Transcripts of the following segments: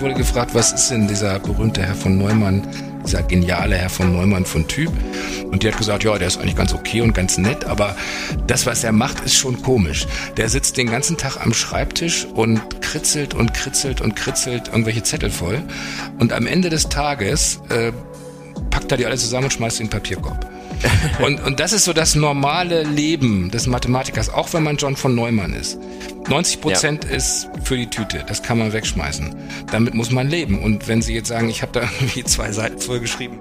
wurde gefragt, was ist denn dieser berühmte Herr von Neumann, dieser geniale Herr von Neumann von Typ? Und die hat gesagt, ja, der ist eigentlich ganz okay und ganz nett, aber das, was er macht, ist schon komisch. Der sitzt den ganzen Tag am Schreibtisch und kritzelt und kritzelt und kritzelt irgendwelche Zettel voll. Und am Ende des Tages äh, packt er die alle zusammen und schmeißt in den Papierkorb. und, und das ist so das normale Leben des Mathematikers, auch wenn man John von Neumann ist. 90 Prozent ja. ist für die Tüte, das kann man wegschmeißen. Damit muss man leben. Und wenn Sie jetzt sagen, ich habe da irgendwie zwei Seiten voll geschrieben,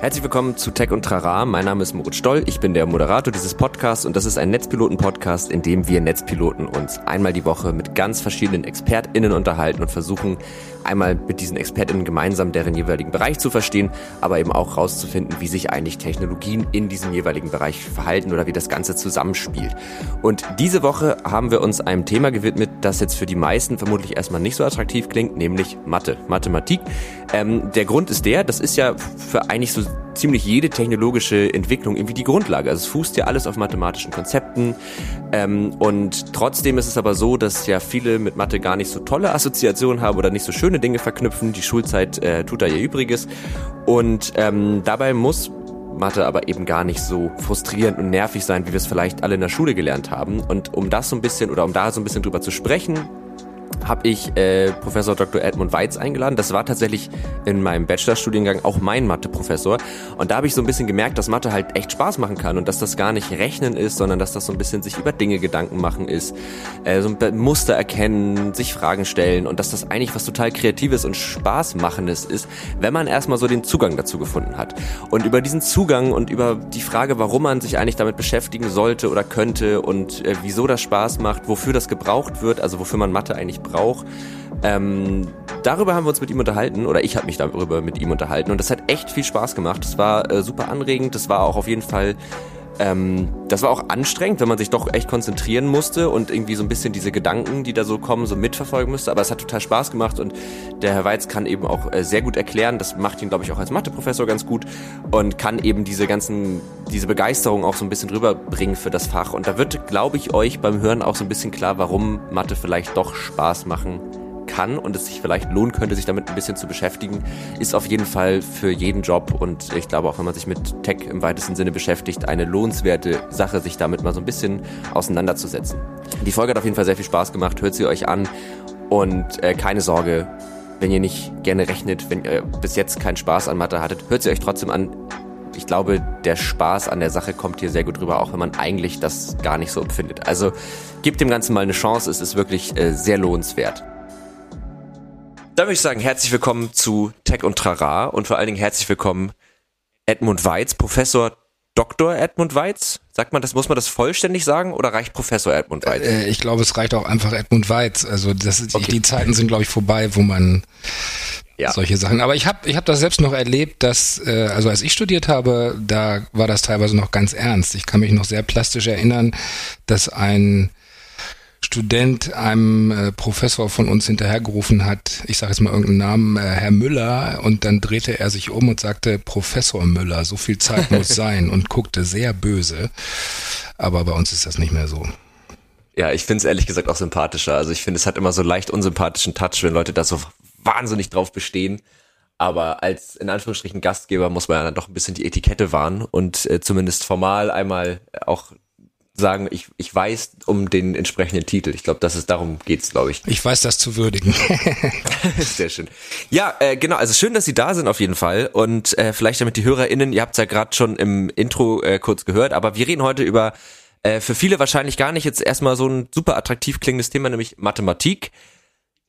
Herzlich willkommen zu Tech und Trara. Mein Name ist Moritz Stoll. Ich bin der Moderator dieses Podcasts und das ist ein Netzpiloten-Podcast, in dem wir Netzpiloten uns einmal die Woche mit ganz verschiedenen ExpertInnen unterhalten und versuchen, einmal mit diesen ExpertInnen gemeinsam deren jeweiligen Bereich zu verstehen, aber eben auch rauszufinden, wie sich eigentlich Technologien in diesem jeweiligen Bereich verhalten oder wie das Ganze zusammenspielt. Und diese Woche haben wir uns einem Thema gewidmet, das jetzt für die meisten vermutlich erstmal nicht so attraktiv klingt, nämlich Mathe, Mathematik. Ähm, der Grund ist der, das ist ja für eigentlich so ziemlich jede technologische Entwicklung irgendwie die Grundlage. Also es fußt ja alles auf mathematischen Konzepten. Ähm, und trotzdem ist es aber so, dass ja viele mit Mathe gar nicht so tolle Assoziationen haben oder nicht so schöne Dinge verknüpfen. Die Schulzeit äh, tut da ihr Übriges. Und ähm, dabei muss Mathe aber eben gar nicht so frustrierend und nervig sein, wie wir es vielleicht alle in der Schule gelernt haben. Und um das so ein bisschen oder um da so ein bisschen drüber zu sprechen, habe ich äh, Professor Dr. Edmund Weitz eingeladen. Das war tatsächlich in meinem Bachelorstudiengang auch mein Mathe-Professor. Und da habe ich so ein bisschen gemerkt, dass Mathe halt echt Spaß machen kann und dass das gar nicht Rechnen ist, sondern dass das so ein bisschen sich über Dinge Gedanken machen ist, äh, so ein Muster erkennen, sich Fragen stellen und dass das eigentlich was total Kreatives und Spaßmachendes ist, wenn man erstmal so den Zugang dazu gefunden hat. Und über diesen Zugang und über die Frage, warum man sich eigentlich damit beschäftigen sollte oder könnte und äh, wieso das Spaß macht, wofür das gebraucht wird, also wofür man Mathe eigentlich braucht. Ähm, darüber haben wir uns mit ihm unterhalten, oder ich habe mich darüber mit ihm unterhalten und das hat echt viel Spaß gemacht. Das war äh, super anregend, das war auch auf jeden Fall ähm, das war auch anstrengend, wenn man sich doch echt konzentrieren musste und irgendwie so ein bisschen diese Gedanken, die da so kommen, so mitverfolgen müsste. Aber es hat total Spaß gemacht und der Herr Weiz kann eben auch äh, sehr gut erklären. Das macht ihn, glaube ich, auch als Matheprofessor ganz gut und kann eben diese ganzen, diese Begeisterung auch so ein bisschen rüberbringen für das Fach. Und da wird, glaube ich, euch beim Hören auch so ein bisschen klar, warum Mathe vielleicht doch Spaß machen kann und es sich vielleicht lohnen könnte, sich damit ein bisschen zu beschäftigen, ist auf jeden Fall für jeden Job und ich glaube auch, wenn man sich mit Tech im weitesten Sinne beschäftigt, eine lohnenswerte Sache, sich damit mal so ein bisschen auseinanderzusetzen. Die Folge hat auf jeden Fall sehr viel Spaß gemacht, hört sie euch an und äh, keine Sorge, wenn ihr nicht gerne rechnet, wenn ihr bis jetzt keinen Spaß an Mathe hattet, hört sie euch trotzdem an. Ich glaube, der Spaß an der Sache kommt hier sehr gut rüber, auch wenn man eigentlich das gar nicht so empfindet. Also gebt dem Ganzen mal eine Chance, es ist wirklich äh, sehr lohnenswert. Dann würde ich sagen, herzlich willkommen zu Tech und Trara und vor allen Dingen herzlich willkommen Edmund Weiz, Professor Dr. Edmund Weiz. Sagt man das, muss man das vollständig sagen oder reicht Professor Edmund Weiz? Äh, ich glaube, es reicht auch einfach Edmund Weiz. Also das okay. die Zeiten sind, glaube ich, vorbei, wo man ja. solche Sachen. Aber ich habe ich hab das selbst noch erlebt, dass, äh, also als ich studiert habe, da war das teilweise noch ganz ernst. Ich kann mich noch sehr plastisch erinnern, dass ein Student einem äh, Professor von uns hinterhergerufen hat, ich sage jetzt mal irgendeinen Namen, äh, Herr Müller, und dann drehte er sich um und sagte, Professor Müller, so viel Zeit muss sein und guckte sehr böse. Aber bei uns ist das nicht mehr so. Ja, ich finde es ehrlich gesagt auch sympathischer. Also ich finde, es hat immer so leicht unsympathischen Touch, wenn Leute da so wahnsinnig drauf bestehen. Aber als in Anführungsstrichen Gastgeber muss man ja dann doch ein bisschen die Etikette wahren und äh, zumindest formal einmal auch sagen, ich, ich weiß um den entsprechenden Titel. Ich glaube, das ist darum geht's, glaube ich. Ich weiß das zu würdigen. Sehr schön. Ja, äh, genau. Also schön, dass Sie da sind auf jeden Fall und äh, vielleicht damit die HörerInnen. Ihr habt es ja gerade schon im Intro äh, kurz gehört, aber wir reden heute über äh, für viele wahrscheinlich gar nicht jetzt erstmal so ein super attraktiv klingendes Thema, nämlich Mathematik.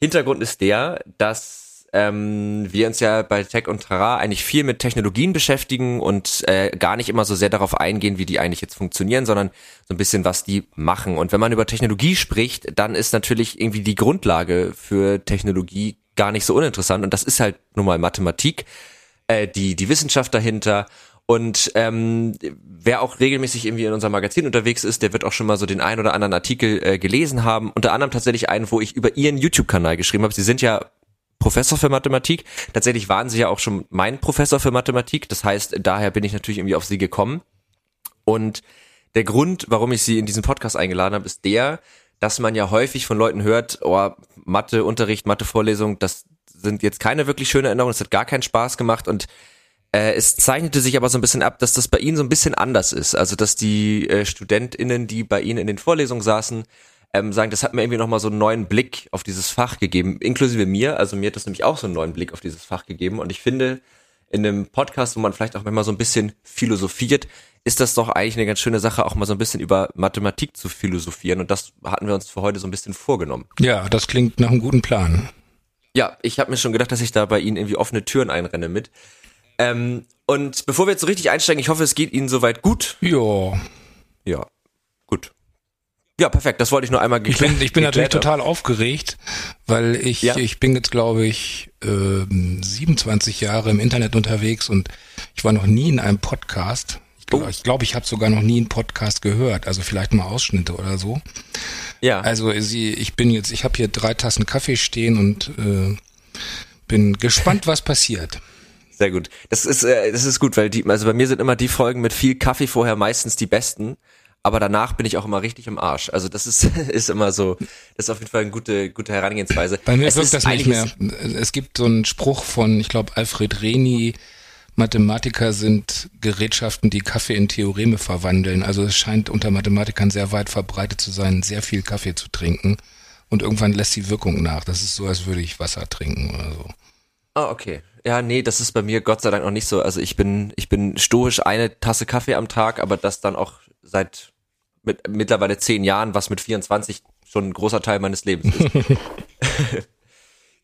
Hintergrund ist der, dass ähm, wir uns ja bei Tech und Trara eigentlich viel mit Technologien beschäftigen und äh, gar nicht immer so sehr darauf eingehen, wie die eigentlich jetzt funktionieren, sondern so ein bisschen, was die machen. Und wenn man über Technologie spricht, dann ist natürlich irgendwie die Grundlage für Technologie gar nicht so uninteressant. Und das ist halt nun mal Mathematik, äh, die, die Wissenschaft dahinter. Und ähm, wer auch regelmäßig irgendwie in unserem Magazin unterwegs ist, der wird auch schon mal so den ein oder anderen Artikel äh, gelesen haben. Unter anderem tatsächlich einen, wo ich über ihren YouTube-Kanal geschrieben habe. Sie sind ja Professor für Mathematik. Tatsächlich waren sie ja auch schon mein Professor für Mathematik. Das heißt, daher bin ich natürlich irgendwie auf sie gekommen. Und der Grund, warum ich sie in diesen Podcast eingeladen habe, ist der, dass man ja häufig von Leuten hört, oh, Matheunterricht, Mathevorlesung, das sind jetzt keine wirklich schöne Erinnerungen, es hat gar keinen Spaß gemacht und äh, es zeichnete sich aber so ein bisschen ab, dass das bei Ihnen so ein bisschen anders ist. Also dass die äh, StudentInnen, die bei Ihnen in den Vorlesungen saßen, ähm, sagen, das hat mir irgendwie nochmal so einen neuen Blick auf dieses Fach gegeben, inklusive mir. Also mir hat das nämlich auch so einen neuen Blick auf dieses Fach gegeben. Und ich finde, in einem Podcast, wo man vielleicht auch manchmal so ein bisschen philosophiert, ist das doch eigentlich eine ganz schöne Sache, auch mal so ein bisschen über Mathematik zu philosophieren. Und das hatten wir uns für heute so ein bisschen vorgenommen. Ja, das klingt nach einem guten Plan. Ja, ich habe mir schon gedacht, dass ich da bei Ihnen irgendwie offene Türen einrenne mit. Ähm, und bevor wir jetzt so richtig einsteigen, ich hoffe, es geht Ihnen soweit gut. Ja. Ja. Ja, perfekt. Das wollte ich nur einmal geklärt. Ich bin, ich bin natürlich total aufgeregt, weil ich, ja. ich bin jetzt, glaube ich, äh, 27 Jahre im Internet unterwegs und ich war noch nie in einem Podcast. Ich glaube, oh. ich, glaub, ich habe sogar noch nie einen Podcast gehört, also vielleicht mal Ausschnitte oder so. Ja. Also sie, ich bin jetzt, ich habe hier drei Tassen Kaffee stehen und äh, bin gespannt, was passiert. Sehr gut. Das ist, äh, das ist gut, weil die, also bei mir sind immer die Folgen mit viel Kaffee vorher meistens die besten aber danach bin ich auch immer richtig im Arsch. Also das ist, ist immer so, das ist auf jeden Fall eine gute, gute Herangehensweise. Bei mir es wirkt das nicht mehr. Es gibt so einen Spruch von, ich glaube, Alfred Reni, Mathematiker sind Gerätschaften, die Kaffee in Theoreme verwandeln. Also es scheint unter Mathematikern sehr weit verbreitet zu sein, sehr viel Kaffee zu trinken. Und irgendwann lässt die Wirkung nach. Das ist so, als würde ich Wasser trinken oder so. Ah, okay. Ja, nee, das ist bei mir Gott sei Dank noch nicht so. Also ich bin, ich bin stoisch eine Tasse Kaffee am Tag, aber das dann auch seit mit, mittlerweile zehn Jahren, was mit 24 schon ein großer Teil meines Lebens ist.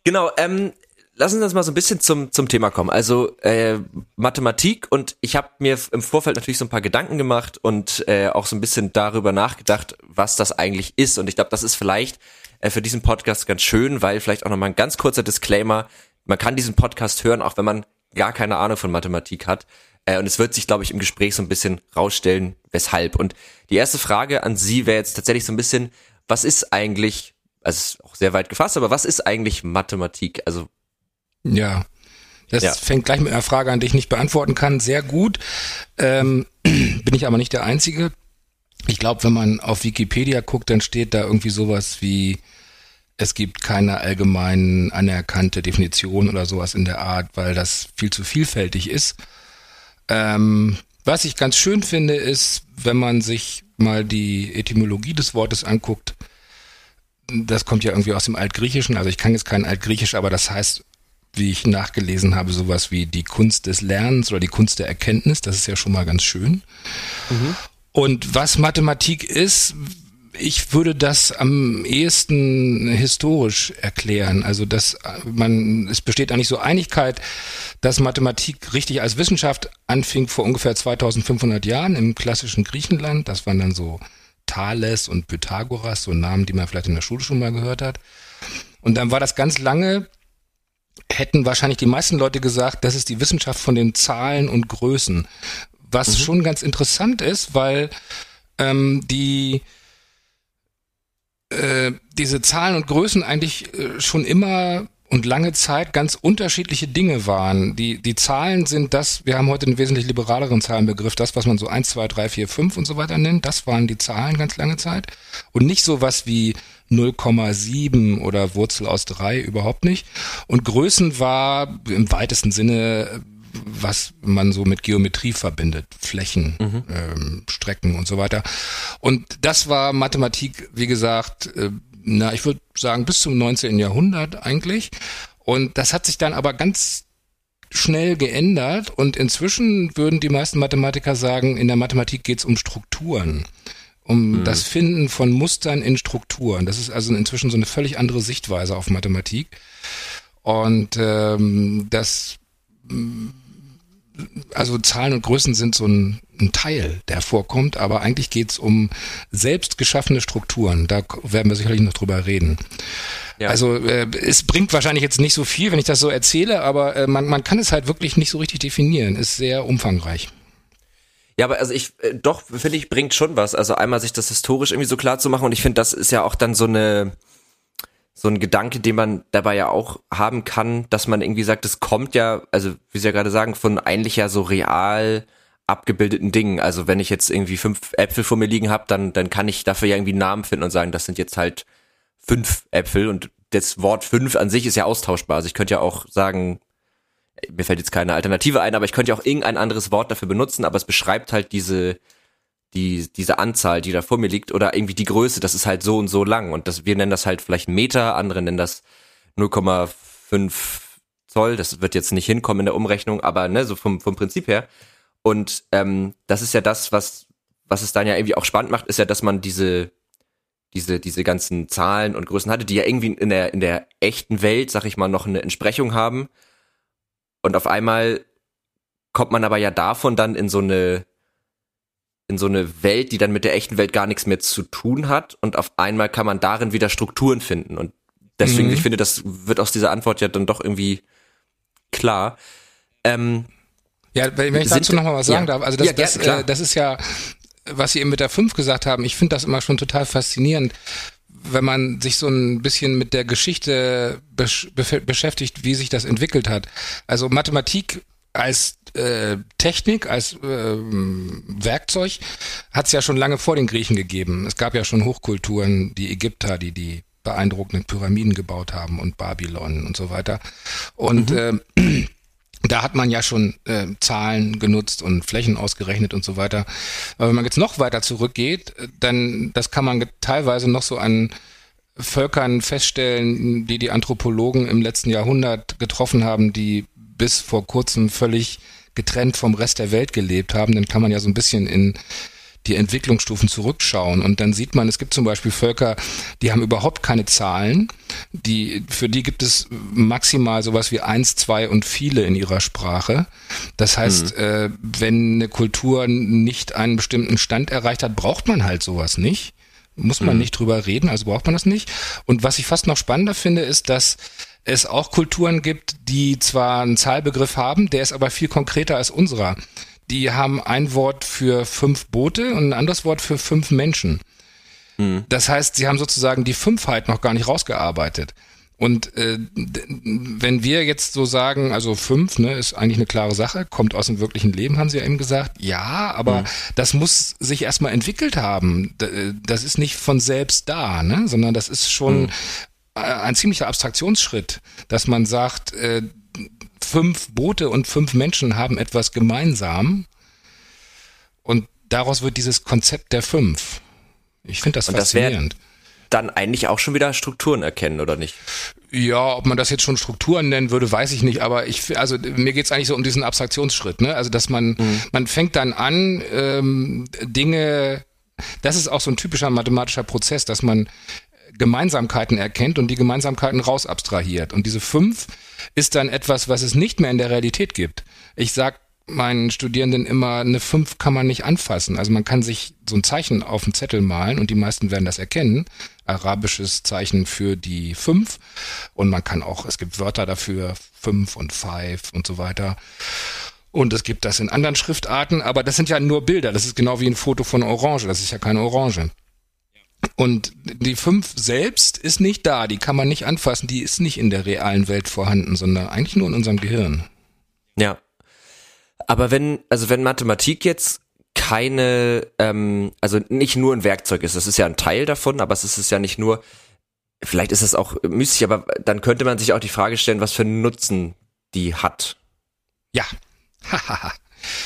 genau, ähm, lassen Sie uns mal so ein bisschen zum, zum Thema kommen. Also äh, Mathematik und ich habe mir im Vorfeld natürlich so ein paar Gedanken gemacht und äh, auch so ein bisschen darüber nachgedacht, was das eigentlich ist. Und ich glaube, das ist vielleicht äh, für diesen Podcast ganz schön, weil vielleicht auch nochmal ein ganz kurzer Disclaimer. Man kann diesen Podcast hören, auch wenn man gar keine Ahnung von Mathematik hat. Äh, und es wird sich, glaube ich, im Gespräch so ein bisschen rausstellen, weshalb. Und die erste Frage an Sie wäre jetzt tatsächlich so ein bisschen, was ist eigentlich, also ist auch sehr weit gefasst, aber was ist eigentlich Mathematik? Also ja, das ja. fängt gleich mit einer Frage an, die ich nicht beantworten kann. Sehr gut. Ähm, bin ich aber nicht der Einzige. Ich glaube, wenn man auf Wikipedia guckt, dann steht da irgendwie sowas wie, es gibt keine allgemein anerkannte Definition oder sowas in der Art, weil das viel zu vielfältig ist. Ähm, was ich ganz schön finde, ist, wenn man sich mal die Etymologie des Wortes anguckt, das kommt ja irgendwie aus dem Altgriechischen, also ich kann jetzt kein Altgriechisch, aber das heißt, wie ich nachgelesen habe, sowas wie die Kunst des Lernens oder die Kunst der Erkenntnis, das ist ja schon mal ganz schön. Mhm. Und was Mathematik ist, ich würde das am ehesten historisch erklären. Also dass man, es besteht eigentlich so Einigkeit, dass Mathematik richtig als Wissenschaft anfing vor ungefähr 2500 Jahren im klassischen Griechenland. Das waren dann so Thales und Pythagoras, so Namen, die man vielleicht in der Schule schon mal gehört hat. Und dann war das ganz lange, hätten wahrscheinlich die meisten Leute gesagt, das ist die Wissenschaft von den Zahlen und Größen. Was mhm. schon ganz interessant ist, weil ähm, die äh, diese Zahlen und Größen eigentlich äh, schon immer und lange Zeit ganz unterschiedliche Dinge waren. Die, die Zahlen sind das, wir haben heute einen wesentlich liberaleren Zahlenbegriff, das, was man so 1, 2, 3, 4, 5 und so weiter nennt, das waren die Zahlen ganz lange Zeit. Und nicht so was wie 0,7 oder Wurzel aus 3, überhaupt nicht. Und Größen war im weitesten Sinne was man so mit Geometrie verbindet, Flächen, mhm. ähm, Strecken und so weiter. Und das war Mathematik, wie gesagt, äh, na, ich würde sagen, bis zum 19. Jahrhundert eigentlich. Und das hat sich dann aber ganz schnell geändert und inzwischen würden die meisten Mathematiker sagen, in der Mathematik geht es um Strukturen, um mhm. das Finden von Mustern in Strukturen. Das ist also inzwischen so eine völlig andere Sichtweise auf Mathematik. Und ähm, das also Zahlen und Größen sind so ein, ein Teil, der vorkommt, aber eigentlich geht's um selbst geschaffene Strukturen. Da werden wir sicherlich noch drüber reden. Ja. Also äh, es bringt wahrscheinlich jetzt nicht so viel, wenn ich das so erzähle, aber äh, man, man kann es halt wirklich nicht so richtig definieren. Ist sehr umfangreich. Ja, aber also ich äh, doch finde ich bringt schon was. Also einmal sich das historisch irgendwie so klar zu machen und ich finde, das ist ja auch dann so eine so ein Gedanke, den man dabei ja auch haben kann, dass man irgendwie sagt, es kommt ja, also wie Sie ja gerade sagen, von eigentlich ja so real abgebildeten Dingen. Also wenn ich jetzt irgendwie fünf Äpfel vor mir liegen habe, dann, dann kann ich dafür ja irgendwie einen Namen finden und sagen, das sind jetzt halt fünf Äpfel und das Wort fünf an sich ist ja austauschbar. Also ich könnte ja auch sagen, mir fällt jetzt keine Alternative ein, aber ich könnte ja auch irgendein anderes Wort dafür benutzen, aber es beschreibt halt diese, die, diese Anzahl, die da vor mir liegt, oder irgendwie die Größe, das ist halt so und so lang. Und das, wir nennen das halt vielleicht Meter, andere nennen das 0,5 Zoll. Das wird jetzt nicht hinkommen in der Umrechnung, aber ne, so vom, vom Prinzip her. Und ähm, das ist ja das, was, was es dann ja irgendwie auch spannend macht, ist ja, dass man diese, diese, diese ganzen Zahlen und Größen hatte, die ja irgendwie in der, in der echten Welt, sag ich mal, noch eine Entsprechung haben. Und auf einmal kommt man aber ja davon dann in so eine, in so eine Welt, die dann mit der echten Welt gar nichts mehr zu tun hat. Und auf einmal kann man darin wieder Strukturen finden. Und deswegen, mhm. ich finde, das wird aus dieser Antwort ja dann doch irgendwie klar. Ähm, ja, wenn ich dazu nochmal was sagen ja, darf, also das, ja, das, äh, das ist ja, was Sie eben mit der 5 gesagt haben, ich finde das immer schon total faszinierend, wenn man sich so ein bisschen mit der Geschichte besch beschäftigt, wie sich das entwickelt hat. Also Mathematik als äh, Technik, als äh, Werkzeug hat es ja schon lange vor den Griechen gegeben. Es gab ja schon Hochkulturen, die Ägypter, die die beeindruckenden Pyramiden gebaut haben und Babylon und so weiter. Und mhm. äh, da hat man ja schon äh, Zahlen genutzt und Flächen ausgerechnet und so weiter. Aber wenn man jetzt noch weiter zurückgeht, dann das kann man teilweise noch so an Völkern feststellen, die die Anthropologen im letzten Jahrhundert getroffen haben, die bis vor kurzem völlig getrennt vom Rest der Welt gelebt haben. Dann kann man ja so ein bisschen in die Entwicklungsstufen zurückschauen und dann sieht man, es gibt zum Beispiel Völker, die haben überhaupt keine Zahlen, die, für die gibt es maximal sowas wie eins, zwei und viele in ihrer Sprache. Das heißt, mhm. äh, wenn eine Kultur nicht einen bestimmten Stand erreicht hat, braucht man halt sowas nicht. Muss man mhm. nicht drüber reden, also braucht man das nicht. Und was ich fast noch spannender finde, ist, dass es auch Kulturen gibt, die zwar einen Zahlbegriff haben, der ist aber viel konkreter als unserer die haben ein Wort für fünf Boote und ein anderes Wort für fünf Menschen. Mhm. Das heißt, sie haben sozusagen die Fünfheit noch gar nicht rausgearbeitet. Und äh, wenn wir jetzt so sagen, also fünf, ne, ist eigentlich eine klare Sache, kommt aus dem wirklichen Leben, haben sie ja eben gesagt. Ja, aber mhm. das muss sich erstmal entwickelt haben. Äh, das ist nicht von selbst da, ne, sondern das ist schon mhm. Ein ziemlicher Abstraktionsschritt, dass man sagt, äh, fünf Boote und fünf Menschen haben etwas gemeinsam. Und daraus wird dieses Konzept der fünf. Ich finde das und faszinierend. Das dann eigentlich auch schon wieder Strukturen erkennen, oder nicht? Ja, ob man das jetzt schon Strukturen nennen würde, weiß ich nicht. Aber ich, also mir geht es eigentlich so um diesen Abstraktionsschritt, ne? Also dass man, mhm. man fängt dann an, ähm, Dinge, das ist auch so ein typischer mathematischer Prozess, dass man Gemeinsamkeiten erkennt und die Gemeinsamkeiten raus abstrahiert. Und diese fünf ist dann etwas, was es nicht mehr in der Realität gibt. Ich sag meinen Studierenden immer, eine fünf kann man nicht anfassen. Also man kann sich so ein Zeichen auf den Zettel malen und die meisten werden das erkennen. Arabisches Zeichen für die fünf. Und man kann auch, es gibt Wörter dafür, fünf und five und so weiter. Und es gibt das in anderen Schriftarten, aber das sind ja nur Bilder. Das ist genau wie ein Foto von Orange. Das ist ja keine Orange. Und die 5 selbst ist nicht da, die kann man nicht anfassen, die ist nicht in der realen Welt vorhanden, sondern eigentlich nur in unserem Gehirn. Ja. Aber wenn, also wenn Mathematik jetzt keine, ähm, also nicht nur ein Werkzeug ist, das ist ja ein Teil davon, aber es ist ja nicht nur, vielleicht ist es auch müßig, aber dann könnte man sich auch die Frage stellen, was für einen Nutzen die hat. Ja.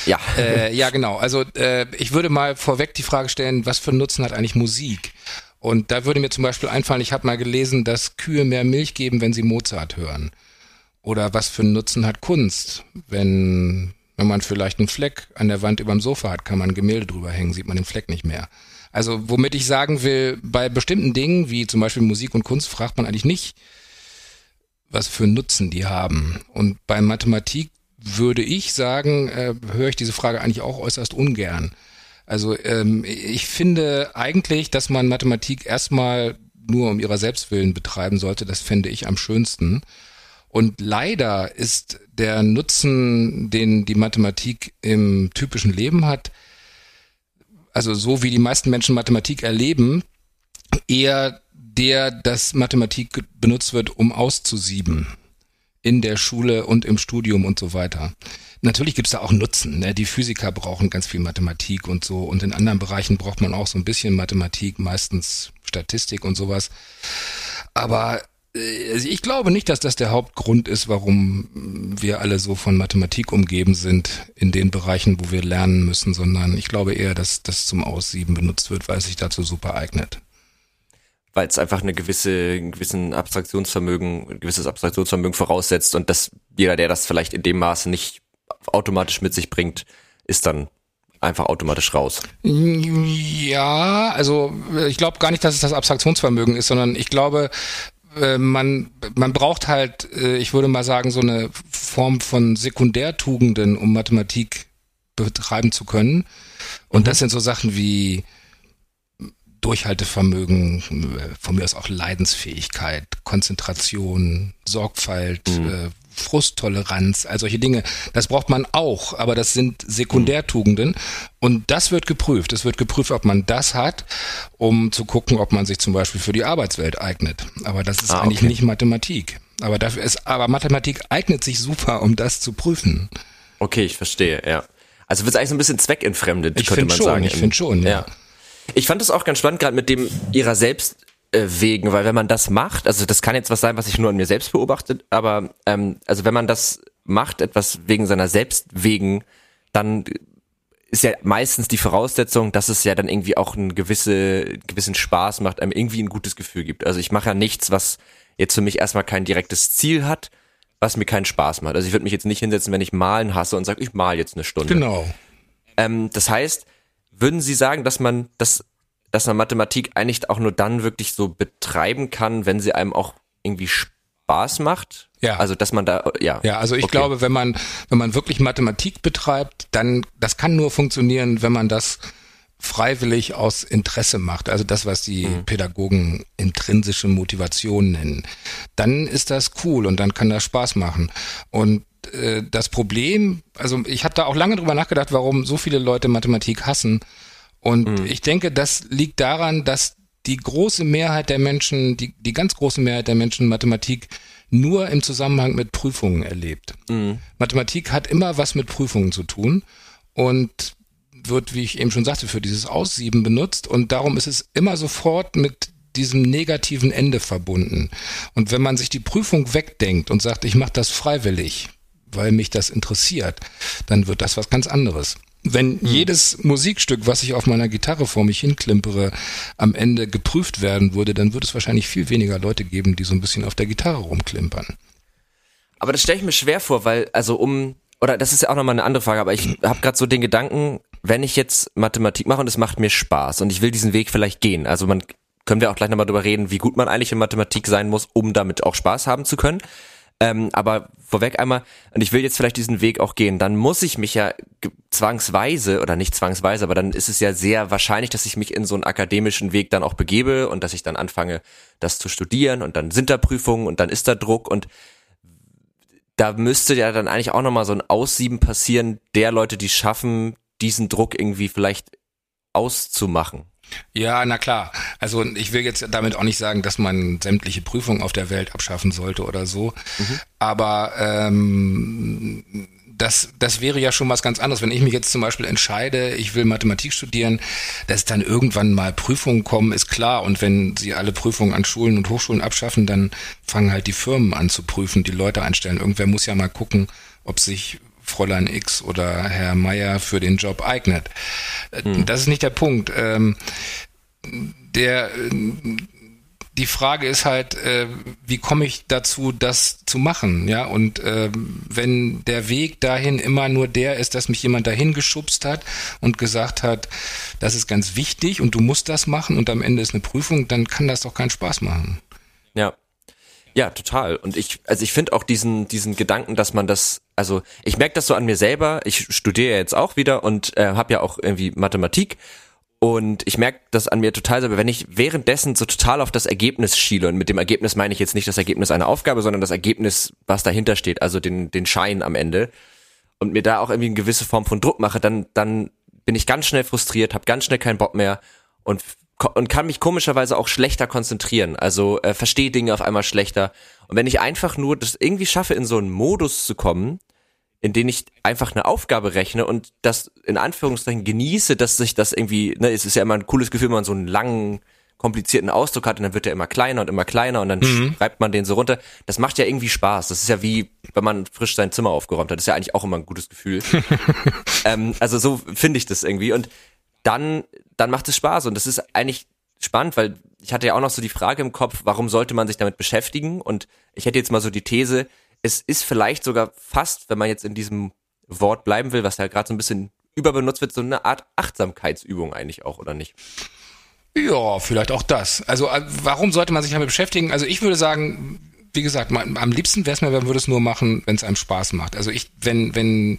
Ja. Äh, ja, genau. Also äh, ich würde mal vorweg die Frage stellen, was für einen Nutzen hat eigentlich Musik? Und da würde mir zum Beispiel einfallen, ich habe mal gelesen, dass Kühe mehr Milch geben, wenn sie Mozart hören. Oder was für einen Nutzen hat Kunst? Wenn, wenn man vielleicht einen Fleck an der Wand über dem Sofa hat, kann man ein Gemälde drüber hängen, sieht man den Fleck nicht mehr. Also womit ich sagen will, bei bestimmten Dingen, wie zum Beispiel Musik und Kunst, fragt man eigentlich nicht, was für einen Nutzen die haben. Und bei Mathematik würde ich sagen, äh, höre ich diese Frage eigentlich auch äußerst ungern. Also ähm, ich finde eigentlich, dass man Mathematik erstmal nur um ihrer Selbstwillen betreiben sollte. Das fände ich am schönsten. Und leider ist der Nutzen, den die Mathematik im typischen Leben hat, also so wie die meisten Menschen Mathematik erleben, eher der, dass Mathematik benutzt wird, um auszusieben in der Schule und im Studium und so weiter. Natürlich gibt's da auch Nutzen. Ne? Die Physiker brauchen ganz viel Mathematik und so. Und in anderen Bereichen braucht man auch so ein bisschen Mathematik, meistens Statistik und sowas. Aber also ich glaube nicht, dass das der Hauptgrund ist, warum wir alle so von Mathematik umgeben sind in den Bereichen, wo wir lernen müssen, sondern ich glaube eher, dass das zum Aussieben benutzt wird, weil es sich dazu super eignet. Weil es einfach eine gewisse, ein gewissen Abstraktionsvermögen, ein gewisses Abstraktionsvermögen voraussetzt und dass jeder, der das vielleicht in dem Maße nicht automatisch mit sich bringt, ist dann einfach automatisch raus. Ja, also ich glaube gar nicht, dass es das Abstraktionsvermögen ist, sondern ich glaube, äh, man, man braucht halt, äh, ich würde mal sagen, so eine Form von Sekundärtugenden, um Mathematik betreiben zu können. Und mhm. das sind so Sachen wie Durchhaltevermögen, äh, von mir aus auch Leidensfähigkeit, Konzentration, Sorgfalt, mhm. Frusttoleranz, all solche Dinge. Das braucht man auch, aber das sind Sekundärtugenden und das wird geprüft. Es wird geprüft, ob man das hat, um zu gucken, ob man sich zum Beispiel für die Arbeitswelt eignet. Aber das ist ah, eigentlich nicht Mathematik. Aber dafür ist, aber Mathematik eignet sich super, um das zu prüfen. Okay, ich verstehe, ja. Also wird es eigentlich so ein bisschen zweckentfremdet, ich könnte man schon, sagen. Ich finde schon, ja. ja. Ich fand das auch ganz spannend, gerade mit dem ihrer selbst äh, wegen, weil wenn man das macht, also das kann jetzt was sein, was ich nur an mir selbst beobachtet, aber ähm, also wenn man das macht, etwas wegen seiner selbst wegen, dann ist ja meistens die Voraussetzung, dass es ja dann irgendwie auch einen gewisse, gewissen Spaß macht, einem irgendwie ein gutes Gefühl gibt. Also ich mache ja nichts, was jetzt für mich erstmal kein direktes Ziel hat, was mir keinen Spaß macht. Also ich würde mich jetzt nicht hinsetzen, wenn ich malen hasse und sage, ich mal jetzt eine Stunde. Genau. Ähm, das heißt, würden Sie sagen, dass man das dass man Mathematik eigentlich auch nur dann wirklich so betreiben kann, wenn sie einem auch irgendwie Spaß macht. Ja. Also, dass man da, ja. Ja, also ich okay. glaube, wenn man, wenn man wirklich Mathematik betreibt, dann, das kann nur funktionieren, wenn man das freiwillig aus Interesse macht, also das, was die mhm. Pädagogen intrinsische Motivation nennen, dann ist das cool und dann kann das Spaß machen. Und äh, das Problem, also ich habe da auch lange drüber nachgedacht, warum so viele Leute Mathematik hassen. Und mhm. ich denke, das liegt daran, dass die große Mehrheit der Menschen, die, die ganz große Mehrheit der Menschen Mathematik nur im Zusammenhang mit Prüfungen erlebt. Mhm. Mathematik hat immer was mit Prüfungen zu tun und wird, wie ich eben schon sagte, für dieses Aussieben benutzt und darum ist es immer sofort mit diesem negativen Ende verbunden. Und wenn man sich die Prüfung wegdenkt und sagt, ich mache das freiwillig, weil mich das interessiert, dann wird das was ganz anderes. Wenn hm. jedes Musikstück, was ich auf meiner Gitarre vor mich hinklimpere, am Ende geprüft werden würde, dann würde es wahrscheinlich viel weniger Leute geben, die so ein bisschen auf der Gitarre rumklimpern. Aber das stelle ich mir schwer vor, weil, also um, oder das ist ja auch nochmal eine andere Frage, aber ich habe gerade so den Gedanken, wenn ich jetzt Mathematik mache und es macht mir Spaß und ich will diesen Weg vielleicht gehen, also man können wir auch gleich nochmal drüber reden, wie gut man eigentlich in Mathematik sein muss, um damit auch Spaß haben zu können. Ähm, aber vorweg einmal, und ich will jetzt vielleicht diesen Weg auch gehen, dann muss ich mich ja zwangsweise, oder nicht zwangsweise, aber dann ist es ja sehr wahrscheinlich, dass ich mich in so einen akademischen Weg dann auch begebe und dass ich dann anfange, das zu studieren und dann sind da Prüfungen und dann ist da Druck und da müsste ja dann eigentlich auch nochmal so ein Aussieben passieren der Leute, die schaffen, diesen Druck irgendwie vielleicht auszumachen. Ja, na klar. Also ich will jetzt damit auch nicht sagen, dass man sämtliche Prüfungen auf der Welt abschaffen sollte oder so. Mhm. Aber ähm, das, das wäre ja schon was ganz anderes. Wenn ich mich jetzt zum Beispiel entscheide, ich will Mathematik studieren, dass dann irgendwann mal Prüfungen kommen, ist klar. Und wenn sie alle Prüfungen an Schulen und Hochschulen abschaffen, dann fangen halt die Firmen an zu prüfen, die Leute einstellen. Irgendwer muss ja mal gucken, ob sich Fräulein X oder Herr Meier für den Job eignet. Hm. Das ist nicht der Punkt. Ähm, der die Frage ist halt, äh, wie komme ich dazu, das zu machen, ja? Und äh, wenn der Weg dahin immer nur der ist, dass mich jemand dahin geschubst hat und gesagt hat, das ist ganz wichtig und du musst das machen und am Ende ist eine Prüfung, dann kann das doch keinen Spaß machen. Ja, ja, total. Und ich, also ich finde auch diesen, diesen Gedanken, dass man das, also ich merke das so an mir selber. Ich studiere jetzt auch wieder und äh, habe ja auch irgendwie Mathematik. Und ich merke das an mir total selber, wenn ich währenddessen so total auf das Ergebnis schiele, und mit dem Ergebnis meine ich jetzt nicht das Ergebnis einer Aufgabe, sondern das Ergebnis, was dahinter steht, also den, den Schein am Ende, und mir da auch irgendwie eine gewisse Form von Druck mache, dann, dann bin ich ganz schnell frustriert, habe ganz schnell keinen Bock mehr und und kann mich komischerweise auch schlechter konzentrieren. Also äh, verstehe Dinge auf einmal schlechter. Und wenn ich einfach nur das irgendwie schaffe, in so einen Modus zu kommen, in den ich einfach eine Aufgabe rechne und das in Anführungszeichen genieße, dass sich das irgendwie, ne, es ist ja immer ein cooles Gefühl, wenn man so einen langen komplizierten Ausdruck hat und dann wird er immer kleiner und immer kleiner und dann mhm. schreibt man den so runter. Das macht ja irgendwie Spaß. Das ist ja wie, wenn man frisch sein Zimmer aufgeräumt hat. Das ist ja eigentlich auch immer ein gutes Gefühl. ähm, also so finde ich das irgendwie. Und dann, dann macht es Spaß. Und das ist eigentlich spannend, weil ich hatte ja auch noch so die Frage im Kopf, warum sollte man sich damit beschäftigen? Und ich hätte jetzt mal so die These, es ist vielleicht sogar fast, wenn man jetzt in diesem Wort bleiben will, was ja gerade so ein bisschen überbenutzt wird, so eine Art Achtsamkeitsübung eigentlich auch, oder nicht? Ja, vielleicht auch das. Also äh, warum sollte man sich damit beschäftigen? Also ich würde sagen, wie gesagt, man, am liebsten wäre es mir, man würde es nur machen, wenn es einem Spaß macht. Also ich, wenn, wenn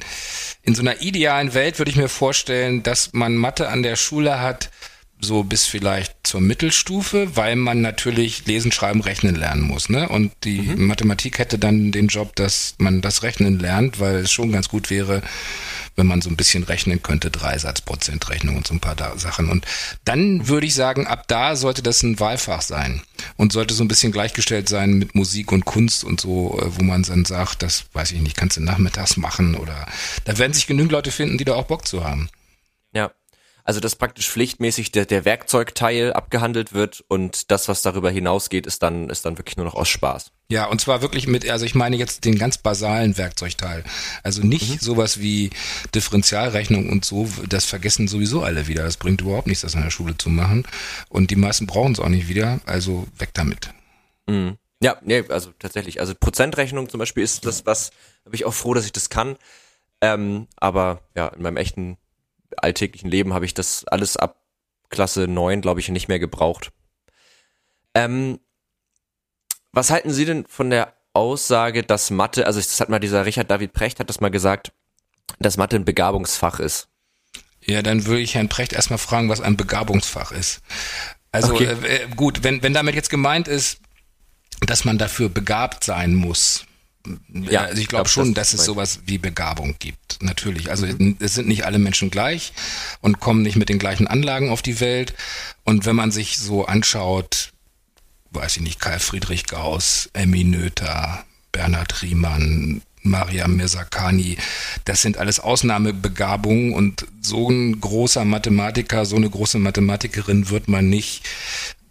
in so einer idealen Welt würde ich mir vorstellen, dass man Mathe an der Schule hat, so bis vielleicht zur Mittelstufe, weil man natürlich lesen, schreiben, rechnen lernen muss. Ne? Und die mhm. Mathematik hätte dann den Job, dass man das Rechnen lernt, weil es schon ganz gut wäre, wenn man so ein bisschen rechnen könnte, Dreisatzprozentrechnung und so ein paar Sachen. Und dann würde ich sagen, ab da sollte das ein Wahlfach sein und sollte so ein bisschen gleichgestellt sein mit Musik und Kunst und so, äh, wo man dann sagt, das weiß ich nicht, kannst du nachmittags machen oder da werden sich genügend Leute finden, die da auch Bock zu haben. Ja, also dass praktisch pflichtmäßig der, der Werkzeugteil abgehandelt wird und das, was darüber hinausgeht, ist dann, ist dann wirklich nur noch aus Spaß. Ja, und zwar wirklich mit, also ich meine jetzt den ganz basalen Werkzeugteil. Also nicht mhm. sowas wie Differentialrechnung und so, das vergessen sowieso alle wieder. Das bringt überhaupt nichts, das in der Schule zu machen. Und die meisten brauchen es auch nicht wieder, also weg damit. Mhm. Ja, nee, also tatsächlich. Also Prozentrechnung zum Beispiel ist das, was, da bin ich auch froh, dass ich das kann. Ähm, aber ja, in meinem echten alltäglichen Leben habe ich das alles ab Klasse 9, glaube ich, nicht mehr gebraucht. Ähm, was halten Sie denn von der Aussage, dass Mathe, also das hat mal dieser Richard David Precht hat das mal gesagt, dass Mathe ein Begabungsfach ist. Ja, dann würde ich Herrn Precht erstmal fragen, was ein Begabungsfach ist. Also okay. äh, gut, wenn, wenn damit jetzt gemeint ist, dass man dafür begabt sein muss, ja, also ich glaube glaub, schon, das dass es sowas wie Begabung gibt. Natürlich. Also mhm. es sind nicht alle Menschen gleich und kommen nicht mit den gleichen Anlagen auf die Welt. Und wenn man sich so anschaut, weiß ich nicht, Karl Friedrich Gauss, Emmy Noether, Bernhard Riemann, Maria Mirzakhani, das sind alles Ausnahmebegabungen und so ein großer Mathematiker, so eine große Mathematikerin wird man nicht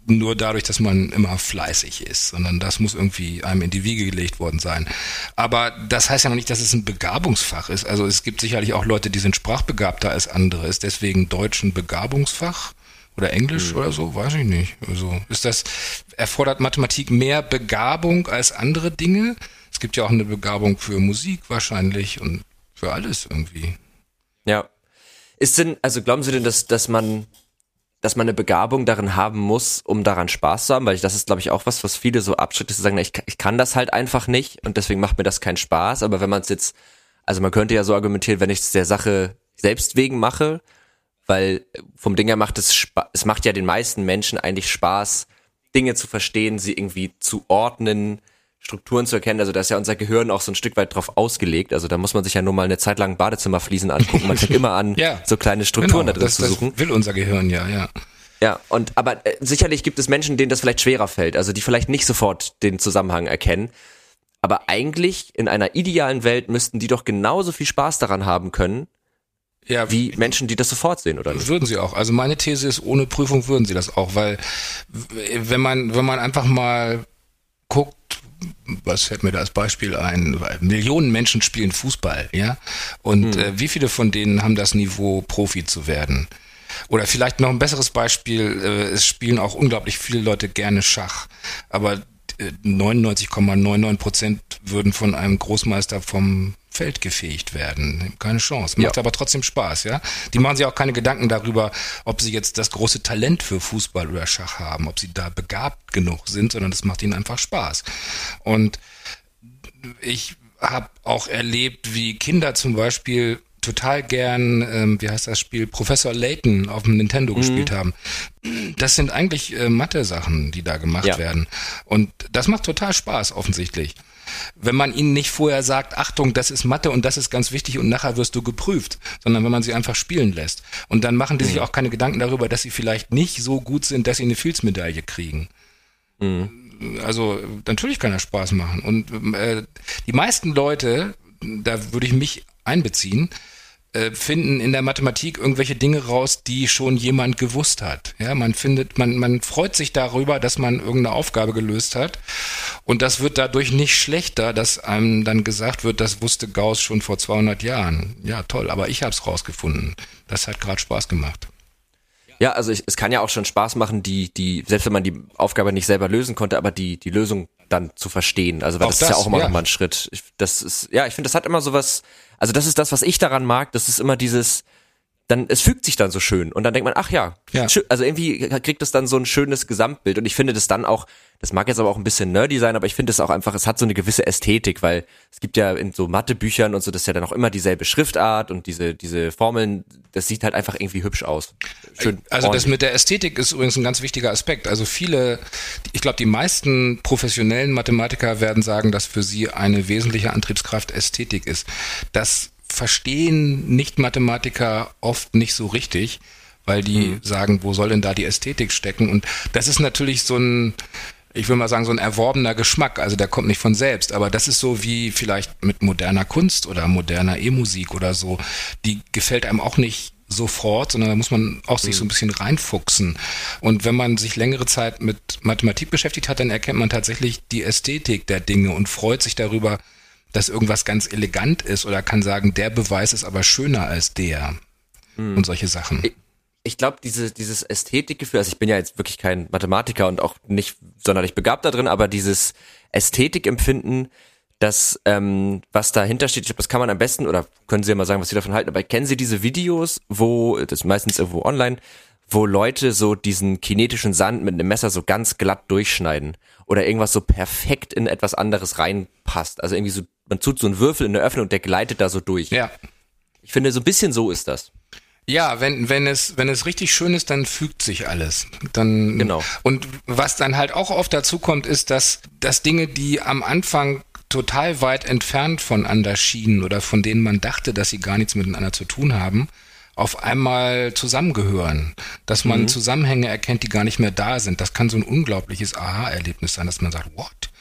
nur dadurch, dass man immer fleißig ist, sondern das muss irgendwie einem in die Wiege gelegt worden sein. Aber das heißt ja noch nicht, dass es ein Begabungsfach ist. Also es gibt sicherlich auch Leute, die sind sprachbegabter als andere. Ist deswegen Deutsch ein Begabungsfach? Oder Englisch mhm. oder so, weiß ich nicht. Also ist das, erfordert Mathematik mehr Begabung als andere Dinge? Es gibt ja auch eine Begabung für Musik wahrscheinlich und für alles irgendwie. Ja. Ist denn, also glauben Sie denn, dass, dass man dass man eine Begabung darin haben muss, um daran Spaß zu haben, weil ich, das ist, glaube ich, auch was, was viele so abschreckt, zu sagen, ich, ich kann das halt einfach nicht und deswegen macht mir das keinen Spaß. Aber wenn man es jetzt, also man könnte ja so argumentieren, wenn ich es der Sache selbst wegen mache, weil vom Ding her macht es Spaß, es macht ja den meisten Menschen eigentlich Spaß, Dinge zu verstehen, sie irgendwie zu ordnen, Strukturen zu erkennen. Also da ist ja unser Gehirn auch so ein Stück weit drauf ausgelegt. Also da muss man sich ja nur mal eine Zeit lang Badezimmerfliesen angucken. Man fängt immer an, ja, so kleine Strukturen genau, da drin das, zu suchen. Das will unser Gehirn ja, ja. Ja, und aber äh, sicherlich gibt es Menschen, denen das vielleicht schwerer fällt, also die vielleicht nicht sofort den Zusammenhang erkennen. Aber eigentlich in einer idealen Welt müssten die doch genauso viel Spaß daran haben können, ja, wie Menschen, die das sofort sehen, oder nicht? Würden sie auch. Also meine These ist, ohne Prüfung würden sie das auch, weil wenn man, wenn man einfach mal guckt, was fällt mir da als Beispiel ein? Millionen Menschen spielen Fußball, ja. Und hm. äh, wie viele von denen haben das Niveau, Profi zu werden? Oder vielleicht noch ein besseres Beispiel, äh, es spielen auch unglaublich viele Leute gerne Schach, aber 99,99 Prozent würden von einem Großmeister vom Feld gefegt werden. Keine Chance. Macht ja. aber trotzdem Spaß, ja. Die machen sich auch keine Gedanken darüber, ob sie jetzt das große Talent für Fußball oder Schach haben, ob sie da begabt genug sind, sondern es macht ihnen einfach Spaß. Und ich habe auch erlebt, wie Kinder zum Beispiel total gern, ähm, wie heißt das Spiel, Professor Layton auf dem Nintendo mhm. gespielt haben. Das sind eigentlich äh, Mathe-Sachen, die da gemacht ja. werden. Und das macht total Spaß, offensichtlich. Wenn man ihnen nicht vorher sagt, Achtung, das ist Mathe und das ist ganz wichtig und nachher wirst du geprüft, sondern wenn man sie einfach spielen lässt. Und dann machen die mhm. sich auch keine Gedanken darüber, dass sie vielleicht nicht so gut sind, dass sie eine Fields-Medaille kriegen. Mhm. Also natürlich kann das Spaß machen. Und äh, die meisten Leute, da würde ich mich einbeziehen, äh, finden in der Mathematik irgendwelche Dinge raus, die schon jemand gewusst hat. Ja, man findet, man, man freut sich darüber, dass man irgendeine Aufgabe gelöst hat. Und das wird dadurch nicht schlechter, dass einem dann gesagt wird, das wusste Gauss schon vor 200 Jahren. Ja, toll, aber ich habe es rausgefunden. Das hat gerade Spaß gemacht. Ja, also ich, es kann ja auch schon Spaß machen, die, die, selbst wenn man die Aufgabe nicht selber lösen konnte, aber die, die Lösung dann zu verstehen. Also weil das, das, ist ja auch immer ja. noch mal ein Schritt. Ich, das ist, ja, ich finde, das hat immer so was, also das ist das, was ich daran mag, das ist immer dieses, dann, es fügt sich dann so schön und dann denkt man, ach ja, ja. also irgendwie kriegt es dann so ein schönes Gesamtbild und ich finde das dann auch, das mag jetzt aber auch ein bisschen nerdy sein, aber ich finde es auch einfach, es hat so eine gewisse Ästhetik, weil es gibt ja in so Mathebüchern und so, das ist ja dann auch immer dieselbe Schriftart und diese, diese Formeln, das sieht halt einfach irgendwie hübsch aus. Schön also ordentlich. das mit der Ästhetik ist übrigens ein ganz wichtiger Aspekt. Also viele, ich glaube, die meisten professionellen Mathematiker werden sagen, dass für sie eine wesentliche Antriebskraft Ästhetik ist. Das verstehen Nicht-Mathematiker oft nicht so richtig, weil die mhm. sagen, wo soll denn da die Ästhetik stecken? Und das ist natürlich so ein, ich will mal sagen, so ein erworbener Geschmack. Also der kommt nicht von selbst, aber das ist so wie vielleicht mit moderner Kunst oder moderner E-Musik oder so. Die gefällt einem auch nicht sofort, sondern da muss man auch sich so ein mhm. bisschen reinfuchsen. Und wenn man sich längere Zeit mit Mathematik beschäftigt hat, dann erkennt man tatsächlich die Ästhetik der Dinge und freut sich darüber, dass irgendwas ganz elegant ist oder kann sagen, der Beweis ist aber schöner als der hm. und solche Sachen. Ich, ich glaube, diese, dieses Ästhetikgefühl, also ich bin ja jetzt wirklich kein Mathematiker und auch nicht sonderlich begabt da drin, aber dieses Ästhetikempfinden, das, ähm, was dahinter steht, ich glaube, das kann man am besten, oder können Sie ja mal sagen, was Sie davon halten, aber kennen Sie diese Videos, wo, das ist meistens irgendwo online, wo Leute so diesen kinetischen Sand mit einem Messer so ganz glatt durchschneiden oder irgendwas so perfekt in etwas anderes reinpasst. Also irgendwie so, man tut so einen Würfel in eine Öffnung und der gleitet da so durch. Ja. Ich finde, so ein bisschen so ist das. Ja, wenn, wenn es, wenn es richtig schön ist, dann fügt sich alles. Dann, genau. Und was dann halt auch oft dazu kommt, ist, dass, dass Dinge, die am Anfang total weit entfernt voneinander schienen oder von denen man dachte, dass sie gar nichts miteinander zu tun haben, auf einmal zusammengehören, dass man mhm. Zusammenhänge erkennt, die gar nicht mehr da sind. Das kann so ein unglaubliches Aha-Erlebnis sein, dass man sagt, what?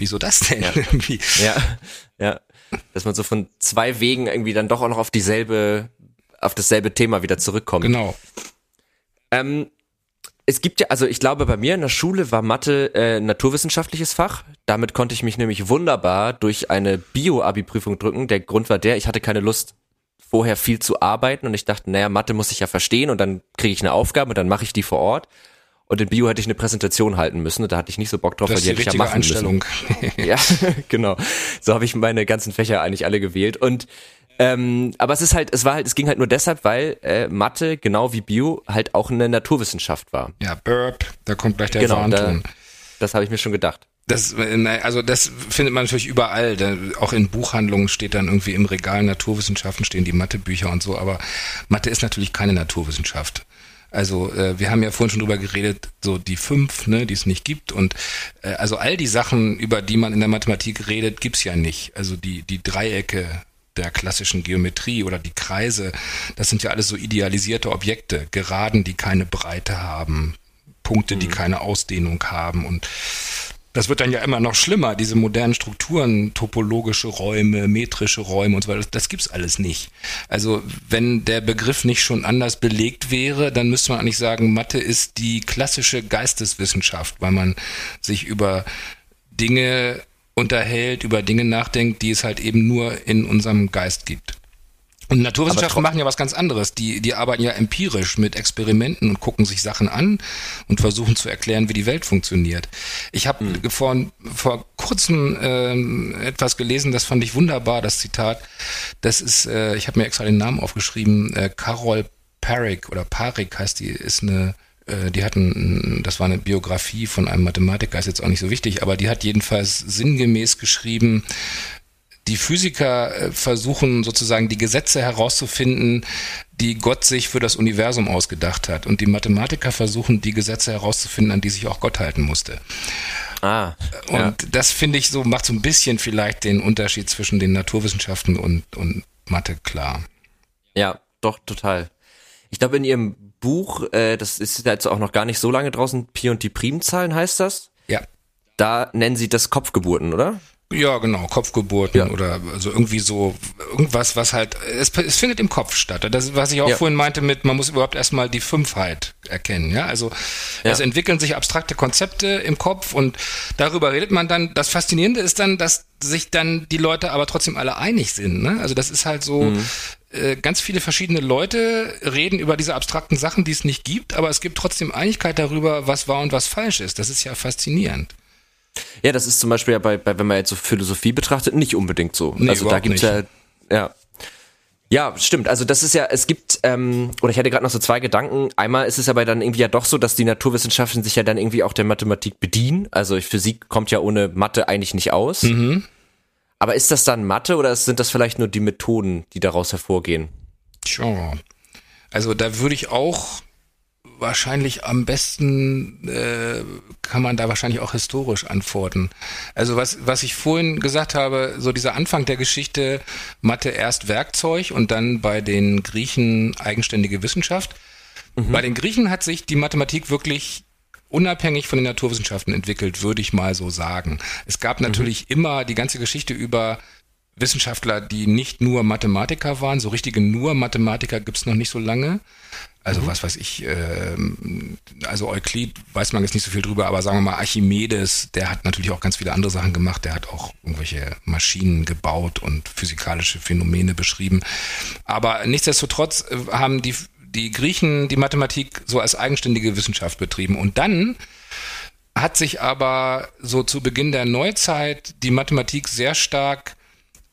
Wieso das denn? Ja. ja, ja. Dass man so von zwei Wegen irgendwie dann doch auch noch auf dieselbe, auf dasselbe Thema wieder zurückkommt. Genau. Ähm, es gibt ja, also ich glaube, bei mir in der Schule war Mathe äh, naturwissenschaftliches Fach. Damit konnte ich mich nämlich wunderbar durch eine Bio-Abi-Prüfung drücken. Der Grund war der, ich hatte keine Lust, vorher viel zu arbeiten und ich dachte, naja, Mathe muss ich ja verstehen und dann kriege ich eine Aufgabe und dann mache ich die vor Ort. Und in Bio hätte ich eine Präsentation halten müssen da hatte ich nicht so Bock drauf, das weil die, die hätte ich ja machen Einstellung. müssen. ja, genau. So habe ich meine ganzen Fächer eigentlich alle gewählt. Und ähm, aber es ist halt, es war halt, es ging halt nur deshalb, weil äh, Mathe, genau wie Bio, halt auch eine Naturwissenschaft war. Ja, Burp, da kommt gleich der genau, Warnton. Da, das habe ich mir schon gedacht. Das, also das findet man natürlich überall. Da, auch in Buchhandlungen steht dann irgendwie im Regal Naturwissenschaften stehen die Mathebücher und so. Aber Mathe ist natürlich keine Naturwissenschaft. Also äh, wir haben ja vorhin schon drüber geredet, so die fünf, ne, die es nicht gibt. Und äh, also all die Sachen, über die man in der Mathematik redet, gibt's ja nicht. Also die, die Dreiecke der klassischen Geometrie oder die Kreise, das sind ja alles so idealisierte Objekte, Geraden, die keine Breite haben, Punkte, die mhm. keine Ausdehnung haben und das wird dann ja immer noch schlimmer, diese modernen Strukturen, topologische Räume, metrische Räume und so weiter, das, gibt's alles nicht. Also wenn der Begriff nicht schon anders belegt wäre, dann müsste man eigentlich sagen, Mathe ist die klassische Geisteswissenschaft, weil man sich über Dinge unterhält, über Dinge nachdenkt, die es halt eben nur in unserem Geist gibt. Und Naturwissenschaften machen ja was ganz anderes. Die, die arbeiten ja empirisch mit Experimenten und gucken sich Sachen an und versuchen zu erklären, wie die Welt funktioniert. Ich habe mhm. vor, vor kurzem ähm, etwas gelesen, das fand ich wunderbar, das Zitat. Das ist, äh, ich habe mir extra den Namen aufgeschrieben, äh, Carol Parik oder Parik heißt die, ist eine äh, die hatten, das war eine Biografie von einem Mathematiker, ist jetzt auch nicht so wichtig, aber die hat jedenfalls sinngemäß geschrieben, die Physiker äh, versuchen sozusagen die Gesetze herauszufinden, die Gott sich für das Universum ausgedacht hat. Und die Mathematiker versuchen die Gesetze herauszufinden, an die sich auch Gott halten musste. Ah. Und ja. das finde ich so, macht so ein bisschen vielleicht den Unterschied zwischen den Naturwissenschaften und, und Mathe klar. Ja, doch, total. Ich glaube, in ihrem Buch, äh, das ist jetzt auch noch gar nicht so lange draußen, Pi und die Primzahlen heißt das? Ja. Da nennen sie das Kopfgeburten, oder? Ja, genau, Kopfgeburten ja. oder also irgendwie so irgendwas, was halt es, es findet im Kopf statt. Das, was ich auch ja. vorhin meinte mit, man muss überhaupt erstmal die Fünfheit erkennen. Ja, also ja. es entwickeln sich abstrakte Konzepte im Kopf und darüber redet man dann. Das Faszinierende ist dann, dass sich dann die Leute aber trotzdem alle einig sind. Ne? Also das ist halt so. Mhm. Äh, ganz viele verschiedene Leute reden über diese abstrakten Sachen, die es nicht gibt, aber es gibt trotzdem Einigkeit darüber, was wahr und was falsch ist. Das ist ja faszinierend. Ja, das ist zum Beispiel ja bei, bei wenn man jetzt so Philosophie betrachtet, nicht unbedingt so. Nee, also da gibt's nicht. ja, ja. Ja, stimmt. Also das ist ja, es gibt, ähm, oder ich hatte gerade noch so zwei Gedanken. Einmal ist es aber dann irgendwie ja doch so, dass die Naturwissenschaften sich ja dann irgendwie auch der Mathematik bedienen. Also Physik kommt ja ohne Mathe eigentlich nicht aus. Mhm. Aber ist das dann Mathe oder sind das vielleicht nur die Methoden, die daraus hervorgehen? Tja, also da würde ich auch wahrscheinlich am besten äh, kann man da wahrscheinlich auch historisch antworten. Also was, was ich vorhin gesagt habe, so dieser Anfang der Geschichte, Mathe erst Werkzeug und dann bei den Griechen eigenständige Wissenschaft. Mhm. Bei den Griechen hat sich die Mathematik wirklich unabhängig von den Naturwissenschaften entwickelt, würde ich mal so sagen. Es gab mhm. natürlich mhm. immer die ganze Geschichte über Wissenschaftler, die nicht nur Mathematiker waren, so richtige nur Mathematiker gibt's noch nicht so lange. Also mhm. was weiß ich, äh, also Euklid weiß man jetzt nicht so viel drüber, aber sagen wir mal Archimedes, der hat natürlich auch ganz viele andere Sachen gemacht. Der hat auch irgendwelche Maschinen gebaut und physikalische Phänomene beschrieben. Aber nichtsdestotrotz äh, haben die, die Griechen die Mathematik so als eigenständige Wissenschaft betrieben. Und dann hat sich aber so zu Beginn der Neuzeit die Mathematik sehr stark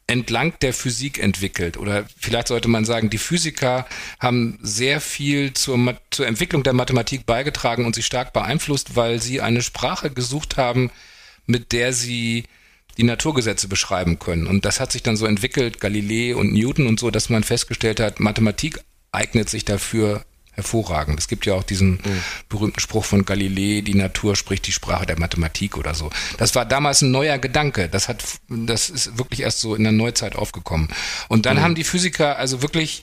entlang der Physik entwickelt. Oder vielleicht sollte man sagen, die Physiker haben sehr viel zur, zur Entwicklung der Mathematik beigetragen und sie stark beeinflusst, weil sie eine Sprache gesucht haben, mit der sie die Naturgesetze beschreiben können. Und das hat sich dann so entwickelt, Galilei und Newton und so, dass man festgestellt hat, Mathematik eignet sich dafür hervorragend. Es gibt ja auch diesen mhm. berühmten Spruch von Galilei, die Natur spricht die Sprache der Mathematik oder so. Das war damals ein neuer Gedanke. Das hat, das ist wirklich erst so in der Neuzeit aufgekommen. Und dann mhm. haben die Physiker also wirklich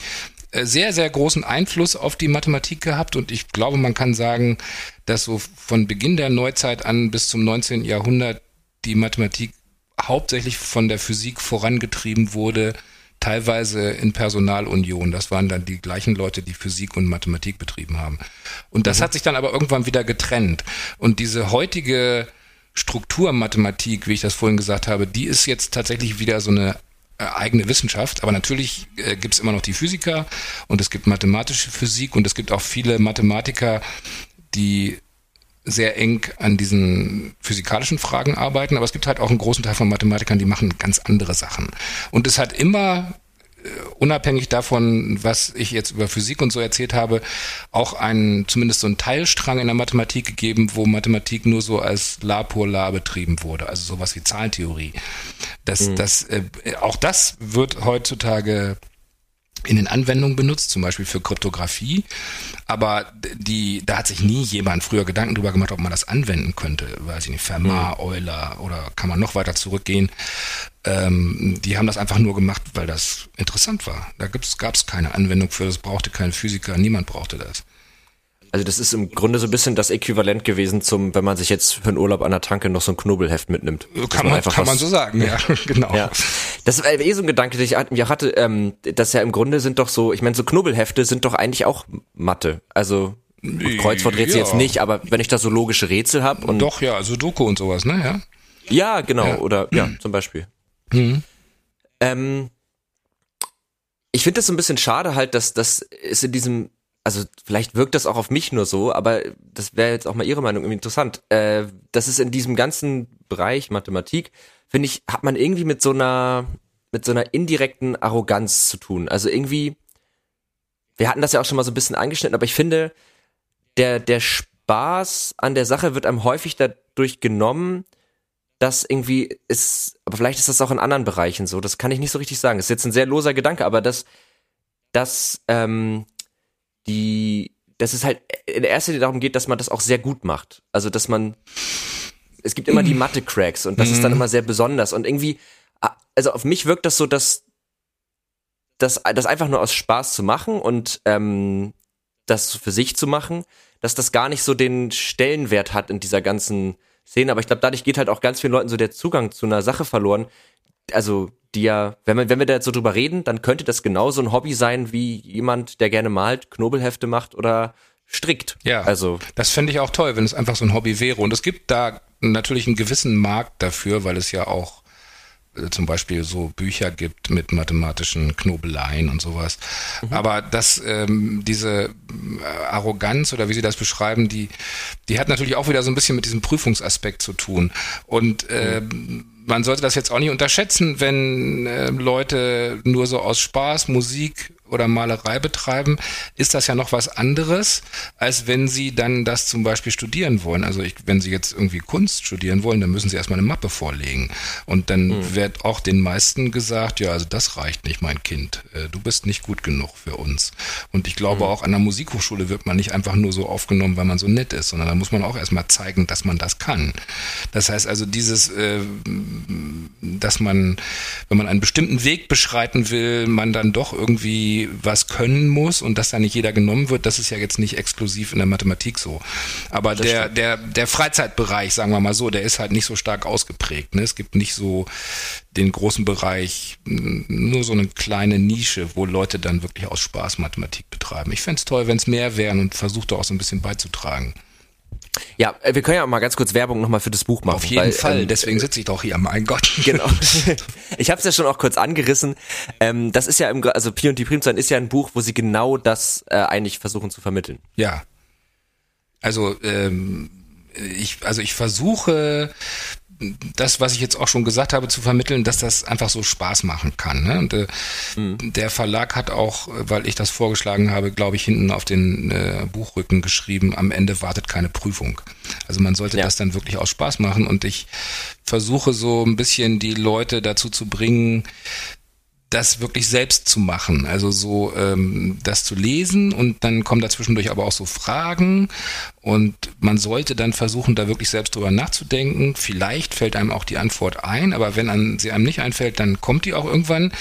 äh, sehr, sehr großen Einfluss auf die Mathematik gehabt und ich glaube, man kann sagen, dass so von Beginn der Neuzeit an bis zum 19. Jahrhundert die Mathematik hauptsächlich von der Physik vorangetrieben wurde, teilweise in Personalunion. Das waren dann die gleichen Leute, die Physik und Mathematik betrieben haben. Und das mhm. hat sich dann aber irgendwann wieder getrennt. Und diese heutige Strukturmathematik, wie ich das vorhin gesagt habe, die ist jetzt tatsächlich wieder so eine äh, eigene Wissenschaft, aber natürlich äh, gibt es immer noch die Physiker und es gibt mathematische Physik und es gibt auch viele Mathematiker, die sehr eng an diesen physikalischen Fragen arbeiten, aber es gibt halt auch einen großen Teil von Mathematikern, die machen ganz andere Sachen. Und es hat immer äh, unabhängig davon, was ich jetzt über Physik und so erzählt habe, auch einen, zumindest so einen Teilstrang in der Mathematik gegeben, wo Mathematik nur so als La pour La betrieben wurde, also sowas wie Zahlentheorie. Das, mhm. das, äh, auch das wird heutzutage in den Anwendungen benutzt, zum Beispiel für Kryptographie. Aber die, da hat sich nie jemand früher Gedanken drüber gemacht, ob man das anwenden könnte. Weiß ich nicht, Fermat, mhm. Euler oder kann man noch weiter zurückgehen. Ähm, die haben das einfach nur gemacht, weil das interessant war. Da gab es keine Anwendung für, das brauchte kein Physiker, niemand brauchte das. Also das ist im Grunde so ein bisschen das Äquivalent gewesen zum, wenn man sich jetzt für einen Urlaub an der Tanke noch so ein Knobelheft mitnimmt. Kann man, man kann man so sagen, ja, genau. Ja. Das ist eh so ein Gedanke, den ich mir hatte, ähm, dass ja im Grunde sind doch so, ich meine, so Knobelhefte sind doch eigentlich auch Mathe. Also Kreuzworträtsel ja. jetzt nicht, aber wenn ich da so logische Rätsel habe und. Doch, ja, also Doku und sowas, ne, ja? Ja, genau, ja. oder ja, zum Beispiel. Mhm. Ähm, ich finde das so ein bisschen schade halt, dass das ist in diesem also vielleicht wirkt das auch auf mich nur so, aber das wäre jetzt auch mal Ihre Meinung interessant. Äh, das ist in diesem ganzen Bereich Mathematik, finde ich, hat man irgendwie mit so einer mit so einer indirekten Arroganz zu tun. Also irgendwie, wir hatten das ja auch schon mal so ein bisschen angeschnitten, aber ich finde, der der Spaß an der Sache wird einem häufig dadurch genommen, dass irgendwie ist, aber vielleicht ist das auch in anderen Bereichen so. Das kann ich nicht so richtig sagen. Das ist jetzt ein sehr loser Gedanke, aber dass dass ähm, die, dass es halt in erster Linie darum geht, dass man das auch sehr gut macht. Also, dass man, es gibt immer die Mathe-Cracks und das ist dann mhm. immer sehr besonders und irgendwie, also auf mich wirkt das so, dass das, das einfach nur aus Spaß zu machen und ähm, das für sich zu machen, dass das gar nicht so den Stellenwert hat in dieser ganzen Szene, aber ich glaube, dadurch geht halt auch ganz vielen Leuten so der Zugang zu einer Sache verloren. Also, die ja, wenn, man, wenn wir da jetzt so drüber reden, dann könnte das genauso ein Hobby sein wie jemand, der gerne malt, Knobelhefte macht oder strickt. Ja, also das fände ich auch toll, wenn es einfach so ein Hobby wäre. Und es gibt da natürlich einen gewissen Markt dafür, weil es ja auch äh, zum Beispiel so Bücher gibt mit mathematischen Knobeleien und sowas. Mhm. Aber dass ähm, diese äh, Arroganz oder wie Sie das beschreiben, die, die hat natürlich auch wieder so ein bisschen mit diesem Prüfungsaspekt zu tun. Und äh, mhm man sollte das jetzt auch nicht unterschätzen, wenn äh, Leute nur so aus Spaß Musik oder Malerei betreiben, ist das ja noch was anderes, als wenn sie dann das zum Beispiel studieren wollen. Also ich, wenn sie jetzt irgendwie Kunst studieren wollen, dann müssen sie erstmal eine Mappe vorlegen. Und dann mhm. wird auch den meisten gesagt, ja, also das reicht nicht, mein Kind. Äh, du bist nicht gut genug für uns. Und ich glaube mhm. auch an der Musikhochschule wird man nicht einfach nur so aufgenommen, weil man so nett ist, sondern da muss man auch erstmal zeigen, dass man das kann. Das heißt also dieses, äh, dass man, wenn man einen bestimmten Weg beschreiten will, man dann doch irgendwie was können muss und dass da nicht jeder genommen wird, das ist ja jetzt nicht exklusiv in der Mathematik so. Aber der, der, der Freizeitbereich, sagen wir mal so, der ist halt nicht so stark ausgeprägt. Ne? Es gibt nicht so den großen Bereich, nur so eine kleine Nische, wo Leute dann wirklich aus Spaß Mathematik betreiben. Ich fände es toll, wenn es mehr wären und versuche da auch so ein bisschen beizutragen. Ja, äh, wir können ja mal ganz kurz Werbung nochmal für das Buch machen. Auf jeden weil, Fall, ähm, deswegen sitze ich doch hier, mein Gott. Genau. Ich habe es ja schon auch kurz angerissen. Ähm, das ist ja im, also Pi und die Primzahlen ist ja ein Buch, wo sie genau das äh, eigentlich versuchen zu vermitteln. Ja. Also ähm, ich, also ich versuche das, was ich jetzt auch schon gesagt habe, zu vermitteln, dass das einfach so Spaß machen kann. Ne? Und äh, mhm. der Verlag hat auch, weil ich das vorgeschlagen habe, glaube ich, hinten auf den äh, Buchrücken geschrieben, am Ende wartet keine Prüfung. Also man sollte ja. das dann wirklich aus Spaß machen und ich versuche so ein bisschen die Leute dazu zu bringen, das wirklich selbst zu machen. Also so ähm, das zu lesen und dann kommen dazwischendurch aber auch so Fragen und man sollte dann versuchen, da wirklich selbst drüber nachzudenken. Vielleicht fällt einem auch die Antwort ein, aber wenn an, sie einem nicht einfällt, dann kommt die auch irgendwann.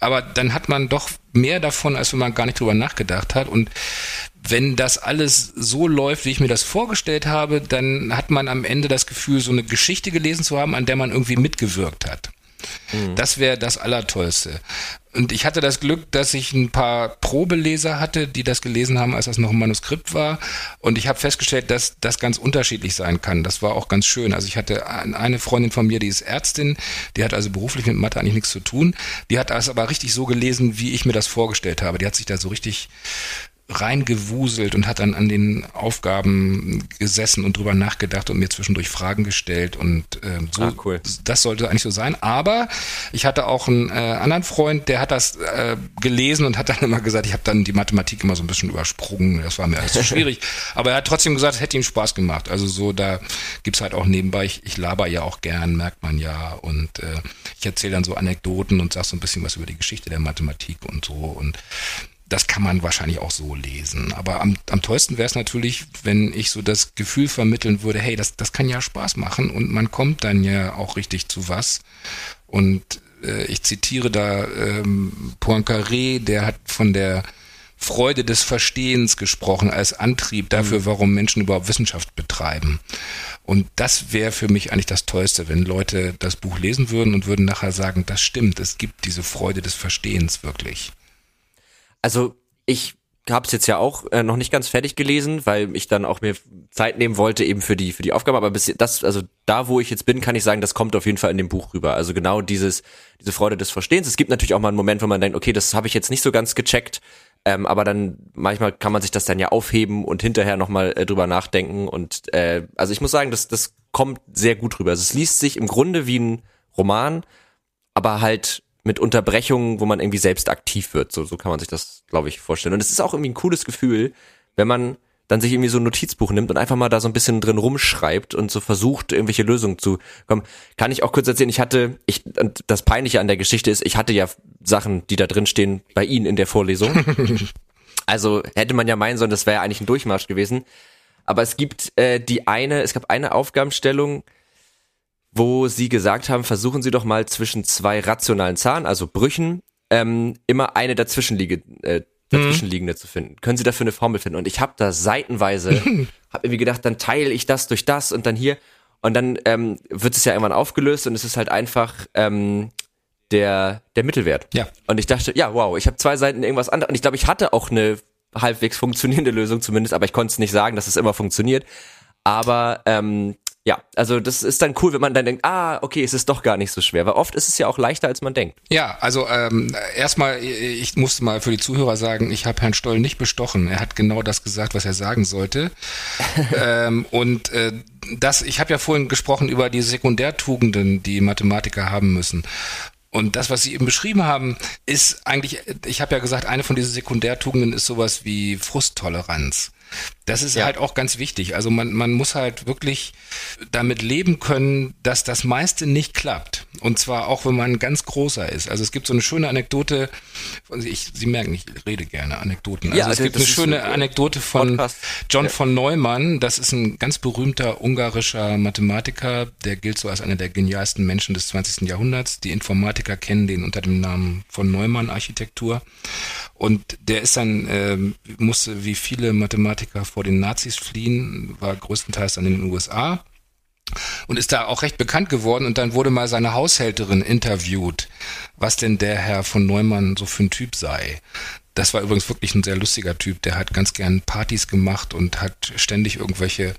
Aber dann hat man doch mehr davon, als wenn man gar nicht drüber nachgedacht hat. Und wenn das alles so läuft, wie ich mir das vorgestellt habe, dann hat man am Ende das Gefühl, so eine Geschichte gelesen zu haben, an der man irgendwie mitgewirkt hat. Mhm. Das wäre das Allertollste. Und ich hatte das Glück, dass ich ein paar Probeleser hatte, die das gelesen haben, als das noch ein Manuskript war. Und ich habe festgestellt, dass das ganz unterschiedlich sein kann. Das war auch ganz schön. Also ich hatte eine Freundin von mir, die ist Ärztin, die hat also beruflich mit Mathe eigentlich nichts zu tun. Die hat das aber richtig so gelesen, wie ich mir das vorgestellt habe. Die hat sich da so richtig reingewuselt und hat dann an den Aufgaben gesessen und drüber nachgedacht und mir zwischendurch Fragen gestellt und äh, so. Ah, cool. Das sollte eigentlich so sein. Aber ich hatte auch einen äh, anderen Freund, der hat das äh, gelesen und hat dann immer gesagt, ich habe dann die Mathematik immer so ein bisschen übersprungen. Das war mir alles zu schwierig. Aber er hat trotzdem gesagt, es hätte ihm Spaß gemacht. Also so, da gibt's halt auch nebenbei, ich, ich laber ja auch gern, merkt man ja. Und äh, ich erzähle dann so Anekdoten und sag so ein bisschen was über die Geschichte der Mathematik und so. Und das kann man wahrscheinlich auch so lesen. Aber am, am tollsten wäre es natürlich, wenn ich so das Gefühl vermitteln würde, hey, das, das kann ja Spaß machen und man kommt dann ja auch richtig zu was. Und äh, ich zitiere da ähm, Poincaré, der hat von der Freude des Verstehens gesprochen als Antrieb dafür, mhm. warum Menschen überhaupt Wissenschaft betreiben. Und das wäre für mich eigentlich das Tollste, wenn Leute das Buch lesen würden und würden nachher sagen, das stimmt, es gibt diese Freude des Verstehens wirklich. Also ich habe es jetzt ja auch äh, noch nicht ganz fertig gelesen, weil ich dann auch mir Zeit nehmen wollte eben für die für die Aufgabe. Aber bis das, also da, wo ich jetzt bin, kann ich sagen, das kommt auf jeden Fall in dem Buch rüber. Also genau dieses diese Freude des Verstehens. Es gibt natürlich auch mal einen Moment, wo man denkt, okay, das habe ich jetzt nicht so ganz gecheckt. Ähm, aber dann manchmal kann man sich das dann ja aufheben und hinterher nochmal äh, drüber nachdenken. Und äh, also ich muss sagen, das, das kommt sehr gut rüber. Also es liest sich im Grunde wie ein Roman, aber halt mit Unterbrechungen, wo man irgendwie selbst aktiv wird. So, so kann man sich das, glaube ich, vorstellen. Und es ist auch irgendwie ein cooles Gefühl, wenn man dann sich irgendwie so ein Notizbuch nimmt und einfach mal da so ein bisschen drin rumschreibt und so versucht, irgendwelche Lösungen zu kommen. Kann ich auch kurz erzählen, ich hatte, ich, und das Peinliche an der Geschichte ist, ich hatte ja Sachen, die da drin stehen, bei Ihnen in der Vorlesung. also hätte man ja meinen sollen, das wäre ja eigentlich ein Durchmarsch gewesen. Aber es gibt äh, die eine, es gab eine Aufgabenstellung, wo sie gesagt haben, versuchen Sie doch mal zwischen zwei rationalen Zahlen, also Brüchen, ähm, immer eine dazwischenliege, äh, dazwischenliegende mhm. zu finden. Können Sie dafür eine Formel finden? Und ich habe da seitenweise, habe irgendwie gedacht, dann teile ich das durch das und dann hier. Und dann ähm, wird es ja irgendwann aufgelöst und es ist halt einfach ähm, der, der Mittelwert. Ja. Und ich dachte, ja, wow, ich habe zwei Seiten irgendwas anderes. Und ich glaube, ich hatte auch eine halbwegs funktionierende Lösung zumindest, aber ich konnte es nicht sagen, dass es immer funktioniert. Aber ähm, ja, also das ist dann cool, wenn man dann denkt, ah, okay, es ist doch gar nicht so schwer, weil oft ist es ja auch leichter, als man denkt. Ja, also ähm, erstmal, ich musste mal für die Zuhörer sagen, ich habe Herrn Stoll nicht bestochen. Er hat genau das gesagt, was er sagen sollte. ähm, und äh, das, ich habe ja vorhin gesprochen über die Sekundärtugenden, die Mathematiker haben müssen. Und das, was Sie eben beschrieben haben, ist eigentlich, ich habe ja gesagt, eine von diesen Sekundärtugenden ist sowas wie Frusttoleranz. Das ist ja. halt auch ganz wichtig. Also man, man muss halt wirklich damit leben können, dass das meiste nicht klappt. Und zwar auch, wenn man ganz großer ist. Also es gibt so eine schöne Anekdote, ich, Sie merken, ich rede gerne Anekdoten. Also ja, es also gibt eine schöne ein Anekdote von Podcast. John ja. von Neumann. Das ist ein ganz berühmter ungarischer Mathematiker. Der gilt so als einer der genialsten Menschen des 20. Jahrhunderts. Die Informatiker kennen den unter dem Namen von Neumann Architektur. Und der ist dann, äh, musste wie viele Mathematiker vor den Nazis fliehen, war größtenteils dann in den USA und ist da auch recht bekannt geworden. Und dann wurde mal seine Haushälterin interviewt, was denn der Herr von Neumann so für ein Typ sei. Das war übrigens wirklich ein sehr lustiger Typ. Der hat ganz gern Partys gemacht und hat ständig irgendwelche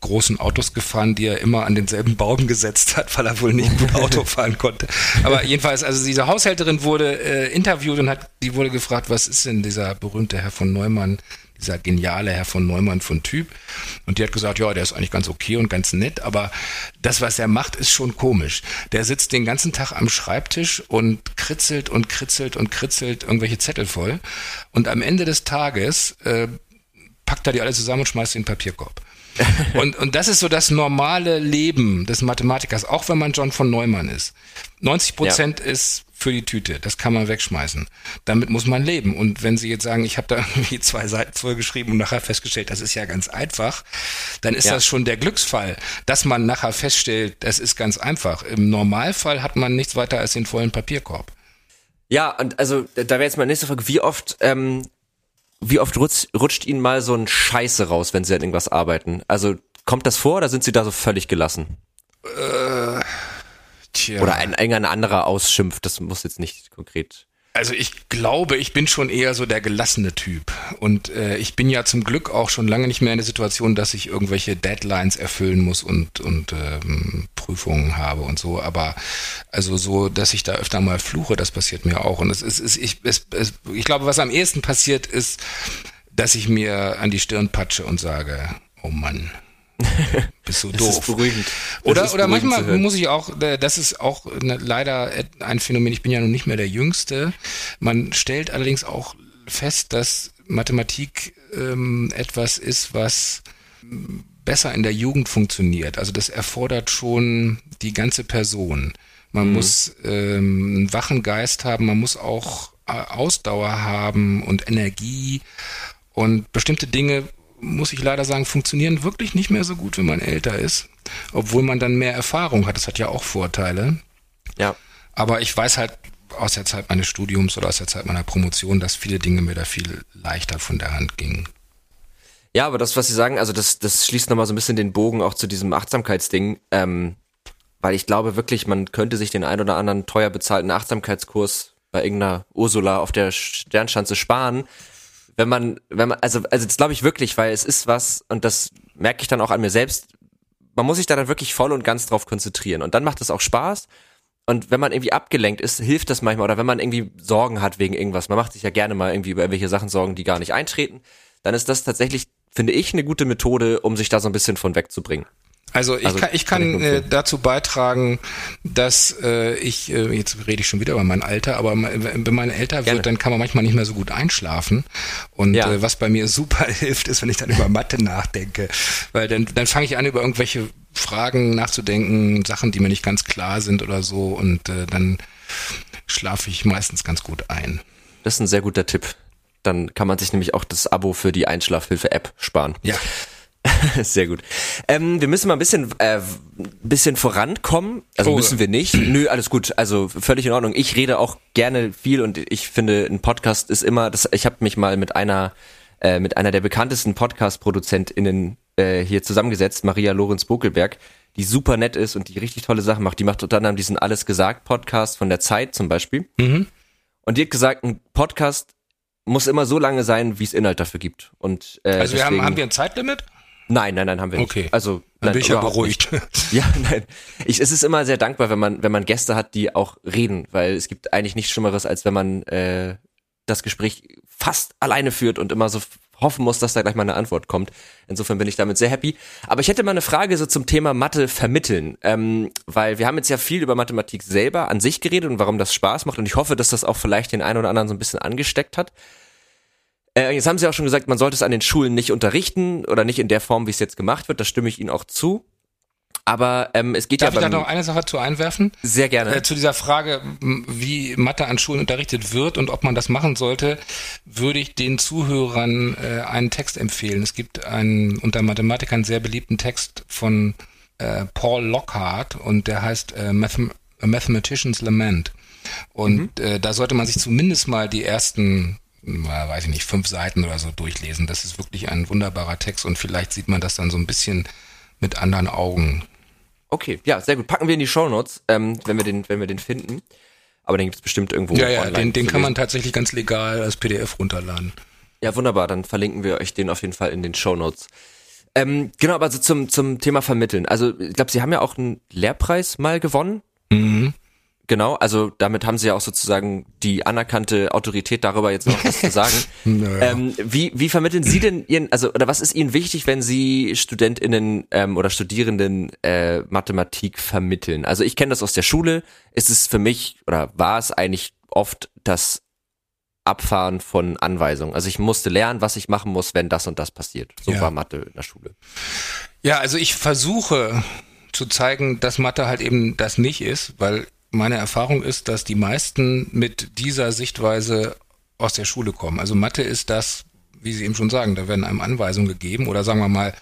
großen Autos gefahren, die er immer an denselben Baum gesetzt hat, weil er wohl nicht gut Auto fahren konnte. Aber jedenfalls, also diese Haushälterin wurde äh, interviewt und hat, die wurde gefragt, was ist denn dieser berühmte Herr von Neumann? Dieser geniale Herr von Neumann von Typ. Und die hat gesagt, ja, der ist eigentlich ganz okay und ganz nett, aber das, was er macht, ist schon komisch. Der sitzt den ganzen Tag am Schreibtisch und kritzelt und kritzelt und kritzelt irgendwelche Zettel voll. Und am Ende des Tages äh, packt er die alle zusammen und schmeißt sie in den Papierkorb. und, und das ist so das normale Leben des Mathematikers, auch wenn man John von Neumann ist. 90 Prozent ja. ist für die Tüte. Das kann man wegschmeißen. Damit muss man leben. Und wenn Sie jetzt sagen, ich habe da irgendwie zwei Seiten voll geschrieben und nachher festgestellt, das ist ja ganz einfach, dann ist ja. das schon der Glücksfall, dass man nachher feststellt, das ist ganz einfach. Im Normalfall hat man nichts weiter als den vollen Papierkorb. Ja, und also da wäre jetzt mal nächste Frage, wie oft, ähm, wie oft rutscht, rutscht Ihnen mal so ein Scheiße raus, wenn Sie an irgendwas arbeiten? Also kommt das vor oder sind Sie da so völlig gelassen? Äh, Tja. Oder ein, ein anderer ausschimpft, das muss jetzt nicht konkret. Also ich glaube, ich bin schon eher so der gelassene Typ. Und äh, ich bin ja zum Glück auch schon lange nicht mehr in der Situation, dass ich irgendwelche Deadlines erfüllen muss und, und ähm, Prüfungen habe und so. Aber also so, dass ich da öfter mal fluche, das passiert mir auch. Und es ist, es, ich, es, es, ich glaube, was am ehesten passiert, ist, dass ich mir an die Stirn patsche und sage, oh Mann, bist du doof. Das ist beruhigend. oder ist oder beruhigend manchmal muss ich auch, das ist auch leider ein Phänomen, ich bin ja noch nicht mehr der Jüngste. Man stellt allerdings auch fest, dass Mathematik ähm, etwas ist, was besser in der Jugend funktioniert. Also das erfordert schon die ganze Person. Man mhm. muss ähm, einen wachen Geist haben, man muss auch äh, Ausdauer haben und Energie und bestimmte Dinge muss ich leider sagen, funktionieren wirklich nicht mehr so gut, wenn man älter ist. Obwohl man dann mehr Erfahrung hat. Das hat ja auch Vorteile. Ja. Aber ich weiß halt aus der Zeit meines Studiums oder aus der Zeit meiner Promotion, dass viele Dinge mir da viel leichter von der Hand gingen. Ja, aber das, was Sie sagen, also das, das schließt nochmal so ein bisschen den Bogen auch zu diesem Achtsamkeitsding. Ähm, weil ich glaube wirklich, man könnte sich den ein oder anderen teuer bezahlten Achtsamkeitskurs bei irgendeiner Ursula auf der Sternschanze sparen, wenn man, wenn man, also, also das glaube ich wirklich, weil es ist was, und das merke ich dann auch an mir selbst, man muss sich da dann wirklich voll und ganz drauf konzentrieren. Und dann macht es auch Spaß. Und wenn man irgendwie abgelenkt ist, hilft das manchmal. Oder wenn man irgendwie Sorgen hat wegen irgendwas, man macht sich ja gerne mal irgendwie über irgendwelche Sachen Sorgen, die gar nicht eintreten, dann ist das tatsächlich, finde ich, eine gute Methode, um sich da so ein bisschen von wegzubringen. Also ich also, kann, ich kann, kann ich äh, dazu beitragen, dass äh, ich, äh, jetzt rede ich schon wieder über mein Alter, aber wenn man älter wird, Gerne. dann kann man manchmal nicht mehr so gut einschlafen. Und ja. äh, was bei mir super hilft, ist, wenn ich dann über Mathe nachdenke. Weil dann, dann fange ich an, über irgendwelche Fragen nachzudenken, Sachen, die mir nicht ganz klar sind oder so. Und äh, dann schlafe ich meistens ganz gut ein. Das ist ein sehr guter Tipp. Dann kann man sich nämlich auch das Abo für die Einschlafhilfe-App sparen. Ja. Sehr gut. Ähm, wir müssen mal ein bisschen, äh, bisschen vorankommen. Also oh. müssen wir nicht. Nö, alles gut. Also völlig in Ordnung. Ich rede auch gerne viel und ich finde, ein Podcast ist immer. Das, ich habe mich mal mit einer äh, mit einer der bekanntesten Podcast-ProduzentInnen äh, hier zusammengesetzt, Maria Lorenz Bokelberg, die super nett ist und die richtig tolle Sachen macht. Die macht unter anderem diesen Alles gesagt Podcast von der Zeit zum Beispiel. Mhm. Und die hat gesagt, ein Podcast muss immer so lange sein, wie es Inhalt dafür gibt. Und, äh, also wir haben, haben wir ein Zeitlimit? Nein, nein, nein, haben wir nicht. Okay. Also dann bin ich ja beruhigt. Nicht. Ja, nein. Ich, es ist immer sehr dankbar, wenn man, wenn man Gäste hat, die auch reden, weil es gibt eigentlich nichts Schlimmeres, als wenn man äh, das Gespräch fast alleine führt und immer so hoffen muss, dass da gleich mal eine Antwort kommt. Insofern bin ich damit sehr happy. Aber ich hätte mal eine Frage so zum Thema Mathe vermitteln, ähm, weil wir haben jetzt ja viel über Mathematik selber an sich geredet und warum das Spaß macht und ich hoffe, dass das auch vielleicht den einen oder anderen so ein bisschen angesteckt hat. Äh, jetzt haben Sie auch schon gesagt, man sollte es an den Schulen nicht unterrichten oder nicht in der Form, wie es jetzt gemacht wird. Da stimme ich Ihnen auch zu. Aber ähm, es geht Darf ja. Darf ich da noch eine Sache zu einwerfen? Sehr gerne. Äh, zu dieser Frage, wie Mathe an Schulen unterrichtet wird und ob man das machen sollte, würde ich den Zuhörern äh, einen Text empfehlen. Es gibt einen unter Mathematikern sehr beliebten Text von äh, Paul Lockhart und der heißt äh, Mathem A Mathematician's Lament. Und mhm. äh, da sollte man sich zumindest mal die ersten weiß ich nicht, fünf Seiten oder so durchlesen. Das ist wirklich ein wunderbarer Text und vielleicht sieht man das dann so ein bisschen mit anderen Augen. Okay, ja, sehr gut. Packen wir in die Show Notes, ähm, wenn wir den, wenn wir den finden. Aber den gibt es bestimmt irgendwo. Ja, ja, den, den kann man tatsächlich ganz legal als PDF runterladen. Ja, wunderbar. Dann verlinken wir euch den auf jeden Fall in den Show Notes. Ähm, genau, aber so zum, zum Thema Vermitteln. Also, ich glaube, Sie haben ja auch einen Lehrpreis mal gewonnen. Mhm. Genau, also damit haben sie ja auch sozusagen die anerkannte Autorität darüber jetzt noch was zu sagen. naja. ähm, wie, wie vermitteln Sie denn Ihren, also oder was ist Ihnen wichtig, wenn Sie StudentInnen ähm, oder Studierenden äh, Mathematik vermitteln? Also ich kenne das aus der Schule. Ist es für mich oder war es eigentlich oft das Abfahren von Anweisungen? Also ich musste lernen, was ich machen muss, wenn das und das passiert. So ja. war Mathe in der Schule. Ja, also ich versuche zu zeigen, dass Mathe halt eben das nicht ist, weil meine Erfahrung ist, dass die meisten mit dieser Sichtweise aus der Schule kommen. Also Mathe ist das, wie Sie eben schon sagen, da werden einem Anweisungen gegeben oder sagen wir mal,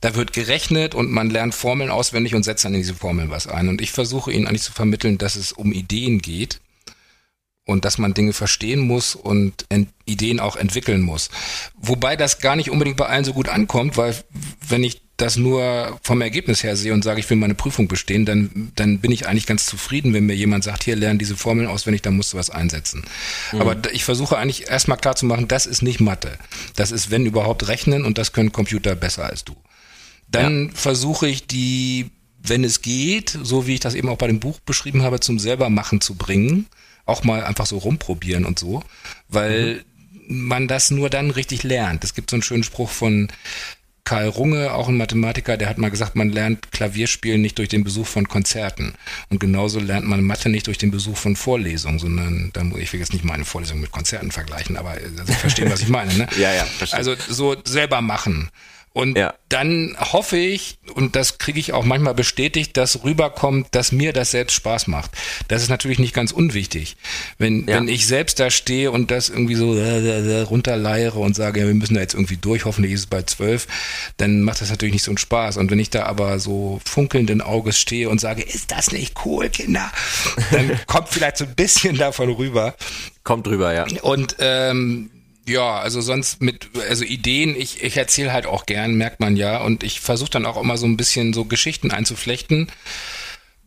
da wird gerechnet und man lernt Formeln auswendig und setzt dann in diese Formeln was ein. Und ich versuche Ihnen eigentlich zu vermitteln, dass es um Ideen geht und dass man Dinge verstehen muss und Ideen auch entwickeln muss. Wobei das gar nicht unbedingt bei allen so gut ankommt, weil wenn ich das nur vom Ergebnis her sehe und sage, ich will meine Prüfung bestehen, dann, dann bin ich eigentlich ganz zufrieden, wenn mir jemand sagt, hier lern diese Formeln auswendig, dann musst du was einsetzen. Mhm. Aber ich versuche eigentlich erstmal klar zu machen, das ist nicht Mathe. Das ist, wenn überhaupt, Rechnen und das können Computer besser als du. Dann ja. versuche ich die, wenn es geht, so wie ich das eben auch bei dem Buch beschrieben habe, zum selbermachen zu bringen. Auch mal einfach so rumprobieren und so. Weil mhm. man das nur dann richtig lernt. Es gibt so einen schönen Spruch von Karl Runge, auch ein Mathematiker, der hat mal gesagt, man lernt Klavierspielen nicht durch den Besuch von Konzerten. Und genauso lernt man Mathe nicht durch den Besuch von Vorlesungen, sondern, ich will jetzt nicht meine Vorlesung mit Konzerten vergleichen, aber also Sie verstehen, was ich meine. Ne? ja, ja, verstehe. Also so selber machen. Und ja. dann hoffe ich, und das kriege ich auch manchmal bestätigt, dass rüberkommt, dass mir das selbst Spaß macht. Das ist natürlich nicht ganz unwichtig. Wenn, ja. wenn ich selbst da stehe und das irgendwie so äh, runterleiere und sage, ja, wir müssen da jetzt irgendwie durch, hoffentlich ist es bei zwölf, dann macht das natürlich nicht so einen Spaß. Und wenn ich da aber so funkelnden Auges stehe und sage, ist das nicht cool, Kinder, dann kommt vielleicht so ein bisschen davon rüber. Kommt rüber, ja. Und ähm, ja, also sonst mit, also Ideen, ich, ich erzähle halt auch gern, merkt man ja. Und ich versuche dann auch immer so ein bisschen so Geschichten einzuflechten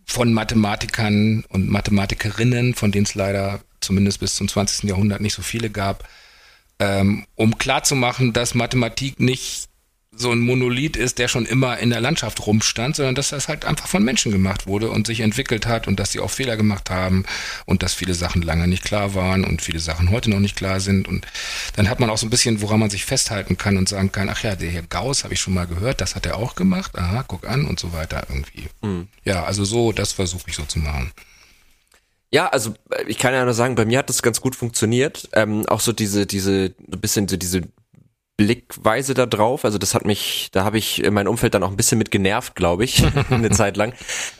von Mathematikern und Mathematikerinnen, von denen es leider zumindest bis zum 20. Jahrhundert nicht so viele gab, ähm, um klarzumachen, dass Mathematik nicht so ein Monolith ist, der schon immer in der Landschaft rumstand, sondern dass das halt einfach von Menschen gemacht wurde und sich entwickelt hat und dass sie auch Fehler gemacht haben und dass viele Sachen lange nicht klar waren und viele Sachen heute noch nicht klar sind. Und dann hat man auch so ein bisschen, woran man sich festhalten kann und sagen kann, ach ja, der hier Gauss habe ich schon mal gehört, das hat er auch gemacht, aha, guck an und so weiter irgendwie. Mhm. Ja, also so, das versuche ich so zu machen. Ja, also ich kann ja nur sagen, bei mir hat das ganz gut funktioniert. Ähm, auch so diese, diese, ein bisschen so diese Blickweise da drauf. Also das hat mich, da habe ich mein Umfeld dann auch ein bisschen mit genervt, glaube ich, eine Zeit lang.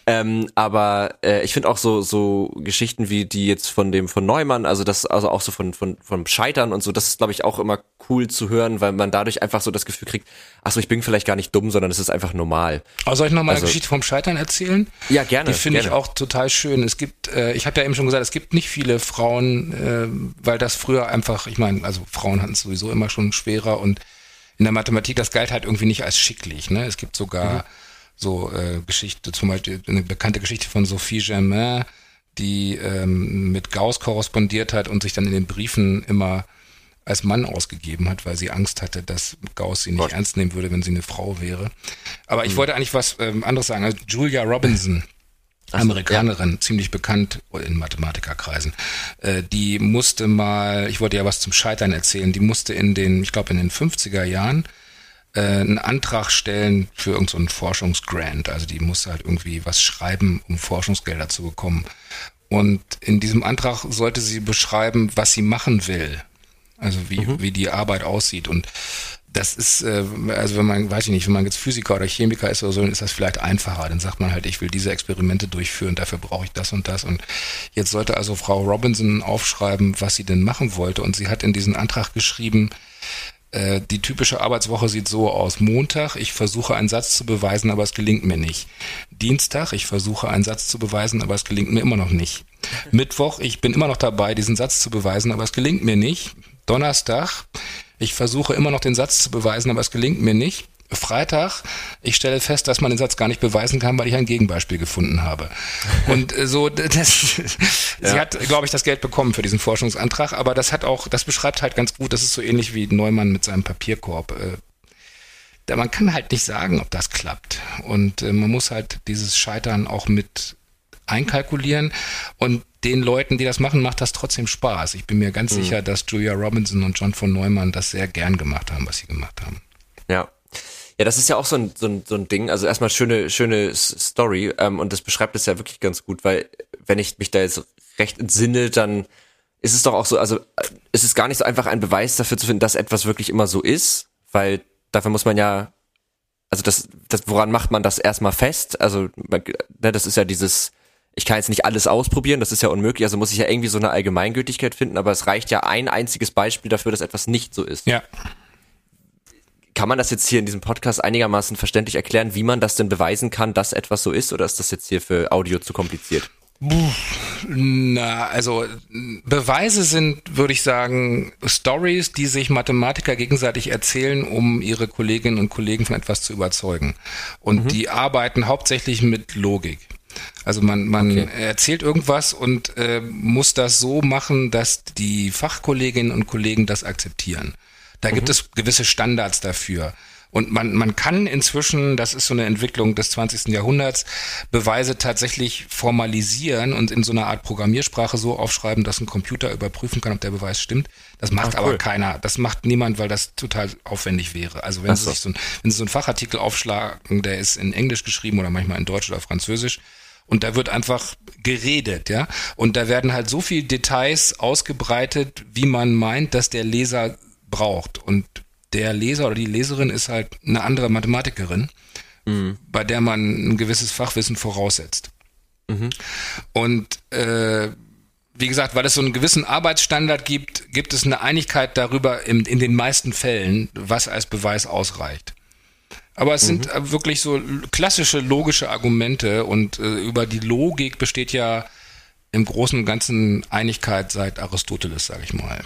Ähm, aber äh, ich finde auch so so Geschichten wie die jetzt von dem von Neumann, also das also auch so von von vom Scheitern und so, das ist glaube ich auch immer cool zu hören, weil man dadurch einfach so das Gefühl kriegt, ach so, ich bin vielleicht gar nicht dumm, sondern es ist einfach normal. Aber soll ich noch mal also, eine Geschichte vom Scheitern erzählen? Ja, gerne. Die finde ich auch total schön. Es gibt, äh, ich habe ja eben schon gesagt, es gibt nicht viele Frauen, äh, weil das früher einfach, ich meine, also Frauen hatten es sowieso immer schon schwerer und in der Mathematik, das galt halt irgendwie nicht als schicklich. Ne? Es gibt sogar mhm so äh, Geschichte, zum Beispiel eine bekannte Geschichte von Sophie Germain, die ähm, mit Gauss korrespondiert hat und sich dann in den Briefen immer als Mann ausgegeben hat, weil sie Angst hatte, dass Gauss sie nicht Gott. ernst nehmen würde, wenn sie eine Frau wäre. Aber ich hm. wollte eigentlich was ähm, anderes sagen. Also Julia Robinson, so, Amerikanerin, ja. ziemlich bekannt in Mathematikerkreisen. Äh, die musste mal, ich wollte ja was zum Scheitern erzählen, die musste in den, ich glaube in den 50er Jahren äh, einen Antrag stellen für irgendeinen so Forschungsgrant. Also die musste halt irgendwie was schreiben, um Forschungsgelder zu bekommen. Und in diesem Antrag sollte sie beschreiben, was sie machen will. Also wie, mhm. wie die Arbeit aussieht. Und das ist, äh, also wenn man, weiß ich nicht, wenn man jetzt Physiker oder Chemiker ist oder so, dann ist das vielleicht einfacher. Dann sagt man halt, ich will diese Experimente durchführen, dafür brauche ich das und das. Und jetzt sollte also Frau Robinson aufschreiben, was sie denn machen wollte. Und sie hat in diesen Antrag geschrieben, äh, die typische Arbeitswoche sieht so aus. Montag, ich versuche einen Satz zu beweisen, aber es gelingt mir nicht. Dienstag, ich versuche einen Satz zu beweisen, aber es gelingt mir immer noch nicht. Mittwoch, ich bin immer noch dabei, diesen Satz zu beweisen, aber es gelingt mir nicht. Donnerstag, ich versuche immer noch den Satz zu beweisen, aber es gelingt mir nicht. Freitag, ich stelle fest, dass man den Satz gar nicht beweisen kann, weil ich ein Gegenbeispiel gefunden habe. Und äh, so, das, ja. sie hat, glaube ich, das Geld bekommen für diesen Forschungsantrag, aber das hat auch, das beschreibt halt ganz gut, das ist so ähnlich wie Neumann mit seinem Papierkorb. Äh, da man kann halt nicht sagen, ob das klappt. Und äh, man muss halt dieses Scheitern auch mit einkalkulieren. Und den Leuten, die das machen, macht das trotzdem Spaß. Ich bin mir ganz mhm. sicher, dass Julia Robinson und John von Neumann das sehr gern gemacht haben, was sie gemacht haben. Ja. Ja, das ist ja auch so ein, so ein, so ein Ding. Also erstmal schöne, schöne Story. Ähm, und das beschreibt es ja wirklich ganz gut, weil wenn ich mich da jetzt recht entsinne, dann ist es doch auch so, also ist es gar nicht so einfach ein Beweis dafür zu finden, dass etwas wirklich immer so ist, weil dafür muss man ja, also das, das woran macht man das erstmal fest? Also man, ne, das ist ja dieses, ich kann jetzt nicht alles ausprobieren, das ist ja unmöglich, also muss ich ja irgendwie so eine Allgemeingültigkeit finden, aber es reicht ja ein einziges Beispiel dafür, dass etwas nicht so ist. Ja. Kann man das jetzt hier in diesem Podcast einigermaßen verständlich erklären, wie man das denn beweisen kann, dass etwas so ist, oder ist das jetzt hier für Audio zu kompliziert? Na, also Beweise sind, würde ich sagen, Stories, die sich Mathematiker gegenseitig erzählen, um ihre Kolleginnen und Kollegen von etwas zu überzeugen. Und mhm. die arbeiten hauptsächlich mit Logik. Also man, man okay. erzählt irgendwas und äh, muss das so machen, dass die Fachkolleginnen und Kollegen das akzeptieren. Da mhm. gibt es gewisse Standards dafür. Und man, man kann inzwischen, das ist so eine Entwicklung des 20. Jahrhunderts, Beweise tatsächlich formalisieren und in so einer Art Programmiersprache so aufschreiben, dass ein Computer überprüfen kann, ob der Beweis stimmt. Das macht cool. aber keiner. Das macht niemand, weil das total aufwendig wäre. Also wenn Ach Sie sich so ein, wenn Sie so einen Fachartikel aufschlagen, der ist in Englisch geschrieben oder manchmal in Deutsch oder Französisch, und da wird einfach geredet, ja. Und da werden halt so viele Details ausgebreitet, wie man meint, dass der Leser braucht. Und der Leser oder die Leserin ist halt eine andere Mathematikerin, mhm. bei der man ein gewisses Fachwissen voraussetzt. Mhm. Und äh, wie gesagt, weil es so einen gewissen Arbeitsstandard gibt, gibt es eine Einigkeit darüber in, in den meisten Fällen, was als Beweis ausreicht. Aber es mhm. sind äh, wirklich so klassische logische Argumente und äh, über die Logik besteht ja im Großen und Ganzen Einigkeit seit Aristoteles, sage ich mal.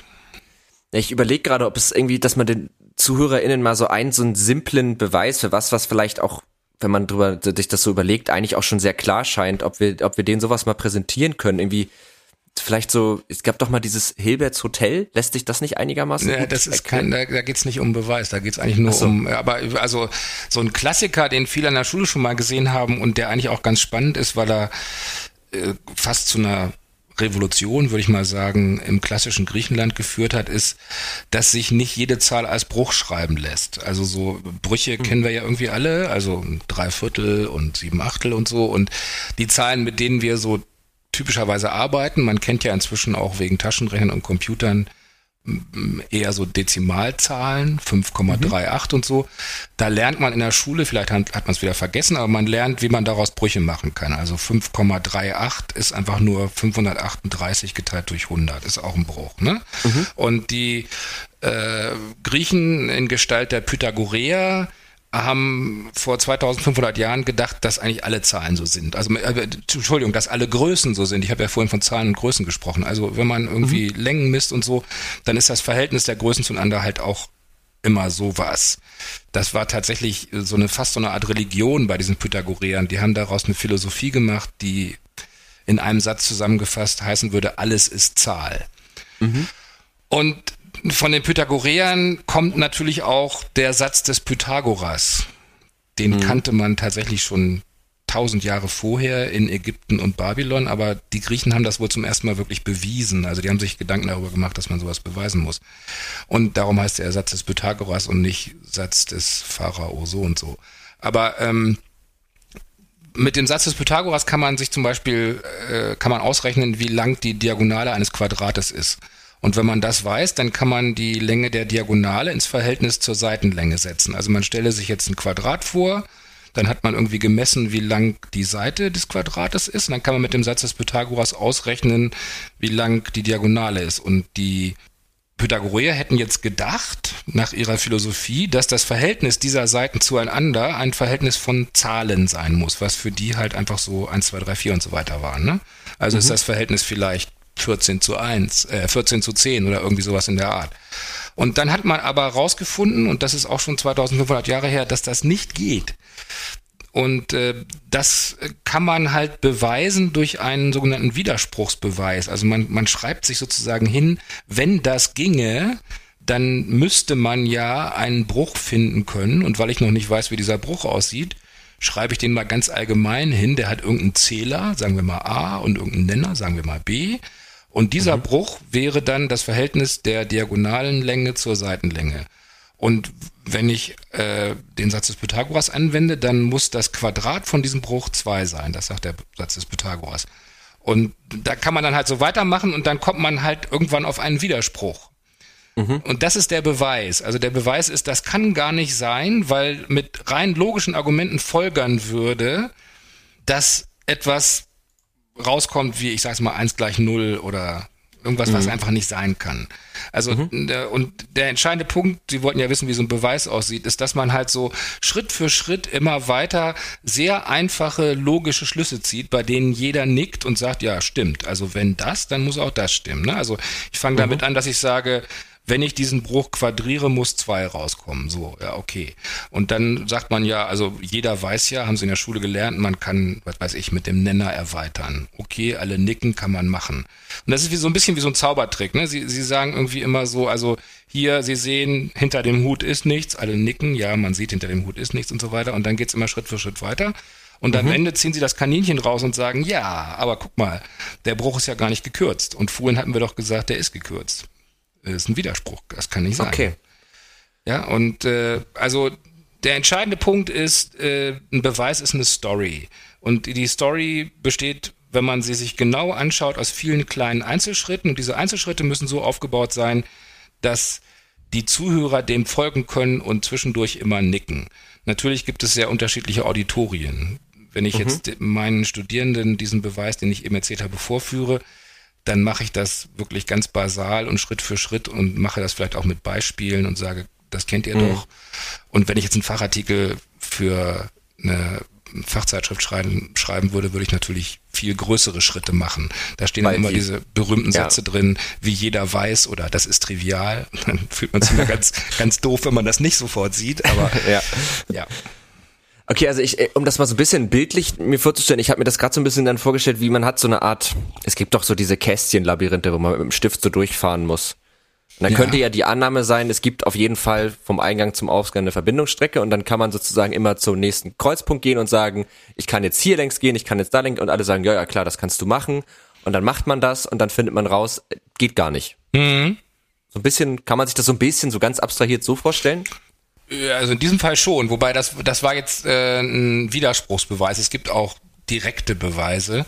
Ich überlege gerade, ob es irgendwie, dass man den ZuhörerInnen mal so einen, so einen simplen Beweis für was, was vielleicht auch, wenn man drüber sich das so überlegt, eigentlich auch schon sehr klar scheint, ob wir, ob wir den sowas mal präsentieren können. Irgendwie vielleicht so, es gab doch mal dieses Hilberts Hotel, lässt sich das nicht einigermaßen Ja, das ist kein, da, da geht's nicht um Beweis, da geht's eigentlich nur so. um, aber also so ein Klassiker, den viele in der Schule schon mal gesehen haben und der eigentlich auch ganz spannend ist, weil er äh, fast zu einer Revolution, würde ich mal sagen, im klassischen Griechenland geführt hat, ist, dass sich nicht jede Zahl als Bruch schreiben lässt. Also so Brüche mhm. kennen wir ja irgendwie alle, also drei Viertel und sieben Achtel und so. Und die Zahlen, mit denen wir so typischerweise arbeiten. Man kennt ja inzwischen auch wegen Taschenrechnern und Computern eher so Dezimalzahlen, 5,38 mhm. und so. Da lernt man in der Schule, vielleicht hat, hat man es wieder vergessen, aber man lernt, wie man daraus Brüche machen kann. Also 5,38 ist einfach nur 538 geteilt durch 100, ist auch ein Bruch. Ne? Mhm. Und die äh, Griechen in Gestalt der Pythagoreer haben vor 2500 Jahren gedacht, dass eigentlich alle Zahlen so sind. Also äh, Entschuldigung, dass alle Größen so sind. Ich habe ja vorhin von Zahlen und Größen gesprochen. Also wenn man irgendwie mhm. Längen misst und so, dann ist das Verhältnis der Größen zueinander halt auch immer sowas. Das war tatsächlich so eine fast so eine Art Religion bei diesen Pythagoreern. Die haben daraus eine Philosophie gemacht, die in einem Satz zusammengefasst heißen würde, alles ist Zahl. Mhm. Und von den Pythagoreern kommt natürlich auch der Satz des Pythagoras. Den mhm. kannte man tatsächlich schon tausend Jahre vorher in Ägypten und Babylon, aber die Griechen haben das wohl zum ersten Mal wirklich bewiesen. Also die haben sich Gedanken darüber gemacht, dass man sowas beweisen muss. Und darum heißt der Satz des Pythagoras und nicht Satz des Pharao so und so. Aber ähm, mit dem Satz des Pythagoras kann man sich zum Beispiel, äh, kann man ausrechnen, wie lang die Diagonale eines Quadrates ist. Und wenn man das weiß, dann kann man die Länge der Diagonale ins Verhältnis zur Seitenlänge setzen. Also man stelle sich jetzt ein Quadrat vor, dann hat man irgendwie gemessen, wie lang die Seite des Quadrates ist. Und dann kann man mit dem Satz des Pythagoras ausrechnen, wie lang die Diagonale ist. Und die Pythagoreer hätten jetzt gedacht, nach ihrer Philosophie, dass das Verhältnis dieser Seiten zueinander ein Verhältnis von Zahlen sein muss, was für die halt einfach so 1, 2, 3, 4 und so weiter waren. Ne? Also mhm. ist das Verhältnis vielleicht 14 zu 1, äh, 14 zu 10 oder irgendwie sowas in der Art. Und dann hat man aber rausgefunden, und das ist auch schon 2500 Jahre her, dass das nicht geht. Und äh, das kann man halt beweisen durch einen sogenannten Widerspruchsbeweis. Also man, man schreibt sich sozusagen hin, wenn das ginge, dann müsste man ja einen Bruch finden können. Und weil ich noch nicht weiß, wie dieser Bruch aussieht, schreibe ich den mal ganz allgemein hin. Der hat irgendeinen Zähler, sagen wir mal A, und irgendeinen Nenner, sagen wir mal B. Und dieser mhm. Bruch wäre dann das Verhältnis der diagonalen Länge zur Seitenlänge. Und wenn ich äh, den Satz des Pythagoras anwende, dann muss das Quadrat von diesem Bruch zwei sein. Das sagt der Satz des Pythagoras. Und da kann man dann halt so weitermachen und dann kommt man halt irgendwann auf einen Widerspruch. Mhm. Und das ist der Beweis. Also der Beweis ist, das kann gar nicht sein, weil mit rein logischen Argumenten folgern würde, dass etwas rauskommt, wie ich sag's mal, eins gleich null oder irgendwas, mhm. was einfach nicht sein kann. Also mhm. der, und der entscheidende Punkt, Sie wollten ja wissen, wie so ein Beweis aussieht, ist, dass man halt so Schritt für Schritt immer weiter sehr einfache logische Schlüsse zieht, bei denen jeder nickt und sagt, ja, stimmt. Also wenn das, dann muss auch das stimmen. Ne? Also ich fange mhm. damit an, dass ich sage, wenn ich diesen Bruch quadriere, muss zwei rauskommen. So, ja, okay. Und dann sagt man ja, also jeder weiß ja, haben sie in der Schule gelernt, man kann, was weiß ich, mit dem Nenner erweitern. Okay, alle nicken kann man machen. Und das ist wie so ein bisschen wie so ein Zaubertrick. Ne? Sie, sie sagen irgendwie immer so, also hier, Sie sehen, hinter dem Hut ist nichts, alle nicken, ja, man sieht, hinter dem Hut ist nichts und so weiter. Und dann geht's immer Schritt für Schritt weiter. Und am mhm. Ende ziehen sie das Kaninchen raus und sagen, ja, aber guck mal, der Bruch ist ja gar nicht gekürzt. Und vorhin hatten wir doch gesagt, der ist gekürzt. Das ist ein Widerspruch. Das kann nicht sein. Okay. Ja, und äh, also der entscheidende Punkt ist, äh, ein Beweis ist eine Story. Und die Story besteht, wenn man sie sich genau anschaut, aus vielen kleinen Einzelschritten. Und diese Einzelschritte müssen so aufgebaut sein, dass die Zuhörer dem folgen können und zwischendurch immer nicken. Natürlich gibt es sehr unterschiedliche Auditorien. Wenn ich mhm. jetzt meinen Studierenden diesen Beweis, den ich eben erzählt habe, vorführe, dann mache ich das wirklich ganz basal und Schritt für Schritt und mache das vielleicht auch mit Beispielen und sage, das kennt ihr mhm. doch. Und wenn ich jetzt einen Fachartikel für eine Fachzeitschrift schreiben, schreiben würde, würde ich natürlich viel größere Schritte machen. Da stehen dann immer die, diese berühmten ja. Sätze drin, wie jeder weiß oder das ist trivial. Dann fühlt man sich immer ganz, ganz doof, wenn man das nicht sofort sieht, aber ja. ja. Okay, also ich, äh, um das mal so ein bisschen bildlich mir vorzustellen, ich habe mir das gerade so ein bisschen dann vorgestellt, wie man hat so eine Art, es gibt doch so diese Kästchenlabyrinthe, wo man mit dem Stift so durchfahren muss. Und dann ja. könnte ja die Annahme sein, es gibt auf jeden Fall vom Eingang zum Ausgang eine Verbindungsstrecke und dann kann man sozusagen immer zum nächsten Kreuzpunkt gehen und sagen, ich kann jetzt hier längs gehen, ich kann jetzt da längs und alle sagen, ja, ja klar, das kannst du machen. Und dann macht man das und dann findet man raus, geht gar nicht. Mhm. So ein bisschen, kann man sich das so ein bisschen so ganz abstrahiert so vorstellen? Also in diesem Fall schon, wobei das, das war jetzt äh, ein Widerspruchsbeweis. Es gibt auch direkte Beweise.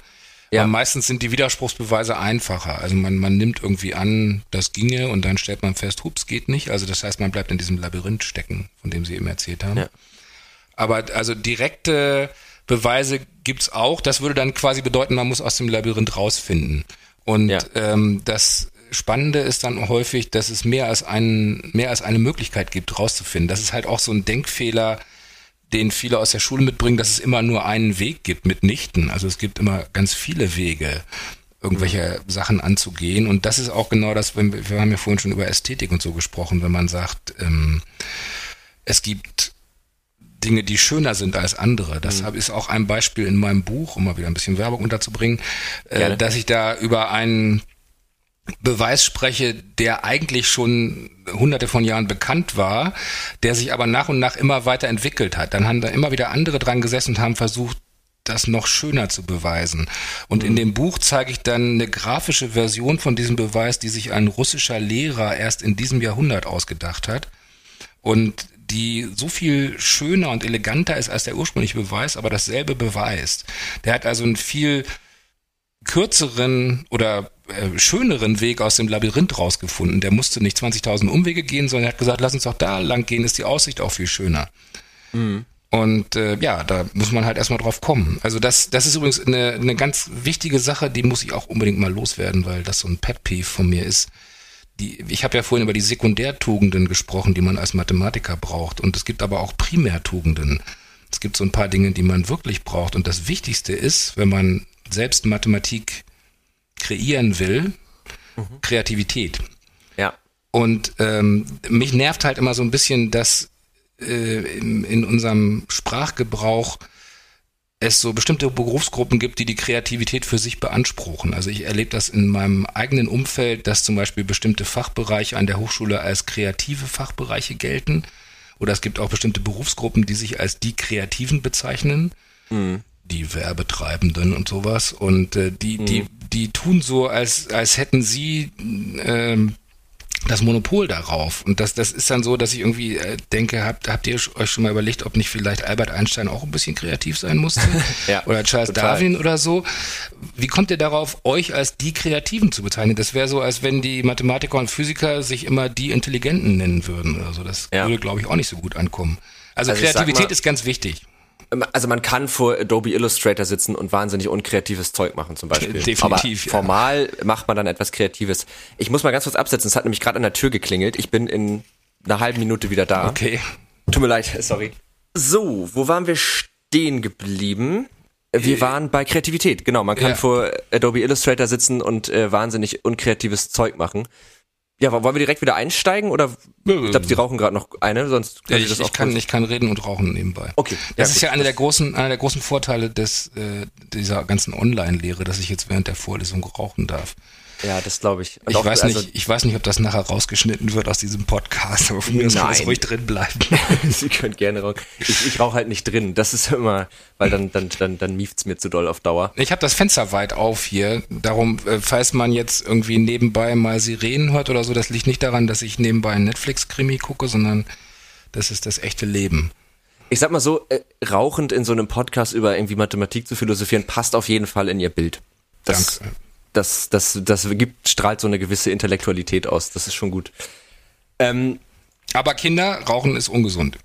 Ja. Aber meistens sind die Widerspruchsbeweise einfacher. Also man, man nimmt irgendwie an, das ginge und dann stellt man fest, hups, geht nicht. Also das heißt, man bleibt in diesem Labyrinth stecken, von dem Sie eben erzählt haben. Ja. Aber also direkte Beweise gibt's auch. Das würde dann quasi bedeuten, man muss aus dem Labyrinth rausfinden. Und ja. ähm, das Spannende ist dann häufig, dass es mehr als, ein, mehr als eine Möglichkeit gibt, rauszufinden. Das ist halt auch so ein Denkfehler, den viele aus der Schule mitbringen, dass es immer nur einen Weg gibt, mitnichten. Also es gibt immer ganz viele Wege. irgendwelche mhm. Sachen anzugehen. Und das ist auch genau das, wenn wir, wir haben ja vorhin schon über Ästhetik und so gesprochen, wenn man sagt, ähm, es gibt Dinge, die schöner sind als andere. Das mhm. ist auch ein Beispiel in meinem Buch, um mal wieder ein bisschen Werbung unterzubringen, äh, dass ich da über einen Beweis spreche, der eigentlich schon hunderte von Jahren bekannt war, der sich aber nach und nach immer weiter entwickelt hat. Dann haben da immer wieder andere dran gesessen und haben versucht, das noch schöner zu beweisen. Und mhm. in dem Buch zeige ich dann eine grafische Version von diesem Beweis, die sich ein russischer Lehrer erst in diesem Jahrhundert ausgedacht hat. Und die so viel schöner und eleganter ist als der ursprüngliche Beweis, aber dasselbe beweist. Der hat also einen viel kürzeren oder äh, schöneren Weg aus dem Labyrinth rausgefunden. Der musste nicht 20.000 Umwege gehen, sondern er hat gesagt, lass uns doch da lang gehen, ist die Aussicht auch viel schöner. Mhm. Und äh, ja, da muss man halt erstmal drauf kommen. Also das, das ist übrigens eine, eine ganz wichtige Sache, die muss ich auch unbedingt mal loswerden, weil das so ein Pet Peeve von mir ist. Die, ich habe ja vorhin über die Sekundärtugenden gesprochen, die man als Mathematiker braucht. Und es gibt aber auch Primärtugenden. Es gibt so ein paar Dinge, die man wirklich braucht. Und das Wichtigste ist, wenn man selbst Mathematik kreieren will, mhm. Kreativität. Ja. Und ähm, mich nervt halt immer so ein bisschen, dass äh, in, in unserem Sprachgebrauch es so bestimmte Berufsgruppen gibt, die die Kreativität für sich beanspruchen. Also ich erlebe das in meinem eigenen Umfeld, dass zum Beispiel bestimmte Fachbereiche an der Hochschule als kreative Fachbereiche gelten. Oder es gibt auch bestimmte Berufsgruppen, die sich als die Kreativen bezeichnen. Mhm. Die Werbetreibenden und sowas. Und äh, die, mhm. die, die tun so, als, als hätten sie ähm, das Monopol darauf. Und das, das ist dann so, dass ich irgendwie äh, denke, habt, habt ihr euch schon mal überlegt, ob nicht vielleicht Albert Einstein auch ein bisschen kreativ sein musste? ja, oder Charles total. Darwin oder so? Wie kommt ihr darauf, euch als die Kreativen zu bezeichnen? Das wäre so, als wenn die Mathematiker und Physiker sich immer die Intelligenten nennen würden oder so. Das ja. würde, glaube ich, auch nicht so gut ankommen. Also, also Kreativität mal, ist ganz wichtig. Also man kann vor Adobe Illustrator sitzen und wahnsinnig unkreatives Zeug machen zum Beispiel. Definitiv. Aber formal ja. macht man dann etwas Kreatives. Ich muss mal ganz kurz absetzen. Es hat nämlich gerade an der Tür geklingelt. Ich bin in einer halben Minute wieder da. Okay. Tut mir leid, sorry. So, wo waren wir stehen geblieben? Wir äh, waren bei Kreativität, genau. Man kann ja. vor Adobe Illustrator sitzen und äh, wahnsinnig unkreatives Zeug machen. Ja, wollen wir direkt wieder einsteigen oder ich glaube, Sie rauchen gerade noch eine, sonst kann ja, ich, das auch ich kann, ich kann reden und rauchen nebenbei. Okay. Das ja, ist ja einer der großen, einer der großen Vorteile des äh, dieser ganzen Online-Lehre, dass ich jetzt während der Vorlesung rauchen darf. Ja, das glaube ich. Und ich auch, weiß also, nicht, ich weiß nicht, ob das nachher rausgeschnitten wird aus diesem Podcast, aber von mir aus kann es ruhig drin bleiben. Sie können gerne rauchen. Ich, ich rauche halt nicht drin. Das ist immer, weil dann dann dann dann mieft's mir zu doll auf Dauer. Ich habe das Fenster weit auf hier. Darum, äh, falls man jetzt irgendwie nebenbei mal Sirenen hört oder so, das liegt nicht daran, dass ich nebenbei einen Netflix-Krimi gucke, sondern das ist das echte Leben. Ich sag mal so, äh, rauchend in so einem Podcast über irgendwie Mathematik zu philosophieren, passt auf jeden Fall in ihr Bild. Das, Danke das, das, das gibt, strahlt so eine gewisse Intellektualität aus. Das ist schon gut. Ähm, aber Kinder, Rauchen ist ungesund.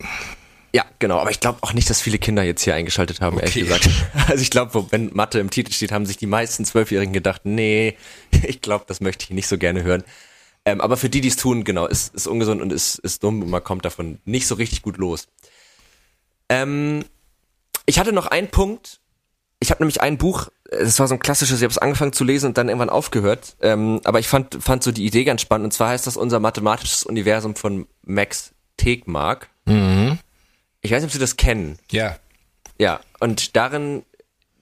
Ja, genau. Aber ich glaube auch nicht, dass viele Kinder jetzt hier eingeschaltet haben, okay. ehrlich gesagt. Also ich glaube, wenn Mathe im Titel steht, haben sich die meisten Zwölfjährigen gedacht, nee, ich glaube, das möchte ich nicht so gerne hören. Ähm, aber für die, die es tun, genau, ist, ist ungesund und ist, ist dumm und man kommt davon nicht so richtig gut los. Ähm, ich hatte noch einen Punkt. Ich habe nämlich ein Buch es war so ein klassisches, ich habe es angefangen zu lesen und dann irgendwann aufgehört. Ähm, aber ich fand, fand so die Idee ganz spannend. Und zwar heißt das unser mathematisches Universum von Max Tegmark. Mhm. Ich weiß nicht, ob Sie das kennen. Ja. Ja, und darin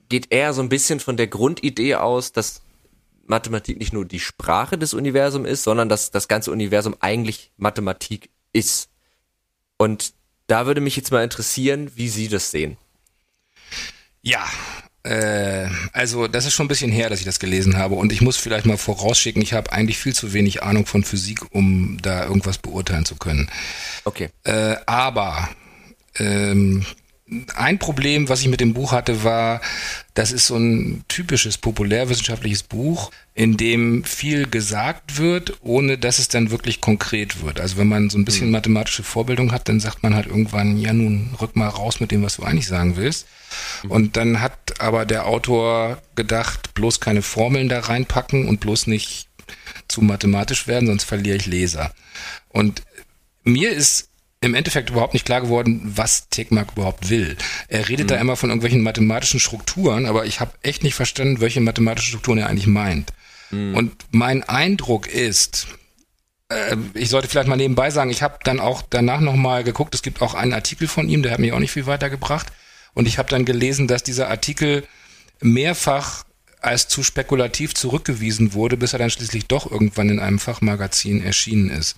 geht er so ein bisschen von der Grundidee aus, dass Mathematik nicht nur die Sprache des Universums ist, sondern dass das ganze Universum eigentlich Mathematik ist. Und da würde mich jetzt mal interessieren, wie Sie das sehen. Ja, äh, also das ist schon ein bisschen her, dass ich das gelesen habe und ich muss vielleicht mal vorausschicken, ich habe eigentlich viel zu wenig Ahnung von Physik, um da irgendwas beurteilen zu können. Okay. Äh, aber ähm, ein Problem, was ich mit dem Buch hatte, war, das ist so ein typisches populärwissenschaftliches Buch, in dem viel gesagt wird, ohne dass es dann wirklich konkret wird. Also wenn man so ein bisschen mhm. mathematische Vorbildung hat, dann sagt man halt irgendwann, ja nun rück mal raus mit dem, was du eigentlich sagen willst. Mhm. Und dann hat aber der Autor gedacht, bloß keine Formeln da reinpacken und bloß nicht zu mathematisch werden, sonst verliere ich Leser. Und mir ist im Endeffekt überhaupt nicht klar geworden, was Tegmark überhaupt will. Er redet mhm. da immer von irgendwelchen mathematischen Strukturen, aber ich habe echt nicht verstanden, welche mathematischen Strukturen er eigentlich meint. Mhm. Und mein Eindruck ist, äh, ich sollte vielleicht mal nebenbei sagen, ich habe dann auch danach nochmal geguckt, es gibt auch einen Artikel von ihm, der hat mich auch nicht viel weitergebracht. Und ich habe dann gelesen, dass dieser Artikel mehrfach als zu spekulativ zurückgewiesen wurde, bis er dann schließlich doch irgendwann in einem Fachmagazin erschienen ist.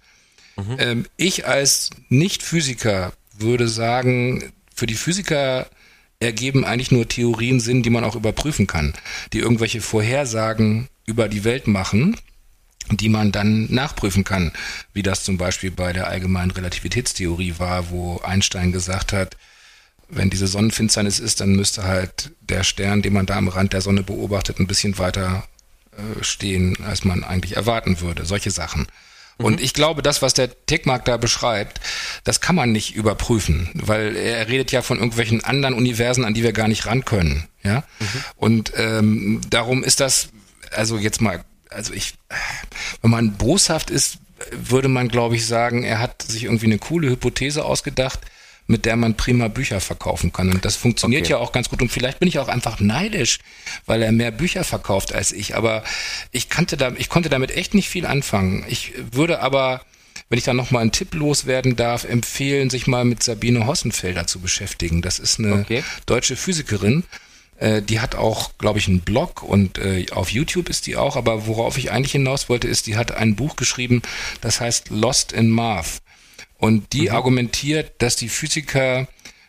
Mhm. Ähm, ich als Nicht-Physiker würde sagen, für die Physiker ergeben eigentlich nur Theorien Sinn, die man auch überprüfen kann, die irgendwelche Vorhersagen über die Welt machen, die man dann nachprüfen kann, wie das zum Beispiel bei der allgemeinen Relativitätstheorie war, wo Einstein gesagt hat, wenn diese Sonnenfinsternis ist, dann müsste halt der Stern, den man da am Rand der Sonne beobachtet, ein bisschen weiter äh, stehen, als man eigentlich erwarten würde. Solche Sachen. Und mhm. ich glaube, das, was der Techmark da beschreibt, das kann man nicht überprüfen, weil er redet ja von irgendwelchen anderen Universen, an die wir gar nicht ran können. Ja. Mhm. Und ähm, darum ist das, also jetzt mal, also ich, wenn man boshaft ist, würde man, glaube ich, sagen, er hat sich irgendwie eine coole Hypothese ausgedacht, mit der man prima Bücher verkaufen kann. Und das funktioniert okay. ja auch ganz gut. Und vielleicht bin ich auch einfach neidisch, weil er mehr Bücher verkauft als ich. Aber ich kannte da, ich konnte damit echt nicht viel anfangen. Ich würde aber, wenn ich da nochmal einen Tipp loswerden darf, empfehlen, sich mal mit Sabine Hossenfelder zu beschäftigen. Das ist eine okay. deutsche Physikerin. Äh, die hat auch, glaube ich, einen Blog und äh, auf YouTube ist die auch. Aber worauf ich eigentlich hinaus wollte, ist, die hat ein Buch geschrieben, das heißt Lost in Math. Und die mhm. argumentiert, dass die Physiker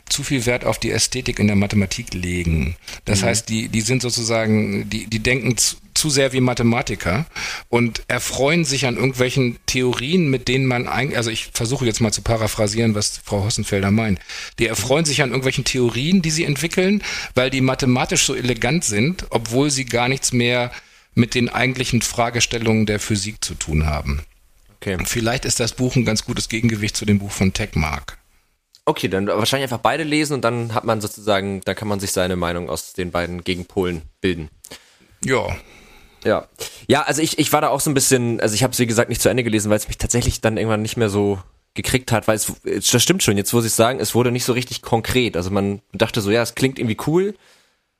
zu viel Wert auf die Ästhetik in der Mathematik legen. Das mhm. heißt, die, die sind sozusagen, die, die denken zu, zu sehr wie Mathematiker und erfreuen sich an irgendwelchen Theorien, mit denen man eigentlich, also ich versuche jetzt mal zu paraphrasieren, was Frau Hossenfelder meint. Die erfreuen sich an irgendwelchen Theorien, die sie entwickeln, weil die mathematisch so elegant sind, obwohl sie gar nichts mehr mit den eigentlichen Fragestellungen der Physik zu tun haben. Okay. Vielleicht ist das Buch ein ganz gutes Gegengewicht zu dem Buch von Techmark. Okay, dann wahrscheinlich einfach beide lesen und dann hat man sozusagen, da kann man sich seine Meinung aus den beiden Gegenpolen bilden. Ja. Ja. Ja, also ich, ich war da auch so ein bisschen, also ich habe es wie gesagt nicht zu Ende gelesen, weil es mich tatsächlich dann irgendwann nicht mehr so gekriegt hat, weil es, das stimmt schon, jetzt muss ich sagen, es wurde nicht so richtig konkret. Also man dachte so, ja, es klingt irgendwie cool,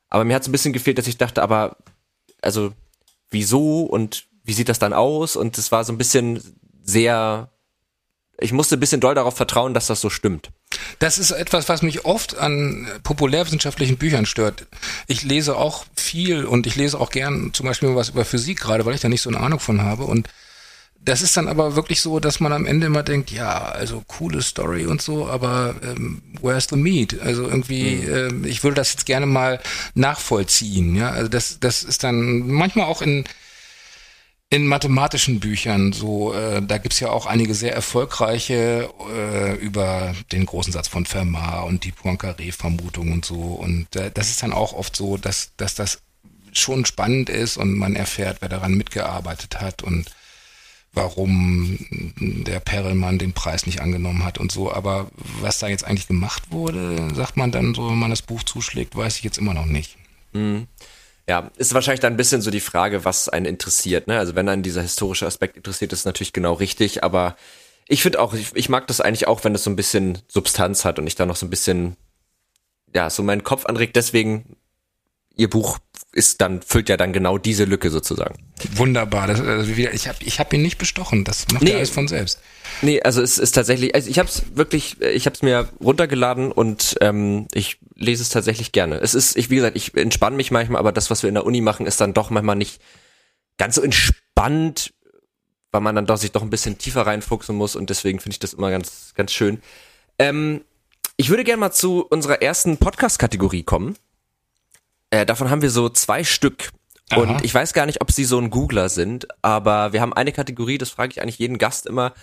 aber mir hat es ein bisschen gefehlt, dass ich dachte, aber, also, wieso und wie sieht das dann aus? Und es war so ein bisschen sehr, ich musste ein bisschen doll darauf vertrauen, dass das so stimmt. Das ist etwas, was mich oft an populärwissenschaftlichen Büchern stört. Ich lese auch viel und ich lese auch gern zum Beispiel was über Physik gerade, weil ich da nicht so eine Ahnung von habe und das ist dann aber wirklich so, dass man am Ende immer denkt, ja, also coole Story und so, aber ähm, where's the meat? Also irgendwie, mhm. ähm, ich würde das jetzt gerne mal nachvollziehen. Ja, also das, das ist dann manchmal auch in in mathematischen Büchern so, äh, da gibt's ja auch einige sehr erfolgreiche äh, über den großen Satz von Fermat und die Poincaré-Vermutung und so. Und äh, das ist dann auch oft so, dass, dass das schon spannend ist und man erfährt, wer daran mitgearbeitet hat und warum der Perelmann den Preis nicht angenommen hat und so. Aber was da jetzt eigentlich gemacht wurde, sagt man dann so, wenn man das Buch zuschlägt, weiß ich jetzt immer noch nicht. Mhm. Ja, ist wahrscheinlich dann ein bisschen so die Frage, was einen interessiert. Ne? Also wenn einen dieser historische Aspekt interessiert, ist natürlich genau richtig. Aber ich finde auch, ich, ich mag das eigentlich auch, wenn es so ein bisschen Substanz hat und ich da noch so ein bisschen, ja, so meinen Kopf anregt. Deswegen ihr Buch ist dann füllt ja dann genau diese Lücke sozusagen. Wunderbar. Das, also ich habe ich hab ihn nicht bestochen. Das macht nee, alles von selbst. Nee, also es ist tatsächlich. Also ich habe es wirklich. Ich habe es mir runtergeladen und ähm, ich lese es tatsächlich gerne. Es ist, ich wie gesagt, ich entspanne mich manchmal, aber das, was wir in der Uni machen, ist dann doch manchmal nicht ganz so entspannt, weil man dann doch sich doch ein bisschen tiefer reinfuchsen muss und deswegen finde ich das immer ganz ganz schön. Ähm, ich würde gerne mal zu unserer ersten Podcast-Kategorie kommen. Äh, davon haben wir so zwei Stück. Aha. Und ich weiß gar nicht, ob sie so ein Googler sind, aber wir haben eine Kategorie, das frage ich eigentlich jeden Gast immer.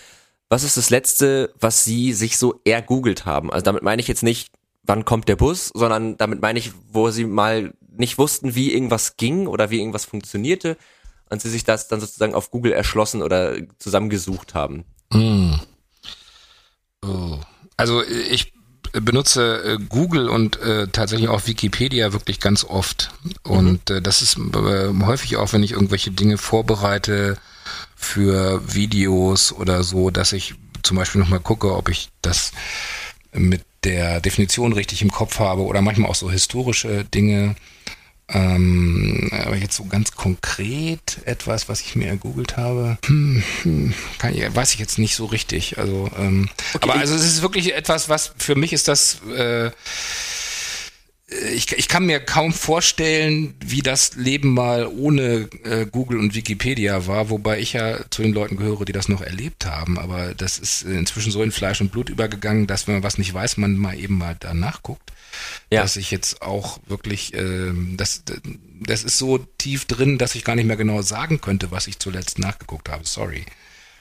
Was ist das letzte, was sie sich so ergoogelt haben? Also damit meine ich jetzt nicht, wann kommt der Bus, sondern damit meine ich, wo sie mal nicht wussten, wie irgendwas ging oder wie irgendwas funktionierte und sie sich das dann sozusagen auf Google erschlossen oder zusammengesucht haben. Mm. Oh. Also ich benutze äh, Google und äh, tatsächlich auch Wikipedia wirklich ganz oft. Und mhm. äh, das ist äh, häufig auch, wenn ich irgendwelche Dinge vorbereite für Videos oder so, dass ich zum Beispiel nochmal gucke, ob ich das mit der Definition richtig im Kopf habe oder manchmal auch so historische Dinge. Ähm, aber jetzt so ganz konkret etwas, was ich mir ergoogelt habe, hm, hm, ich, weiß ich jetzt nicht so richtig. Also, ähm, okay, aber also es ist wirklich etwas, was für mich ist das äh, ich, ich kann mir kaum vorstellen, wie das Leben mal ohne äh, Google und Wikipedia war, wobei ich ja zu den Leuten gehöre, die das noch erlebt haben. Aber das ist inzwischen so in Fleisch und Blut übergegangen, dass wenn man was nicht weiß, man mal eben mal da nachguckt. Ja. Dass ich jetzt auch wirklich, äh, das, das ist so tief drin, dass ich gar nicht mehr genau sagen könnte, was ich zuletzt nachgeguckt habe. Sorry.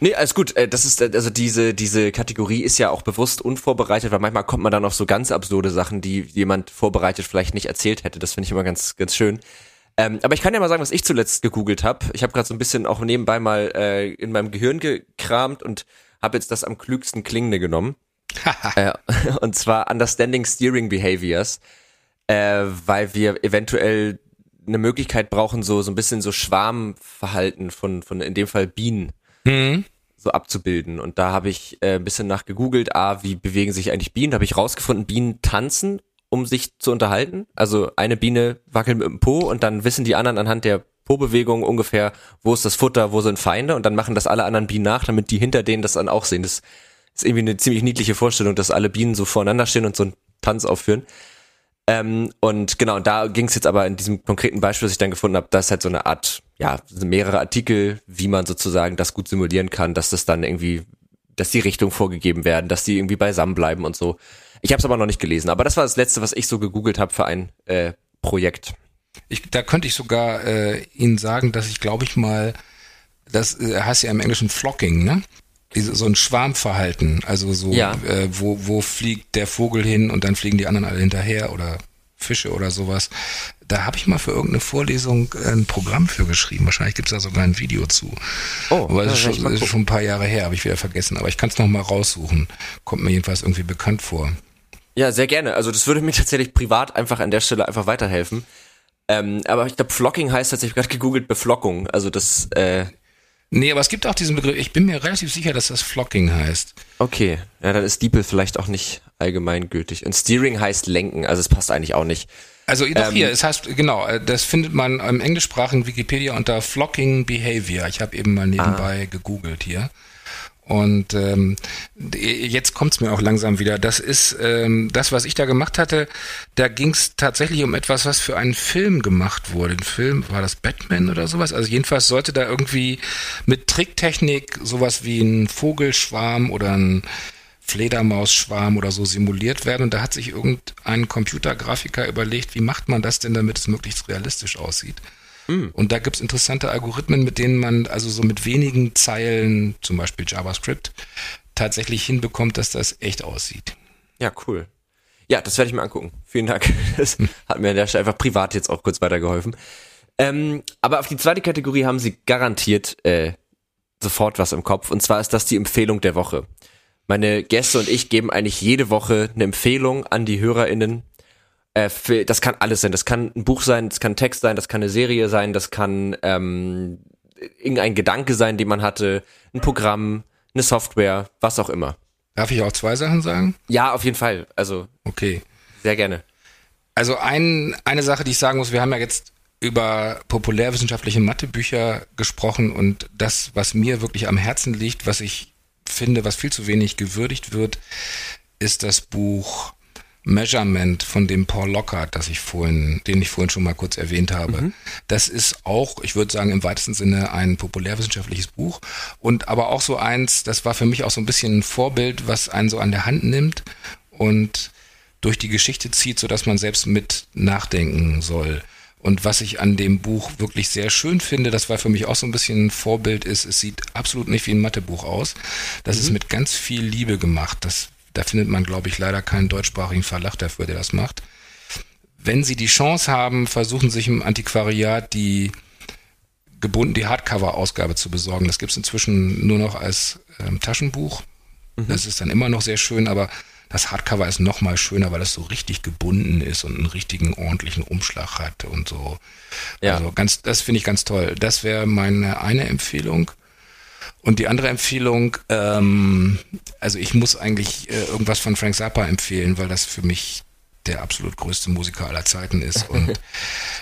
Nee, alles gut. Äh, das ist, äh, also diese, diese Kategorie ist ja auch bewusst unvorbereitet, weil manchmal kommt man dann auf so ganz absurde Sachen, die jemand vorbereitet vielleicht nicht erzählt hätte. Das finde ich immer ganz, ganz schön. Ähm, aber ich kann ja mal sagen, was ich zuletzt gegoogelt habe. Ich habe gerade so ein bisschen auch nebenbei mal äh, in meinem Gehirn gekramt und habe jetzt das am klügsten klingende genommen. äh, und zwar Understanding Steering Behaviors, äh, weil wir eventuell eine Möglichkeit brauchen, so so ein bisschen so Schwarmverhalten von von in dem Fall Bienen mhm. so abzubilden. Und da habe ich äh, ein bisschen nach gegoogelt, ah, wie bewegen sich eigentlich Bienen? Da habe ich rausgefunden, Bienen tanzen, um sich zu unterhalten. Also eine Biene wackelt mit dem Po und dann wissen die anderen anhand der Po-Bewegung ungefähr, wo ist das Futter, wo sind Feinde und dann machen das alle anderen Bienen nach, damit die hinter denen das dann auch sehen. Das ist irgendwie eine ziemlich niedliche Vorstellung, dass alle Bienen so voreinander stehen und so einen Tanz aufführen. Ähm, und genau, da ging es jetzt aber in diesem konkreten Beispiel, das ich dann gefunden habe, das ist halt so eine Art, ja, mehrere Artikel, wie man sozusagen das gut simulieren kann, dass das dann irgendwie, dass die Richtung vorgegeben werden, dass die irgendwie beisammen bleiben und so. Ich habe es aber noch nicht gelesen, aber das war das letzte, was ich so gegoogelt habe für ein äh, Projekt. Ich, da könnte ich sogar äh, Ihnen sagen, dass ich glaube ich mal, das äh, heißt ja im Englischen Flocking, ne? so ein Schwarmverhalten, also so, ja. äh, wo, wo fliegt der Vogel hin und dann fliegen die anderen alle hinterher oder Fische oder sowas. Da habe ich mal für irgendeine Vorlesung ein Programm für geschrieben. Wahrscheinlich gibt es da sogar ein Video zu. Oh, aber das ist, schon, ist schon ein paar Jahre her, habe ich wieder vergessen. Aber ich kann es noch mal raussuchen. Kommt mir jedenfalls irgendwie bekannt vor. Ja, sehr gerne. Also das würde mir tatsächlich privat einfach an der Stelle einfach weiterhelfen. Ähm, aber ich glaube, Flocking heißt tatsächlich gerade gegoogelt Beflockung. Also das äh, Nee, aber es gibt auch diesen Begriff, ich bin mir relativ sicher, dass das Flocking heißt. Okay, ja, dann ist Diepel vielleicht auch nicht allgemeingültig. Und Steering heißt lenken, also es passt eigentlich auch nicht. Also doch ähm, hier, es heißt, genau, äh, das findet man im englischsprachigen Wikipedia unter Flocking Behavior. Ich habe eben mal nebenbei ah. gegoogelt hier. Und ähm, jetzt kommt's mir auch langsam wieder. Das ist ähm, das, was ich da gemacht hatte. Da ging's tatsächlich um etwas, was für einen Film gemacht wurde. Ein Film war das Batman oder sowas. Also jedenfalls sollte da irgendwie mit Tricktechnik sowas wie ein Vogelschwarm oder ein Fledermausschwarm oder so simuliert werden. Und da hat sich irgendein Computergrafiker überlegt, wie macht man das denn, damit es möglichst realistisch aussieht. Mhm. Und da gibt es interessante Algorithmen, mit denen man also so mit wenigen Zeilen, zum Beispiel JavaScript, tatsächlich hinbekommt, dass das echt aussieht. Ja, cool. Ja, das werde ich mir angucken. Vielen Dank. Das hat mir an der Stelle einfach privat jetzt auch kurz weitergeholfen. Ähm, aber auf die zweite Kategorie haben sie garantiert äh, sofort was im Kopf. Und zwar ist das die Empfehlung der Woche. Meine Gäste und ich geben eigentlich jede Woche eine Empfehlung an die HörerInnen äh, für, das kann alles sein. Das kann ein Buch sein, das kann ein Text sein, das kann eine Serie sein, das kann ähm, irgendein Gedanke sein, den man hatte, ein Programm, eine Software, was auch immer. Darf ich auch zwei Sachen sagen? Ja, auf jeden Fall. Also okay, sehr gerne. Also ein, eine Sache, die ich sagen muss, wir haben ja jetzt über populärwissenschaftliche Mathebücher gesprochen und das, was mir wirklich am Herzen liegt, was ich finde, was viel zu wenig gewürdigt wird, ist das Buch Measurement von dem Paul Lockhart, das ich vorhin, den ich vorhin schon mal kurz erwähnt habe. Mhm. Das ist auch, ich würde sagen, im weitesten Sinne ein populärwissenschaftliches Buch und aber auch so eins, das war für mich auch so ein bisschen ein Vorbild, was einen so an der Hand nimmt und durch die Geschichte zieht, so dass man selbst mit nachdenken soll. Und was ich an dem Buch wirklich sehr schön finde, das war für mich auch so ein bisschen ein Vorbild, ist, es sieht absolut nicht wie ein Mathebuch aus. Das mhm. ist mit ganz viel Liebe gemacht. Das da findet man, glaube ich, leider keinen deutschsprachigen Verlag dafür, der das macht. Wenn Sie die Chance haben, versuchen sich im Antiquariat die gebunden die Hardcover-Ausgabe zu besorgen. Das gibt es inzwischen nur noch als ähm, Taschenbuch. Mhm. Das ist dann immer noch sehr schön, aber das Hardcover ist noch mal schöner, weil es so richtig gebunden ist und einen richtigen ordentlichen Umschlag hat und so. Ja. Also ganz, das finde ich ganz toll. Das wäre meine eine Empfehlung. Und die andere Empfehlung, ähm, also ich muss eigentlich äh, irgendwas von Frank Zappa empfehlen, weil das für mich der absolut größte Musiker aller Zeiten ist. Und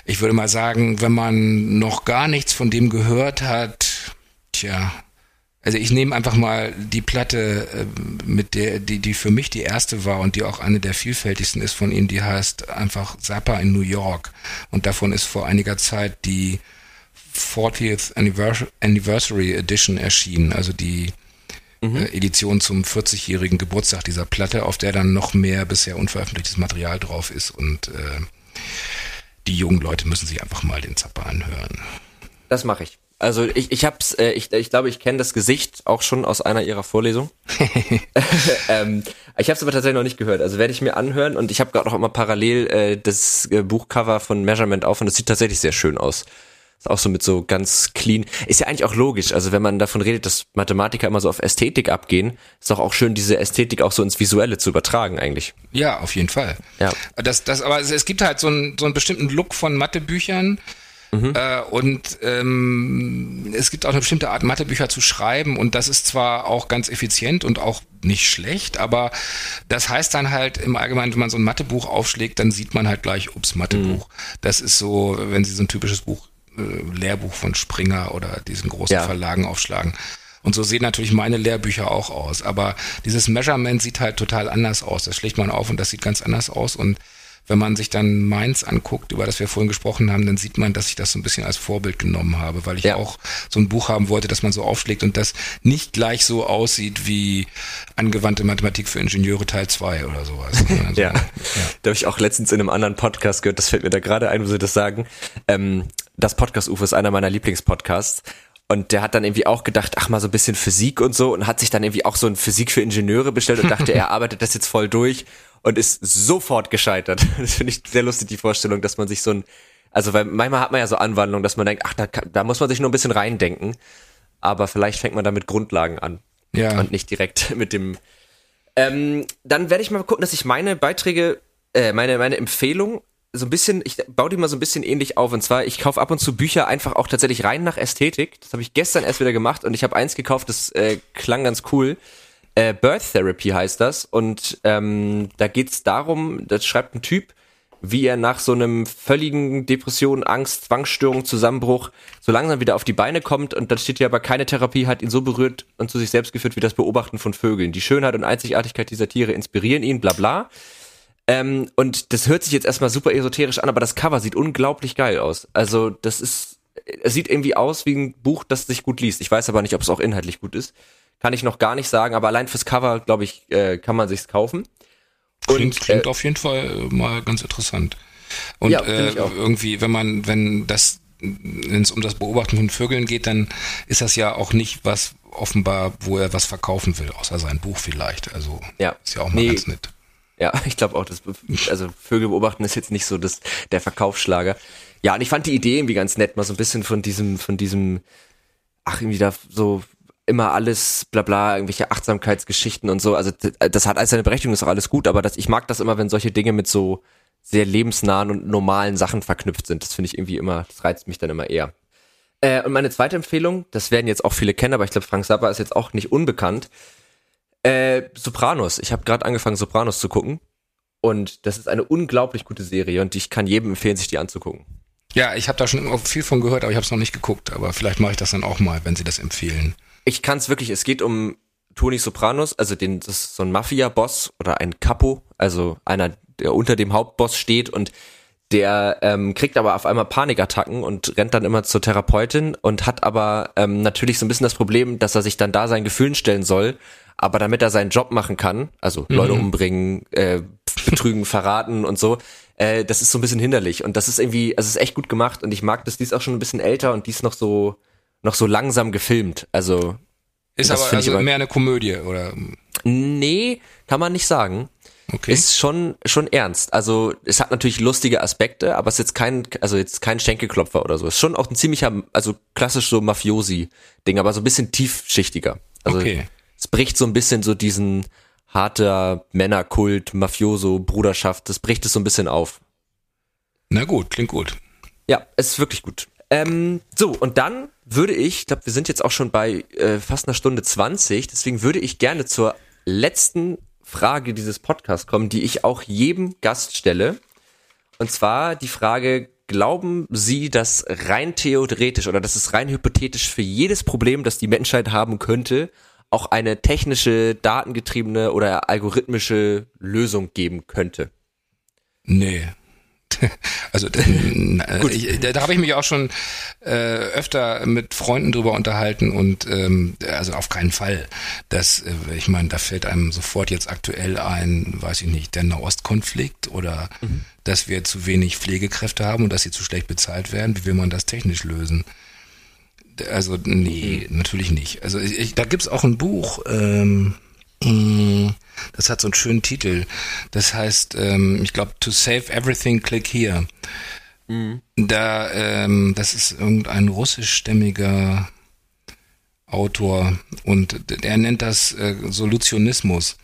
ich würde mal sagen, wenn man noch gar nichts von dem gehört hat, tja, also ich nehme einfach mal die Platte, äh, mit der, die, die für mich die erste war und die auch eine der vielfältigsten ist von ihm, die heißt einfach Zappa in New York. Und davon ist vor einiger Zeit die 40th Anniversary Edition erschienen, also die mhm. äh, Edition zum 40-jährigen Geburtstag dieser Platte, auf der dann noch mehr bisher unveröffentlichtes Material drauf ist und äh, die jungen Leute müssen sich einfach mal den Zappa anhören. Das mache ich. Also ich, ich hab's, äh, ich, ich glaube, ich kenne das Gesicht auch schon aus einer ihrer Vorlesungen. ähm, ich habe es aber tatsächlich noch nicht gehört. Also werde ich mir anhören und ich habe gerade auch immer parallel äh, das äh, Buchcover von Measurement auf und das sieht tatsächlich sehr schön aus. Ist auch so mit so ganz clean. Ist ja eigentlich auch logisch. Also wenn man davon redet, dass Mathematiker immer so auf Ästhetik abgehen, ist doch auch schön, diese Ästhetik auch so ins Visuelle zu übertragen eigentlich. Ja, auf jeden Fall. Ja. Das, das, aber es gibt halt so einen, so einen bestimmten Look von Mathebüchern. Mhm. Äh, und ähm, es gibt auch eine bestimmte Art, Mathebücher zu schreiben und das ist zwar auch ganz effizient und auch nicht schlecht, aber das heißt dann halt im Allgemeinen, wenn man so ein Mathebuch aufschlägt, dann sieht man halt gleich, ups, Mathebuch. Mhm. Das ist so, wenn Sie so ein typisches Buch äh, Lehrbuch von Springer oder diesen großen ja. Verlagen aufschlagen. Und so sehen natürlich meine Lehrbücher auch aus. Aber dieses Measurement sieht halt total anders aus. Das schlägt man auf und das sieht ganz anders aus. Und wenn man sich dann Mainz anguckt, über das wir vorhin gesprochen haben, dann sieht man, dass ich das so ein bisschen als Vorbild genommen habe, weil ich ja. auch so ein Buch haben wollte, das man so aufschlägt und das nicht gleich so aussieht wie angewandte Mathematik für Ingenieure Teil 2 oder sowas. Also, ja. ja. Da habe ich auch letztens in einem anderen Podcast gehört, das fällt mir da gerade ein, wo sie das sagen. Ähm, das Podcast UFO ist einer meiner Lieblingspodcasts. Und der hat dann irgendwie auch gedacht, ach mal so ein bisschen Physik und so und hat sich dann irgendwie auch so ein Physik für Ingenieure bestellt und dachte, er arbeitet das jetzt voll durch und ist sofort gescheitert. Das finde ich sehr lustig, die Vorstellung, dass man sich so ein, also weil manchmal hat man ja so Anwandlungen, dass man denkt, ach, da, da muss man sich nur ein bisschen reindenken. Aber vielleicht fängt man da mit Grundlagen an. Ja. Und nicht direkt mit dem. Ähm, dann werde ich mal gucken, dass ich meine Beiträge, äh, meine, meine Empfehlung so ein bisschen, ich baue die mal so ein bisschen ähnlich auf. Und zwar, ich kaufe ab und zu Bücher einfach auch tatsächlich rein nach Ästhetik. Das habe ich gestern erst wieder gemacht und ich habe eins gekauft, das äh, klang ganz cool. Äh, Birth Therapy heißt das. Und ähm, da geht's darum, das schreibt ein Typ, wie er nach so einem völligen Depression, Angst, Zwangsstörung, Zusammenbruch so langsam wieder auf die Beine kommt und dann steht hier aber keine Therapie hat ihn so berührt und zu sich selbst geführt wie das Beobachten von Vögeln. Die Schönheit und Einzigartigkeit dieser Tiere inspirieren ihn, bla bla. Ähm, und das hört sich jetzt erstmal super esoterisch an, aber das Cover sieht unglaublich geil aus. Also das ist, es sieht irgendwie aus wie ein Buch, das sich gut liest. Ich weiß aber nicht, ob es auch inhaltlich gut ist. Kann ich noch gar nicht sagen, aber allein fürs Cover, glaube ich, äh, kann man sich's kaufen. Klingt, und, klingt äh, auf jeden Fall äh, mal ganz interessant. Und ja, äh, irgendwie, wenn man, wenn das, wenn es um das Beobachten von Vögeln geht, dann ist das ja auch nicht was offenbar, wo er was verkaufen will, außer sein Buch vielleicht. Also ja. ist ja auch mal nee, ganz nett. Ja, ich glaube auch, dass also Vögel beobachten ist jetzt nicht so das der Verkaufsschlager. Ja, und ich fand die Idee irgendwie ganz nett, mal so ein bisschen von diesem von diesem ach irgendwie da so immer alles bla bla irgendwelche Achtsamkeitsgeschichten und so. Also das hat alles seine Berechtigung, ist auch alles gut, aber das, ich mag das immer, wenn solche Dinge mit so sehr lebensnahen und normalen Sachen verknüpft sind. Das finde ich irgendwie immer, das reizt mich dann immer eher. Äh, und meine zweite Empfehlung, das werden jetzt auch viele kennen, aber ich glaube, Frank Zappa ist jetzt auch nicht unbekannt. Äh, Sopranos. Ich habe gerade angefangen, Sopranos zu gucken. Und das ist eine unglaublich gute Serie und ich kann jedem empfehlen, sich die anzugucken. Ja, ich habe da schon viel von gehört, aber ich habe es noch nicht geguckt. Aber vielleicht mache ich das dann auch mal, wenn Sie das empfehlen. Ich kann es wirklich. Es geht um Tony Sopranos, also den, das ist so ein Mafia-Boss oder ein Capo, also einer, der unter dem Hauptboss steht und der ähm, kriegt aber auf einmal Panikattacken und rennt dann immer zur Therapeutin und hat aber ähm, natürlich so ein bisschen das Problem, dass er sich dann da seinen Gefühlen stellen soll aber damit er seinen Job machen kann, also mhm. Leute umbringen, äh, betrügen, verraten und so, äh, das ist so ein bisschen hinderlich. Und das ist irgendwie, also es ist echt gut gemacht und ich mag das, die ist auch schon ein bisschen älter und die ist noch so, noch so langsam gefilmt. Also. Ist aber also mehr eine Komödie, oder? Nee, kann man nicht sagen. Okay. Ist schon, schon ernst. Also, es hat natürlich lustige Aspekte, aber es ist jetzt kein, also jetzt kein Schenkelklopfer oder so. Es ist schon auch ein ziemlicher, also klassisch so Mafiosi-Ding, aber so ein bisschen tiefschichtiger. Also, okay es bricht so ein bisschen so diesen harter Männerkult, Mafioso, Bruderschaft, das bricht es so ein bisschen auf. Na gut, klingt gut. Ja, es ist wirklich gut. Ähm, so, und dann würde ich, ich glaube, wir sind jetzt auch schon bei äh, fast einer Stunde 20, deswegen würde ich gerne zur letzten Frage dieses Podcasts kommen, die ich auch jedem Gast stelle. Und zwar die Frage, glauben Sie, dass rein theoretisch oder dass es rein hypothetisch für jedes Problem, das die Menschheit haben könnte, auch eine technische, datengetriebene oder algorithmische Lösung geben könnte? Nee. Also äh, ich, da, da habe ich mich auch schon äh, öfter mit Freunden drüber unterhalten und ähm, also auf keinen Fall. Das, äh, ich meine, da fällt einem sofort jetzt aktuell ein, weiß ich nicht, der Nahostkonflikt oder mhm. dass wir zu wenig Pflegekräfte haben und dass sie zu schlecht bezahlt werden. Wie will man das technisch lösen? Also nee, mhm. natürlich nicht. Also ich, ich, da gibt's auch ein Buch. Ähm, das hat so einen schönen Titel. Das heißt, ähm, ich glaube, To Save Everything, click here. Mhm. Da, ähm, das ist irgendein russischstämmiger Autor und er nennt das äh, Solutionismus.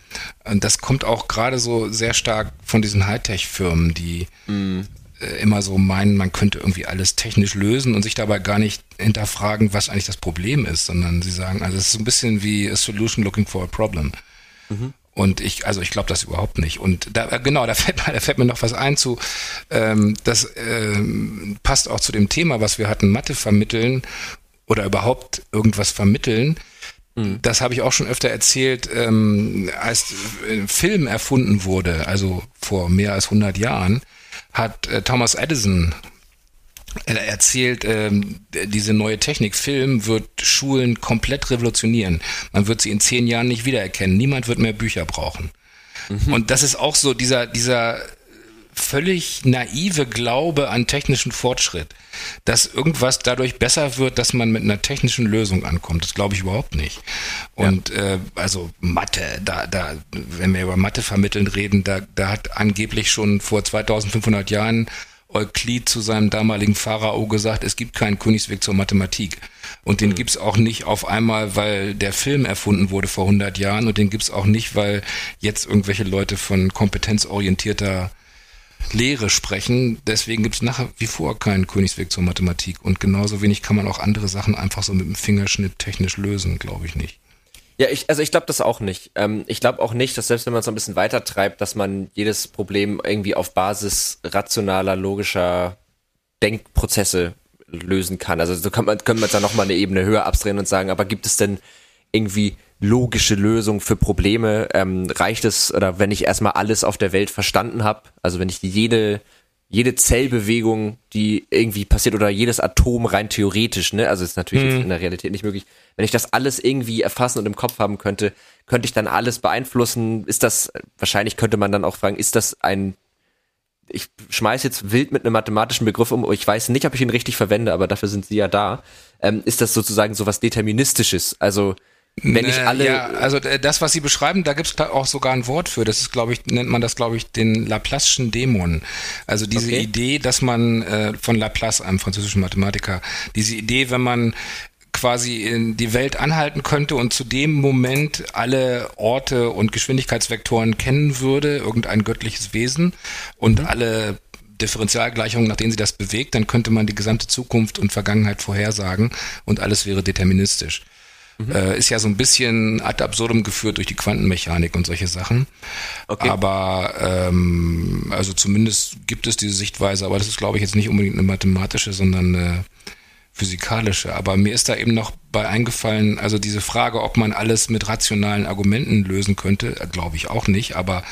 Und das kommt auch gerade so sehr stark von diesen Hightech-Firmen, die mhm. äh, immer so meinen, man könnte irgendwie alles technisch lösen und sich dabei gar nicht hinterfragen, was eigentlich das Problem ist, sondern sie sagen, also es ist so ein bisschen wie a solution looking for a problem. Mhm. Und ich, also ich glaube das überhaupt nicht. Und da, äh, genau, da fällt, mir, da fällt mir noch was ein zu, ähm, das ähm, passt auch zu dem Thema, was wir hatten, Mathe vermitteln oder überhaupt irgendwas vermitteln. Mhm. Das habe ich auch schon öfter erzählt, ähm, als äh, Film erfunden wurde, also vor mehr als 100 Jahren, hat äh, Thomas Edison er erzählt, ähm, diese neue Technik, Film, wird Schulen komplett revolutionieren. Man wird sie in zehn Jahren nicht wiedererkennen. Niemand wird mehr Bücher brauchen. Mhm. Und das ist auch so dieser, dieser völlig naive Glaube an technischen Fortschritt, dass irgendwas dadurch besser wird, dass man mit einer technischen Lösung ankommt. Das glaube ich überhaupt nicht. Und ja. äh, also Mathe, da, da, wenn wir über Mathe vermitteln reden, da, da hat angeblich schon vor 2500 Jahren Euklid zu seinem damaligen Pharao gesagt, es gibt keinen Königsweg zur Mathematik. Und den mhm. gibt's auch nicht auf einmal, weil der Film erfunden wurde vor 100 Jahren und den gibt's auch nicht, weil jetzt irgendwelche Leute von kompetenzorientierter Lehre sprechen. Deswegen gibt's nach wie vor keinen Königsweg zur Mathematik. Und genauso wenig kann man auch andere Sachen einfach so mit dem Fingerschnitt technisch lösen, glaube ich nicht. Ja, ich, also ich glaube das auch nicht. Ähm, ich glaube auch nicht, dass selbst wenn man es ein bisschen weiter treibt, dass man jedes Problem irgendwie auf Basis rationaler, logischer Denkprozesse lösen kann. Also so kann man, können wir da nochmal eine Ebene höher abdrehen und sagen, aber gibt es denn irgendwie logische Lösungen für Probleme? Ähm, reicht es, oder wenn ich erstmal alles auf der Welt verstanden habe, also wenn ich jede jede Zellbewegung, die irgendwie passiert oder jedes Atom rein theoretisch, ne? Also ist natürlich mhm. in der Realität nicht möglich. Wenn ich das alles irgendwie erfassen und im Kopf haben könnte, könnte ich dann alles beeinflussen? Ist das, wahrscheinlich könnte man dann auch fragen, ist das ein, ich schmeiß jetzt wild mit einem mathematischen Begriff um, ich weiß nicht, ob ich ihn richtig verwende, aber dafür sind sie ja da. Ähm, ist das sozusagen so was Deterministisches? Also, wenn ich alle. Ja, also äh, das, was Sie beschreiben, da gibt es auch sogar ein Wort für. Das ist, glaube ich, nennt man das, glaube ich, den Laplace'schen Dämon. Also diese okay. Idee, dass man äh, von Laplace, einem französischen Mathematiker, diese Idee, wenn man quasi in die Welt anhalten könnte und zu dem Moment alle Orte und Geschwindigkeitsvektoren kennen würde, irgendein göttliches Wesen und mhm. alle Differentialgleichungen, nach denen sie das bewegt, dann könnte man die gesamte Zukunft und Vergangenheit vorhersagen und alles wäre deterministisch. Mhm. Äh, ist ja so ein bisschen ad absurdum geführt durch die Quantenmechanik und solche Sachen. Okay. Aber ähm, also zumindest gibt es diese Sichtweise, aber das ist, glaube ich, jetzt nicht unbedingt eine mathematische, sondern eine physikalische. Aber mir ist da eben noch bei eingefallen, also diese Frage, ob man alles mit rationalen Argumenten lösen könnte, äh, glaube ich auch nicht. Aber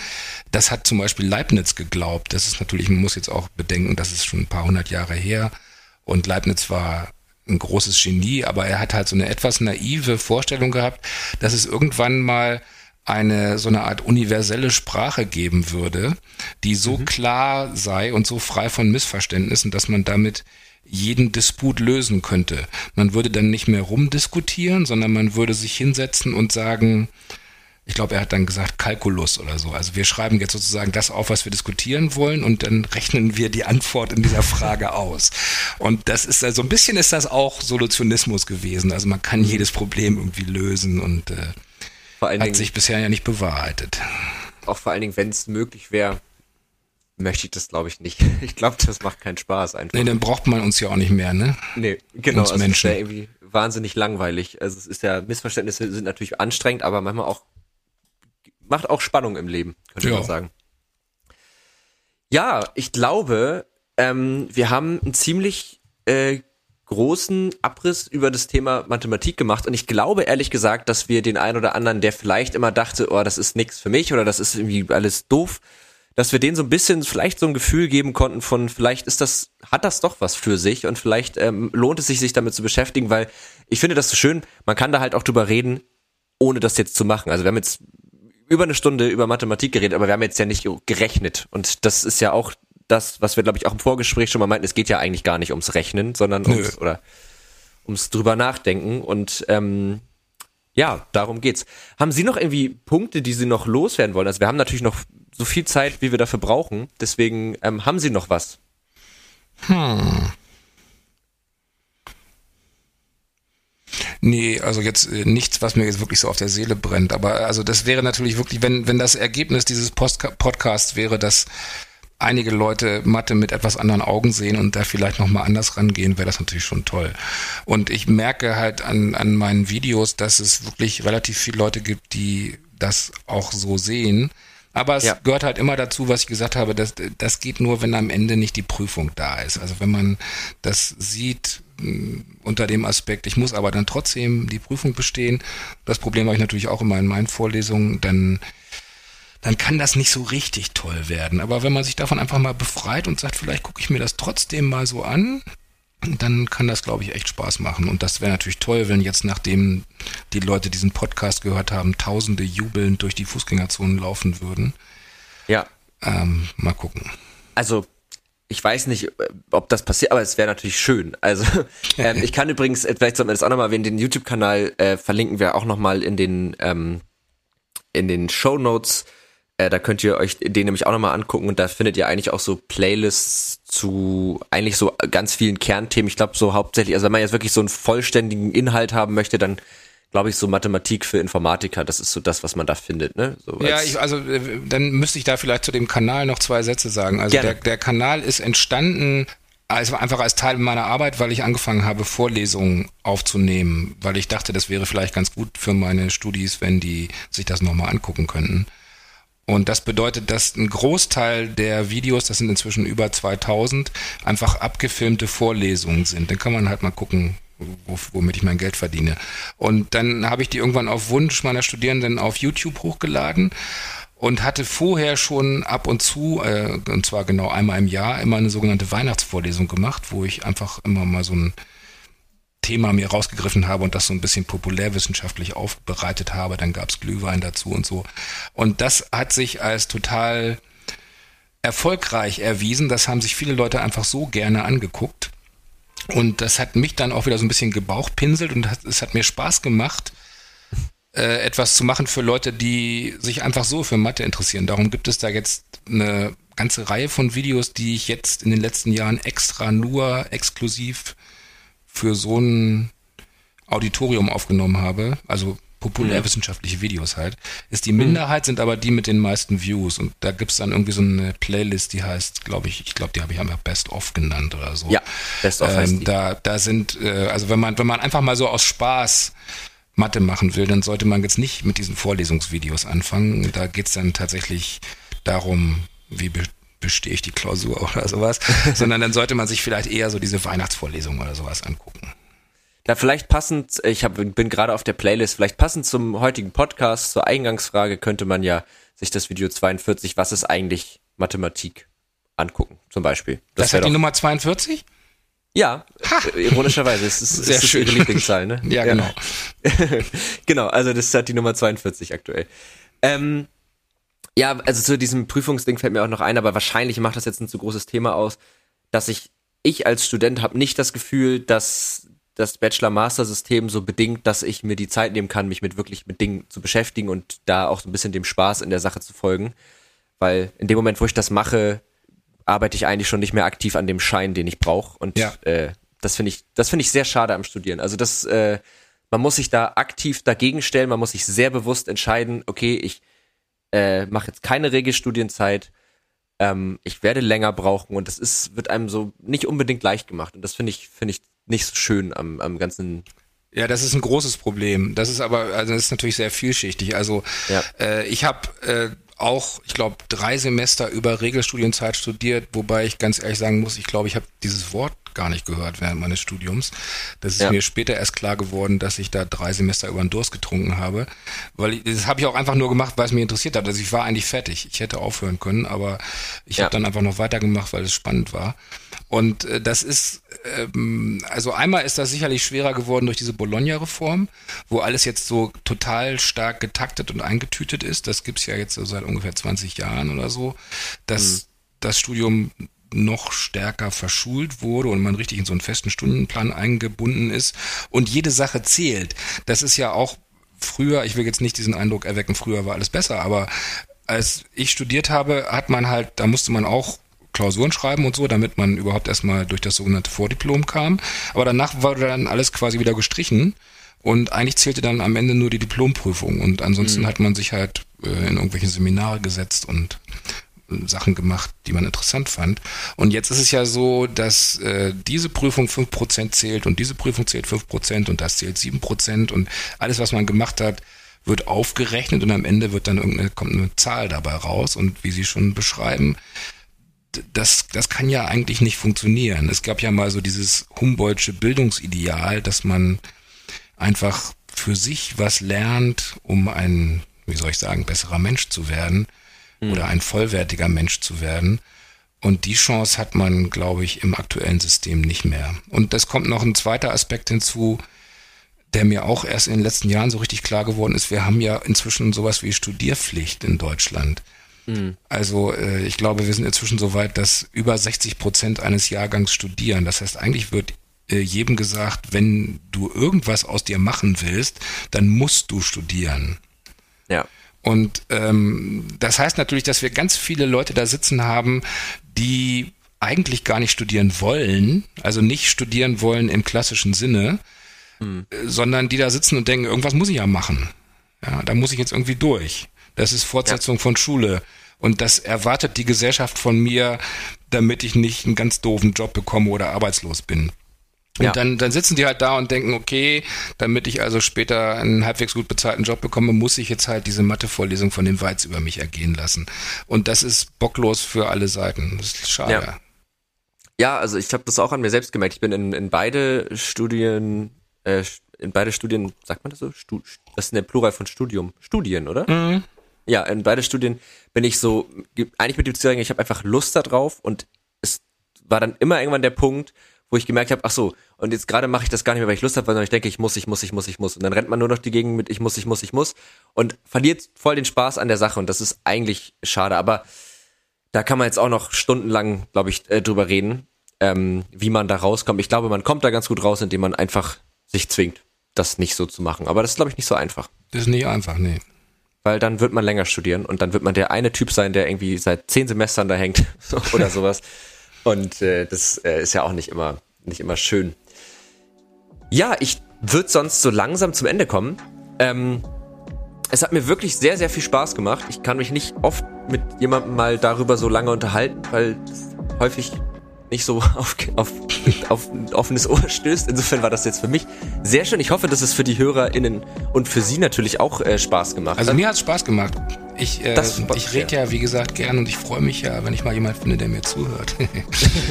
das hat zum Beispiel Leibniz geglaubt. Das ist natürlich, man muss jetzt auch bedenken, das ist schon ein paar hundert Jahre her. Und Leibniz war ein großes Genie, aber er hat halt so eine etwas naive Vorstellung gehabt, dass es irgendwann mal eine so eine Art universelle Sprache geben würde, die so mhm. klar sei und so frei von Missverständnissen, dass man damit jeden Disput lösen könnte. Man würde dann nicht mehr rumdiskutieren, sondern man würde sich hinsetzen und sagen, ich glaube, er hat dann gesagt Kalkulus oder so. Also wir schreiben jetzt sozusagen das auf, was wir diskutieren wollen und dann rechnen wir die Antwort in dieser Frage aus. Und das ist also ein bisschen ist das auch Solutionismus gewesen. Also man kann jedes Problem irgendwie lösen und äh, hat Dingen, sich bisher ja nicht bewahrheitet. Auch vor allen Dingen, wenn es möglich wäre, möchte ich das, glaube ich, nicht. Ich glaube, das macht keinen Spaß einfach. Nee, dann braucht man uns ja auch nicht mehr, ne? Nee, genau. Uns also Menschen. Ist ja irgendwie wahnsinnig langweilig. Also es ist ja, Missverständnisse sind natürlich anstrengend, aber manchmal auch, macht auch Spannung im Leben, könnte Ja. man sagen. Ja, ich glaube, ähm, wir haben einen ziemlich äh, großen Abriss über das Thema Mathematik gemacht und ich glaube ehrlich gesagt, dass wir den einen oder anderen, der vielleicht immer dachte, oh, das ist nix für mich oder das ist irgendwie alles doof, dass wir denen so ein bisschen vielleicht so ein Gefühl geben konnten von vielleicht ist das hat das doch was für sich und vielleicht ähm, lohnt es sich sich damit zu beschäftigen, weil ich finde das so schön, man kann da halt auch drüber reden, ohne das jetzt zu machen. Also wir haben jetzt über eine Stunde über Mathematik geredet, aber wir haben jetzt ja nicht gerechnet und das ist ja auch das, was wir glaube ich auch im Vorgespräch schon mal meinten, es geht ja eigentlich gar nicht ums Rechnen, sondern Nö. ums oder ums drüber nachdenken und ähm, ja, darum geht's. Haben Sie noch irgendwie Punkte, die Sie noch loswerden wollen? Also wir haben natürlich noch so viel Zeit, wie wir dafür brauchen. Deswegen ähm, haben Sie noch was? Nee, also jetzt äh, nichts, was mir jetzt wirklich so auf der Seele brennt. Aber also das wäre natürlich wirklich, wenn, wenn das Ergebnis dieses Postka Podcasts wäre, dass einige Leute Mathe mit etwas anderen Augen sehen und da vielleicht nochmal anders rangehen, wäre das natürlich schon toll. Und ich merke halt an, an meinen Videos, dass es wirklich relativ viele Leute gibt, die das auch so sehen. Aber es Ja. gehört halt immer dazu, was ich gesagt habe, dass, das geht nur, wenn am Ende nicht die Prüfung da ist. Also wenn man das sieht unter dem Aspekt, ich muss aber dann trotzdem die Prüfung bestehen, das Problem habe ich natürlich auch immer in meinen Vorlesungen, dann, dann kann das nicht so richtig toll werden. Aber wenn man sich davon einfach mal befreit und sagt, vielleicht gucke ich mir das trotzdem mal so an, dann kann das, glaube ich, echt Spaß machen. Und das wäre natürlich toll, wenn jetzt, nachdem die Leute diesen Podcast gehört haben, Tausende jubelnd durch die Fußgängerzonen laufen würden. Ja. Ähm, mal gucken. Also ich weiß nicht, äh, ob das passiert, aber es wäre natürlich schön. Also ähm, ich kann übrigens, äh, vielleicht sollten wir das auch nochmal erwähnen, den YouTube-Kanal äh, verlinken wir auch nochmal in den ähm, in den Show Notes. Äh, da könnt ihr euch den nämlich auch nochmal angucken und da findet ihr eigentlich auch so Playlists zu eigentlich so ganz vielen Kernthemen. Ich glaube so hauptsächlich, also wenn man jetzt wirklich so einen vollständigen Inhalt haben möchte, dann glaube ich so Mathematik für Informatiker, das ist so das, was man da findet, ne? So Ja, ich, also äh, dann müsste ich da vielleicht zu dem Kanal noch zwei Sätze sagen. Also der, der Kanal ist entstanden also einfach als Teil meiner Arbeit, weil ich angefangen habe, Vorlesungen aufzunehmen, weil ich dachte, das wäre vielleicht ganz gut für meine Studis, wenn die sich das nochmal angucken könnten. Und das bedeutet, dass ein Großteil der Videos, das sind inzwischen über 2000, einfach abgefilmte Vorlesungen sind. Dann kann man halt mal gucken, womit ich mein Geld verdiene. Und dann habe ich die irgendwann auf Wunsch meiner Studierenden auf YouTube hochgeladen und hatte vorher schon ab und zu, äh, und zwar genau einmal im Jahr, immer eine sogenannte Weihnachtsvorlesung gemacht, wo ich einfach immer mal so ein Thema mir rausgegriffen habe und das so ein bisschen populärwissenschaftlich aufbereitet habe. Dann gab's Glühwein dazu und so. Und das hat sich als total erfolgreich erwiesen. Das haben sich viele Leute einfach so gerne angeguckt. Und das hat mich dann auch wieder so ein bisschen gebauchpinselt und hat, es hat mir Spaß gemacht, äh, etwas zu machen für Leute, die sich einfach so für Mathe interessieren. Darum gibt es da jetzt eine ganze Reihe von Videos, die ich jetzt in den letzten Jahren extra nur exklusiv für so ein Auditorium aufgenommen habe, also populärwissenschaftliche Videos halt, ist die Minderheit, sind aber die mit den meisten Views. Und da gibt's dann irgendwie so eine Playlist, die heißt, glaube ich, ich glaube, die habe ich einfach Best of genannt oder so. Ja, Best of heißt ähm, die. da, da sind, äh, also wenn man, wenn man einfach mal so aus Spaß Mathe machen will, dann sollte man jetzt nicht mit diesen Vorlesungsvideos anfangen. Da geht's dann tatsächlich darum, wie be bestehe ich die Klausur oder sowas, sondern dann sollte man sich vielleicht eher so diese Weihnachtsvorlesungen oder sowas angucken. Da vielleicht passend, ich hab, bin gerade auf der Playlist, vielleicht passend zum heutigen Podcast, zur Eingangsfrage könnte man ja sich das Video 42, was ist eigentlich Mathematik, angucken, zum Beispiel. Das, wär hat die Nummer 42? Ja, äh, ironischerweise, es ist, Sehr es ist schön. ihre Lieblingszahl, ne? Ja, genau. genau, also das hat die Nummer 42 aktuell. Ähm, ja, also zu diesem Prüfungsding fällt mir auch noch ein, aber wahrscheinlich macht das jetzt ein zu großes Thema aus, dass ich, ich als Student habe nicht das Gefühl, dass das Bachelor-Master-System so bedingt, dass ich mir die Zeit nehmen kann, mich mit wirklich mit Dingen zu beschäftigen und da auch so ein bisschen dem Spaß in der Sache zu folgen. Weil in dem Moment, wo ich das mache, arbeite ich eigentlich schon nicht mehr aktiv an dem Schein, den ich brauche. Und Ja. äh, das finde ich, das finde ich sehr schade am Studieren. Also das, äh, man muss sich da aktiv dagegen stellen, man muss sich sehr bewusst entscheiden, okay, ich äh, mache jetzt keine Regelstudienzeit ähm, ich werde länger brauchen und das ist, wird einem so nicht unbedingt leicht gemacht. Und das finde ich, finde ich nicht so schön am, am ganzen ja, das ist ein großes Problem. Das ist aber, also das ist natürlich sehr vielschichtig. Also ja. äh, ich habe äh, auch, ich glaube, drei Semester über Regelstudienzeit studiert, wobei ich ganz ehrlich sagen muss, ich glaube, ich habe dieses Wort gar nicht gehört während meines Studiums. Das ist ja. mir später erst klar geworden, dass ich da drei Semester über den Durst getrunken habe. Weil ich, das habe ich auch einfach nur gemacht, weil es mich interessiert hat. Also ich war eigentlich fertig. Ich hätte aufhören können, aber ich ja. habe dann einfach noch weitergemacht, weil es spannend war. Und äh, das ist, ähm, also einmal ist das sicherlich schwerer geworden durch diese Bologna-Reform, wo alles jetzt so total stark getaktet und eingetütet ist. Das gibt's ja jetzt so seit ungefähr 20 Jahren oder so, dass mhm. das Studium noch stärker verschult wurde und man richtig in so einen festen Stundenplan eingebunden ist und jede Sache zählt. Das ist ja auch früher, ich will jetzt nicht diesen Eindruck erwecken, früher war alles besser, aber als ich studiert habe, hat man halt, da musste man auch Klausuren schreiben und so, damit man überhaupt erstmal durch das sogenannte Vordiplom kam. Aber danach wurde dann alles quasi wieder gestrichen und eigentlich zählte dann am Ende nur die Diplomprüfung und ansonsten mhm. hat man sich halt äh, in irgendwelche Seminare gesetzt und Sachen gemacht, die man interessant fand. Und jetzt ist es ja so, dass äh, diese Prüfung 5% zählt und diese Prüfung zählt 5% und das zählt 7% und alles, was man gemacht hat, wird aufgerechnet und am Ende wird dann irgendeine, kommt eine Zahl dabei raus und wie Sie schon beschreiben, das, das kann ja eigentlich nicht funktionieren. Es gab ja mal so dieses Humboldtsche Bildungsideal, dass man einfach für sich was lernt, um ein, wie soll ich sagen, besserer Mensch zu werden mhm. oder ein vollwertiger Mensch zu werden. Und die Chance hat man, glaube ich, im aktuellen System nicht mehr. Und das kommt noch ein zweiter Aspekt hinzu, der mir auch erst in den letzten Jahren so richtig klar geworden ist. Wir haben ja inzwischen sowas wie Studierpflicht in Deutschland. Mhm. Also äh, ich glaube, wir sind inzwischen so weit, dass über 60 Prozent eines Jahrgangs studieren. Das heißt, eigentlich wird äh, jedem gesagt, wenn du irgendwas aus dir machen willst, dann musst du studieren. Ja. Und ähm, das heißt natürlich, dass wir ganz viele Leute da sitzen haben, die eigentlich gar nicht studieren wollen, also nicht studieren wollen im klassischen Sinne, hm. sondern die da sitzen und denken, irgendwas muss ich ja machen. Ja, da muss ich jetzt irgendwie durch. Das ist Fortsetzung ja. von Schule. Und das erwartet die Gesellschaft von mir, damit ich nicht einen ganz doofen Job bekomme oder arbeitslos bin. Und ja. dann, dann sitzen die halt da und denken, okay, damit ich also später einen halbwegs gut bezahlten Job bekomme, muss ich jetzt halt diese Mathe-Vorlesung von dem Weiz über mich ergehen lassen. Und das ist bocklos für alle Seiten. Das ist schade. Ja, ja also ich habe das auch an mir selbst gemerkt. Ich bin in, in beide Studien, äh, in beide Studien, sagt man das so? Stu das ist der Plural von Studium. Studien, oder? Mhm. Ja, in beide Studien bin ich so, eigentlich mit dem sagen, ich habe einfach Lust darauf und es war dann immer irgendwann der Punkt, wo ich gemerkt habe, ach so, und jetzt gerade mache ich das gar nicht mehr, weil ich Lust habe, sondern ich denke, ich muss, ich muss, ich muss, ich muss. Und dann rennt man nur noch die Gegend mit ich muss, ich muss, ich muss und verliert voll den Spaß an der Sache und das ist eigentlich schade. Aber da kann man jetzt auch noch stundenlang, glaube ich, äh, drüber reden, ähm, wie man da rauskommt. Ich glaube, man kommt da ganz gut raus, indem man einfach sich zwingt, das nicht so zu machen. Aber das ist, glaube ich, nicht so einfach. Das ist nicht einfach, nee. Weil dann wird man länger studieren und dann wird man der eine Typ sein, der irgendwie seit zehn Semestern da hängt oder sowas. Und äh, das äh, ist ja auch nicht immer, nicht immer schön. Ja, ich würde sonst so langsam zum Ende kommen. Ähm, es hat mir wirklich sehr, sehr viel Spaß gemacht. Ich kann mich nicht oft mit jemandem mal darüber so lange unterhalten, weil häufig nicht so auf, auf, auf ein offenes Ohr stößt. Insofern war das jetzt für mich sehr schön. Ich hoffe, dass es für die HörerInnen und für Sie natürlich auch äh, Spaß gemacht also hat. Also mir hat es Spaß gemacht. Ich, äh, ich rede ja, wie gesagt, gern und ich freue mich ja, wenn ich mal jemand finde, der mir zuhört.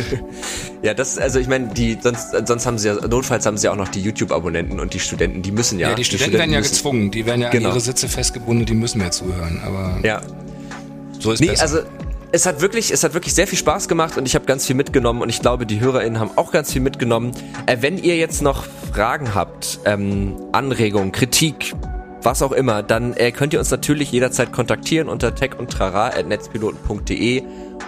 ja, das, also ich meine, die, sonst, sonst haben sie ja, notfalls haben sie ja auch noch die YouTube-Abonnenten und die Studenten, die müssen ja. Ja, die Studenten, die Studenten werden ja müssen, gezwungen, die werden ja genau. an ihre Sitze festgebunden, die müssen mir zuhören, aber. Ja. So ist nee, besser. also es hat wirklich, es hat wirklich sehr viel Spaß gemacht und ich habe ganz viel mitgenommen und ich glaube, die HörerInnen haben auch ganz viel mitgenommen. Äh, wenn ihr jetzt noch Fragen habt, ähm, Anregungen, Kritik, was auch immer, dann äh, könnt ihr uns natürlich jederzeit kontaktieren unter techundtrara.netzpiloten.de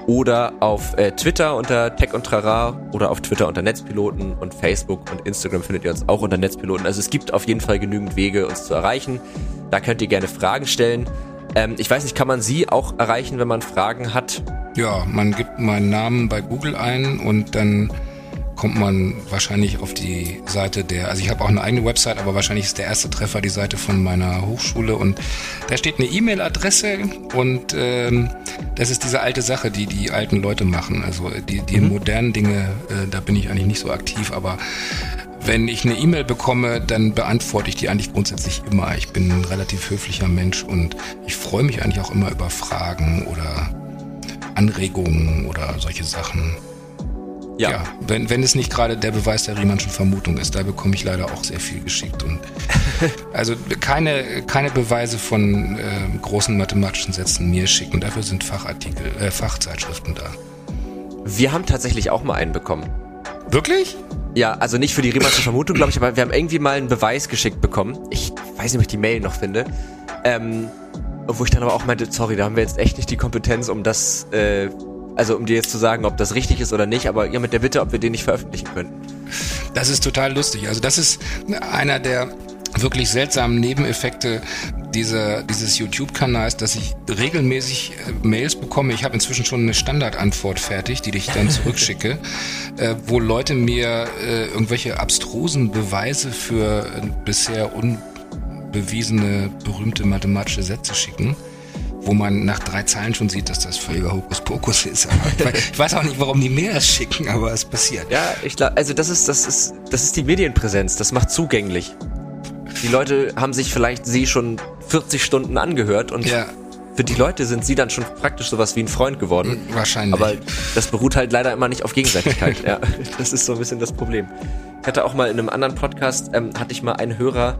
oder auf äh, Twitter unter Tech und Trara oder auf Twitter unter Netzpiloten und Facebook und Instagram findet ihr uns auch unter Netzpiloten. Also es gibt auf jeden Fall genügend Wege, uns zu erreichen. Da könnt ihr gerne Fragen stellen. Ähm, ich weiß nicht, kann man Sie auch erreichen, wenn man Fragen hat? Ja, man gibt meinen Namen bei Google ein und dann kommt man wahrscheinlich auf die Seite der, also ich habe auch eine eigene Website, aber wahrscheinlich ist der erste Treffer die Seite von meiner Hochschule und da steht eine E-Mail-Adresse und ähm, das ist diese alte Sache, die die alten Leute machen. Also die, die mhm. modernen Dinge, äh, da bin ich eigentlich nicht so aktiv, aber wenn ich eine E-Mail bekomme, dann beantworte ich die eigentlich grundsätzlich immer. Ich bin ein relativ höflicher Mensch und ich freue mich eigentlich auch immer über Fragen oder Anregungen oder solche Sachen. Ja. ja. wenn, wenn es nicht gerade der Beweis der Riemannschen Vermutung ist, da bekomme ich leider auch sehr viel geschickt. Und also keine, keine Beweise von äh, großen mathematischen Sätzen mir schicken. Dafür sind Fachartikel, äh, Fachzeitschriften da. Wir haben tatsächlich auch mal einen bekommen. Wirklich? Ja, also nicht für die Riemannsche Vermutung, glaube ich, aber wir haben irgendwie mal einen Beweis geschickt bekommen. Ich weiß nicht, ob ich die Mail noch finde. Ähm, wo ich dann aber auch meinte, sorry, da haben wir jetzt echt nicht die Kompetenz, um das äh, also um dir jetzt zu sagen, ob das richtig ist oder nicht, aber ja mit der Bitte, ob wir den nicht veröffentlichen könnten. Das ist total lustig. Also das ist einer der wirklich seltsamen Nebeneffekte dieser, dieses YouTube-Kanals, dass ich regelmäßig äh, Mails bekomme. Ich habe inzwischen schon eine Standardantwort fertig, die ich dann zurückschicke, äh, wo Leute mir äh, irgendwelche abstrusen Beweise für äh, bisher unbewiesene berühmte mathematische Sätze schicken wo man nach drei Zeilen schon sieht, dass das völliger Hokuspokus ist. ich weiß auch nicht, warum die mehr das schicken, aber es passiert. Ja, ich glaube, also das ist, das ist, das ist die Medienpräsenz, das macht zugänglich. Die Leute haben sich vielleicht sie schon 40 Stunden angehört und ja. für die Leute sind sie dann schon praktisch sowas wie ein Freund geworden. Wahrscheinlich. Aber das beruht halt leider immer nicht auf Gegenseitigkeit. ja, das ist so ein bisschen das Problem. Ich hatte auch mal in einem anderen Podcast, ähm, hatte ich mal einen Hörer,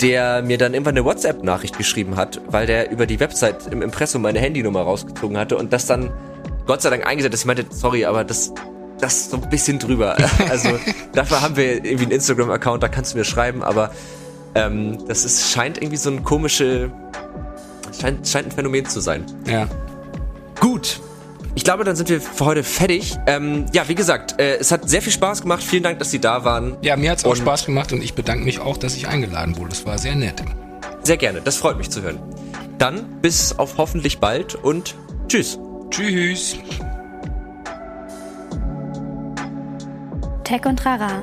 der mir dann irgendwann eine WhatsApp-Nachricht geschrieben hat, weil der über die Website im Impressum meine Handynummer rausgezogen hatte und das dann Gott sei Dank eingesetzt, dass ich meinte, sorry, aber das, das ist so ein bisschen drüber. Also dafür haben wir irgendwie einen Instagram-Account, da kannst du mir schreiben, aber ähm, das ist, scheint irgendwie so ein komische, scheint, scheint ein Phänomen zu sein. Ja. Gut, ich glaube, dann sind wir für heute fertig. Ähm, ja, wie gesagt, äh, es hat sehr viel Spaß gemacht. Vielen Dank, dass Sie da waren. Ja, mir hat es auch Spaß gemacht und ich bedanke mich auch, dass ich eingeladen wurde. Es war sehr nett. Sehr gerne, das freut mich zu hören. Dann bis auf hoffentlich bald und tschüss. Tschüss. Tech und Rara,